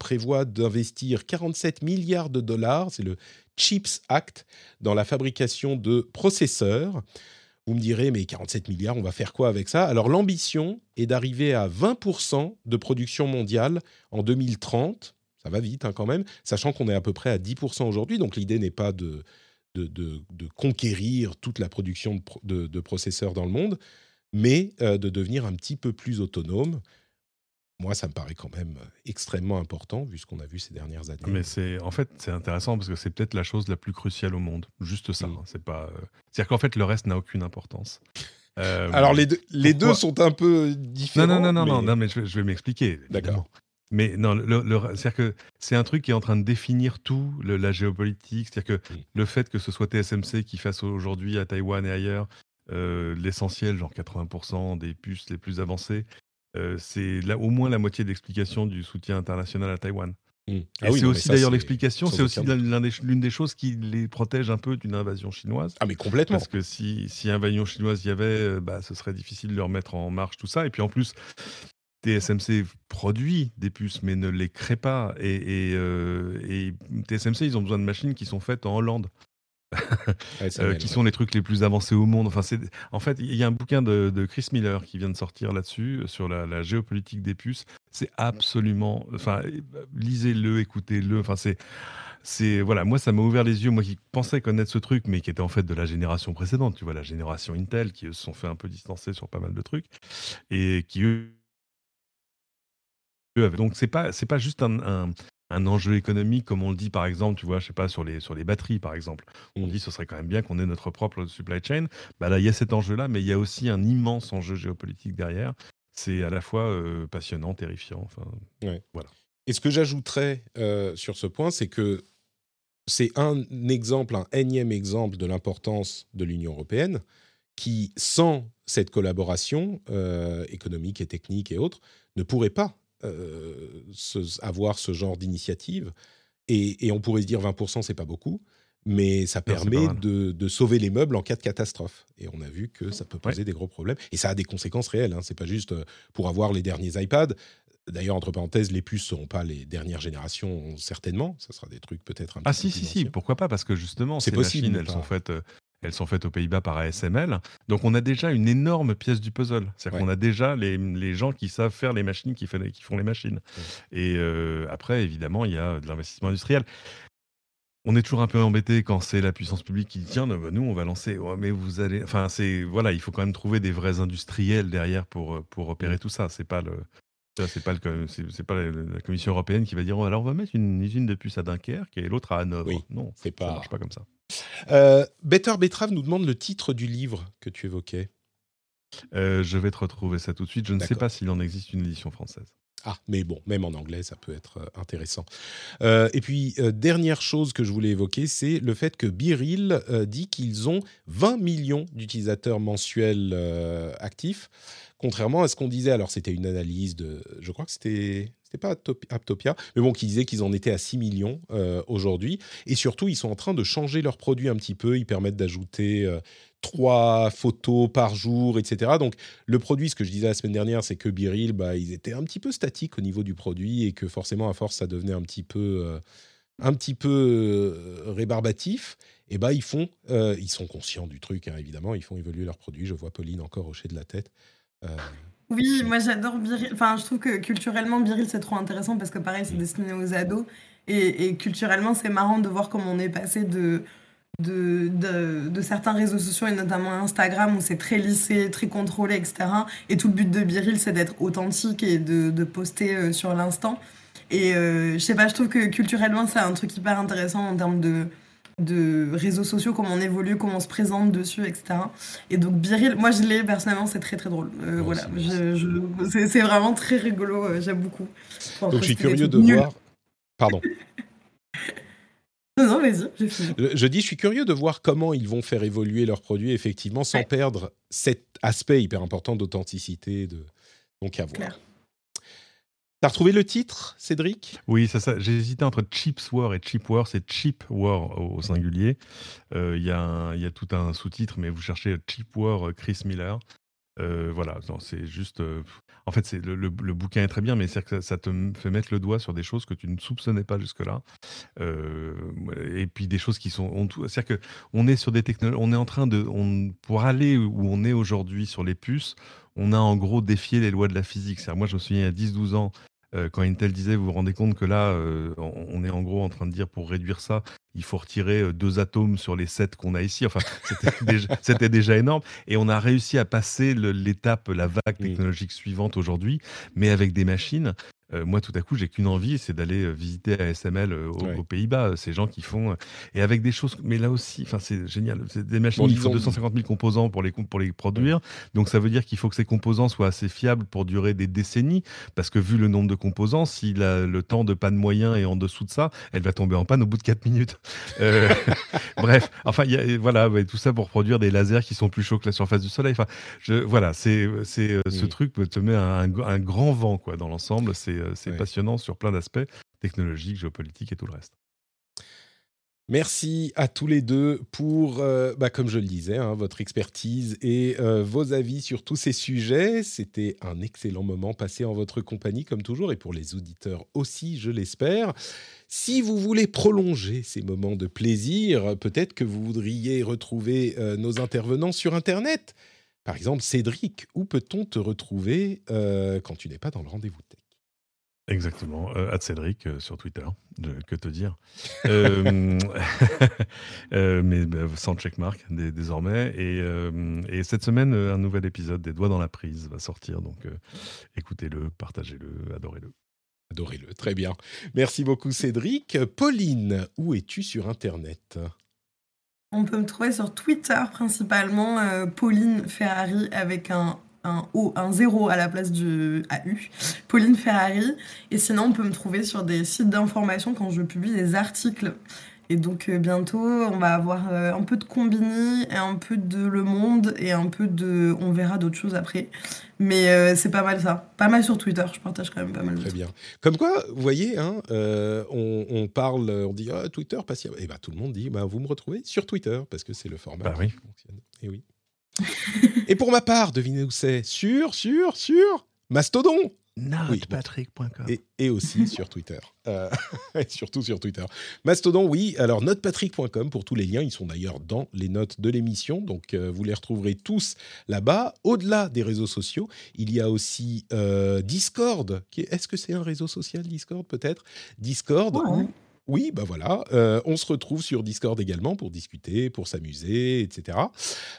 prévoit d'investir 47 milliards de dollars, c'est le CHIPS Act, dans la fabrication de processeurs. Vous me direz, mais 47 milliards, on va faire quoi avec ça? Alors l'ambition est d'arriver à 20% de production mondiale en 2030. Ça va vite hein, quand même, sachant qu'on est à peu près à 10% aujourd'hui. Donc l'idée n'est pas de, de, conquérir toute la production de, processeurs dans le monde, mais euh, de devenir un petit peu plus autonome. Moi, ça me paraît quand même extrêmement important vu ce qu'on a vu ces dernières années. Mais c'est en fait c'est intéressant parce que c'est peut-être la chose la plus cruciale au monde. Juste ça. Mmh. Hein, c'est pas. Euh, c'est-à-dire qu'en fait le reste n'a aucune importance. Euh, Alors les deux, les deux sont un peu différents. Non non non non non, mais je vais, m'expliquer. D'accord. Mais non, le, c'est-à-dire que c'est un truc qui est en train de définir tout la géopolitique. C'est-à-dire que le fait que ce soit TSMC qui fasse aujourd'hui à Taïwan et ailleurs euh, l'essentiel, genre 80% des puces les plus avancées, euh, c'est au moins la moitié de l'explication du soutien international à Taïwan. Mmh. Ah c'est aussi d'ailleurs l'explication, c'est aussi l'une des, choses qui les protège un peu d'une invasion chinoise. Ah mais complètement. Parce que si, si invasion chinoise y avait, euh, bah, ce serait difficile de leur mettre en marche tout ça. Et puis en plus, TSMC produit des puces, mais ne les crée pas. Et, euh, TSMC, ils ont besoin de machines qui sont faites en Hollande. Euh, qui sont les trucs les plus avancés au monde. Enfin, en fait, il y a un bouquin de, Chris Miller qui vient de sortir là-dessus, sur la, géopolitique des puces. C'est absolument. Enfin, lisez-le, écoutez-le. Enfin, c'est. C'est voilà, moi ça m'a ouvert les yeux, moi qui pensais connaître ce truc, mais qui était en fait de la génération précédente, tu vois, la génération Intel, qui se sont fait un peu distancer sur pas mal de trucs, et qui eux donc c'est pas c'est pas juste un, un, enjeu économique comme on le dit par exemple, tu vois, je sais pas sur les sur les batteries par exemple. On dit ce serait quand même bien qu'on ait notre propre supply chain. Bah là il y a cet enjeu là, mais il y a aussi un immense enjeu géopolitique derrière. C'est à la fois passionnant, terrifiant. Enfin, voilà. Et ce que j'ajouterais sur ce point, c'est que c'est un exemple, un énième exemple de l'importance de l'Union européenne, qui, sans cette collaboration économique et technique et autres, ne pourrait pas euh, avoir ce genre d'initiative. Et, on pourrait se dire 20%, c'est pas beaucoup, mais ça permet de, sauver les meubles en cas de catastrophe. Et on a vu que ça peut poser des gros problèmes. Et ça a des conséquences réelles. Hein. C'est pas juste euh, pour avoir les derniers iPads. D'ailleurs, entre parenthèses, les puces ne seront pas les dernières générations, certainement. Ça sera des trucs peut-être un ah, si, si, si, pourquoi pas? Parce que justement, ces possible, machines, elles sont faites euh, elles sont faites aux Pays-Bas par ASML. Donc on a déjà une énorme pièce du puzzle. C'est-à-dire qu'on a déjà les, gens qui savent faire les machines qui, qui font les machines. Et euh, après, évidemment, il y a de l'investissement industriel. On est toujours un peu embêté quand c'est la puissance publique qui dit tiens, bah, nous on va lancer. mais vous allez, enfin c'est voilà, il faut quand même trouver des vrais industriels derrière pour pour opérer tout ça. C'est pas le c'est pas, le, c'est, pas la, Commission européenne qui va dire oh, alors on va mettre une usine de puces à Dunkerque et l'autre à Hanovre. non, c'est pas... ça marche pas comme ça. Euh, Better Betrave nous demande le titre du livre que tu évoquais. Euh, je vais te retrouver ça tout de suite. Je ne sais pas s'il en existe une édition française. Ah, mais bon, même en anglais, ça peut être euh, intéressant. et puis, dernière chose que je voulais évoquer, c'est le fait que Biril dit qu'ils ont 20 millions d'utilisateurs mensuels actifs, contrairement à ce qu'on disait. Alors, c'était une analyse de. Je crois que c'était c'était pas Aptopia, mais bon, qui disait qu'ils en étaient à 6 millions euh, aujourd'hui. Et surtout, ils sont en train de changer leurs produits un petit peu. Ils permettent d'ajouter euh, trois photos par jour, etc. Donc, le produit, ce que je disais la semaine dernière, c'est que Biril, bah, ils étaient un petit peu statiques au niveau du produit et que forcément, à force, ça devenait un petit peu, euh, un petit peu rébarbatif. Et bah, ils font, ils sont conscients du truc, hein, évidemment. Ils font évoluer leurs produits. Je vois Pauline encore hocher de la tête. Oui, moi j'adore Biril. Enfin, je trouve que culturellement, Biril, c'est trop intéressant parce que pareil, c'est destiné aux ados. Et, culturellement, c'est marrant de voir comment on est passé de, de, de, certains réseaux sociaux, et notamment Instagram, où c'est très lissé, très contrôlé, etc. Et tout le but de Biril, c'est d'être authentique et de, de poster euh, sur l'instant. Et euh, je sais pas, je trouve que culturellement, c'est un truc hyper intéressant en termes de de réseaux sociaux, comment on évolue, comment on se présente dessus, etc. Et donc Biril, moi je l'ai personnellement, c'est très très drôle. Euh, voilà, c'est vraiment très rigolo, euh, j'aime beaucoup. donc je suis curieux de voir. Pardon. non, non, vas-y, j'ai fini. Je dis, je suis curieux de voir comment ils vont faire évoluer leurs produits, effectivement, sans perdre cet aspect hyper important d'authenticité. De... Donc à voir. T'as retrouvé le titre, Cédric? Oui. J'ai hésité entre Chips War et Cheap War. C'est Cheap War au, singulier. Euh, il y, a tout un sous-titre, mais vous cherchez Cheap War euh, Chris Miller. Euh, voilà, c'est juste. en fait, le, bouquin est très bien, mais c'est que ça, te fait mettre le doigt sur des choses que tu ne soupçonnais pas jusque-là, et puis des choses qui sont. C'est-à-dire que on est sur des technologies, on est en train de, pour aller où on est aujourd'hui sur les puces, on a en gros défié les lois de la physique. Moi, je me souviens a 10-12 ans, quand Intel disait, vous vous rendez compte que là, euh, on est en gros en train de dire pour réduire ça, il faut retirer euh, deux atomes sur les sept qu'on a ici. Enfin, c'était déjà, énorme. Et on a réussi à passer l'étape, la vague technologique suivante aujourd'hui, mais avec des machines euh, moi, tout à coup, j'ai qu'une envie, c'est d'aller euh, visiter ASML aux, Pays-Bas. Ces gens qui font et avec des choses. Mais là aussi, c'est génial. C'est des machines. il faut 250 000 composants pour les pour les produire. Donc, ça veut dire qu'il faut que ces composants soient assez fiables pour durer des décennies, parce que vu le nombre de composants, si le temps de panne moyen est en dessous de ça, elle va tomber en panne au bout de 4 minutes. bref, enfin, y a, voilà, tout ça pour produire des lasers qui sont plus chauds que la surface du Soleil. Enfin, je, voilà, c'est c'est ce truc te met un, un, grand vent quoi dans l'ensemble. C'est euh, c'est passionnant sur plein d'aspects, technologiques, géopolitiques et tout le reste. Merci à tous les deux pour, euh, bah, comme je le disais, hein, votre expertise et euh, vos avis sur tous ces sujets. C'était un excellent moment passé en votre compagnie, comme toujours, et pour les auditeurs aussi, je l'espère. Si vous voulez prolonger ces moments de plaisir, peut-être que vous voudriez retrouver nos intervenants sur Internet. Par exemple, Cédric, où peut-on te retrouver quand tu n'es pas dans le rendez-vous? Exactement, euh, Cédric euh, sur Twitter, que te dire. euh, euh mais bah, sans checkmark désormais. Et, cette semaine, un nouvel épisode des Doigts dans la prise va sortir. Donc écoutez-le, partagez-le, adorez-le. Adorez-le, très bien. Merci beaucoup Cédric. Pauline, où es-tu sur Internet? On peut me trouver sur Twitter principalement, Pauline Ferrari avec un un O, un zéro à la place du AU, Pauline Ferrari. Et sinon, on peut me trouver sur des sites d'information quand je publie des articles. Et donc euh, bientôt, on va avoir euh, un peu de Combini, et un peu de Le Monde et un peu de... On verra d'autres choses après. Mais euh, c'est pas mal ça. Pas mal sur Twitter, je partage quand même pas mal. Très bien. Comme quoi, vous voyez, hein, on, parle, on dit ah, Twitter, pas si... Et bah, tout le monde dit, bah, vous me retrouvez sur Twitter, parce que c'est le format bah, oui. qui fonctionne. Et oui. Et pour ma part, devinez où c'est Sur, sur, sur Mastodon Notepatrick.com. et, aussi sur Twitter. Euh, surtout sur Twitter. Mastodon, oui. Alors, notepatrick.com pour tous les liens. Ils sont d'ailleurs dans les notes de l'émission. Donc, euh, vous les retrouverez tous là-bas. Au-delà des réseaux sociaux, il y a aussi euh, Discord. Est-ce que c'est un réseau social, Discord, peut-être? Discord, oui, bah voilà, euh, on se retrouve sur Discord également pour discuter, pour s'amuser, etc.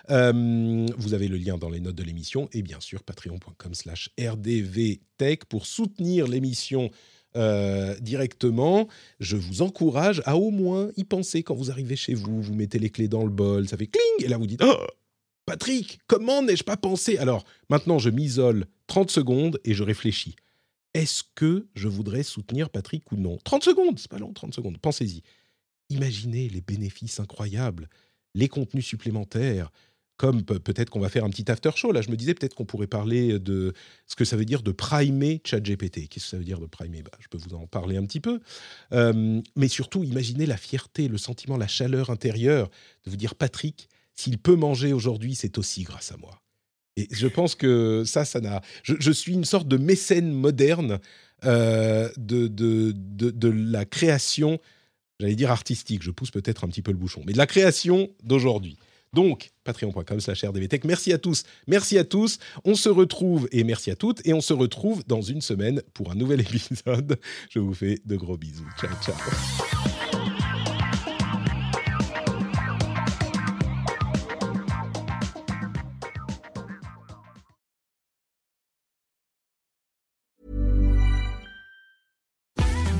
Euh, vous avez le lien dans les notes de l'émission et bien sûr patreon.com slash rdvtech pour soutenir l'émission euh, directement. Je vous encourage à au moins y penser quand vous arrivez chez vous, vous mettez les clés dans le bol, ça fait cling, et là vous dites oh, Patrick, comment n'ai-je pas pensé? Alors maintenant je m'isole 30 secondes et je réfléchis est-ce que je voudrais soutenir Patrick ou non? 30 secondes, c'est pas long, 30 secondes, pensez-y. Imaginez les bénéfices incroyables, les contenus supplémentaires, comme peut-être qu'on va faire un petit after show. Là, je me disais peut-être qu'on pourrait parler de ce que ça veut dire de primer ChatGPT. Qu'est-ce que ça veut dire de primer? Bah, Je peux vous en parler un petit peu. Euh, mais surtout, imaginez la fierté, le sentiment, la chaleur intérieure de vous dire Patrick, s'il peut manger aujourd'hui, c'est aussi grâce à moi. Et je pense que ça, ça n'a. Je, suis une sorte de mécène moderne euh, de, de, de, la création, j'allais dire artistique, je pousse peut-être un petit peu le bouchon, mais de la création d'aujourd'hui. Donc, patreon.com slash rdvtech. Merci à tous, merci à tous. On se retrouve, et merci à toutes, et on se retrouve dans une semaine pour un nouvel épisode. Je vous fais de gros bisous. Ciao, ciao.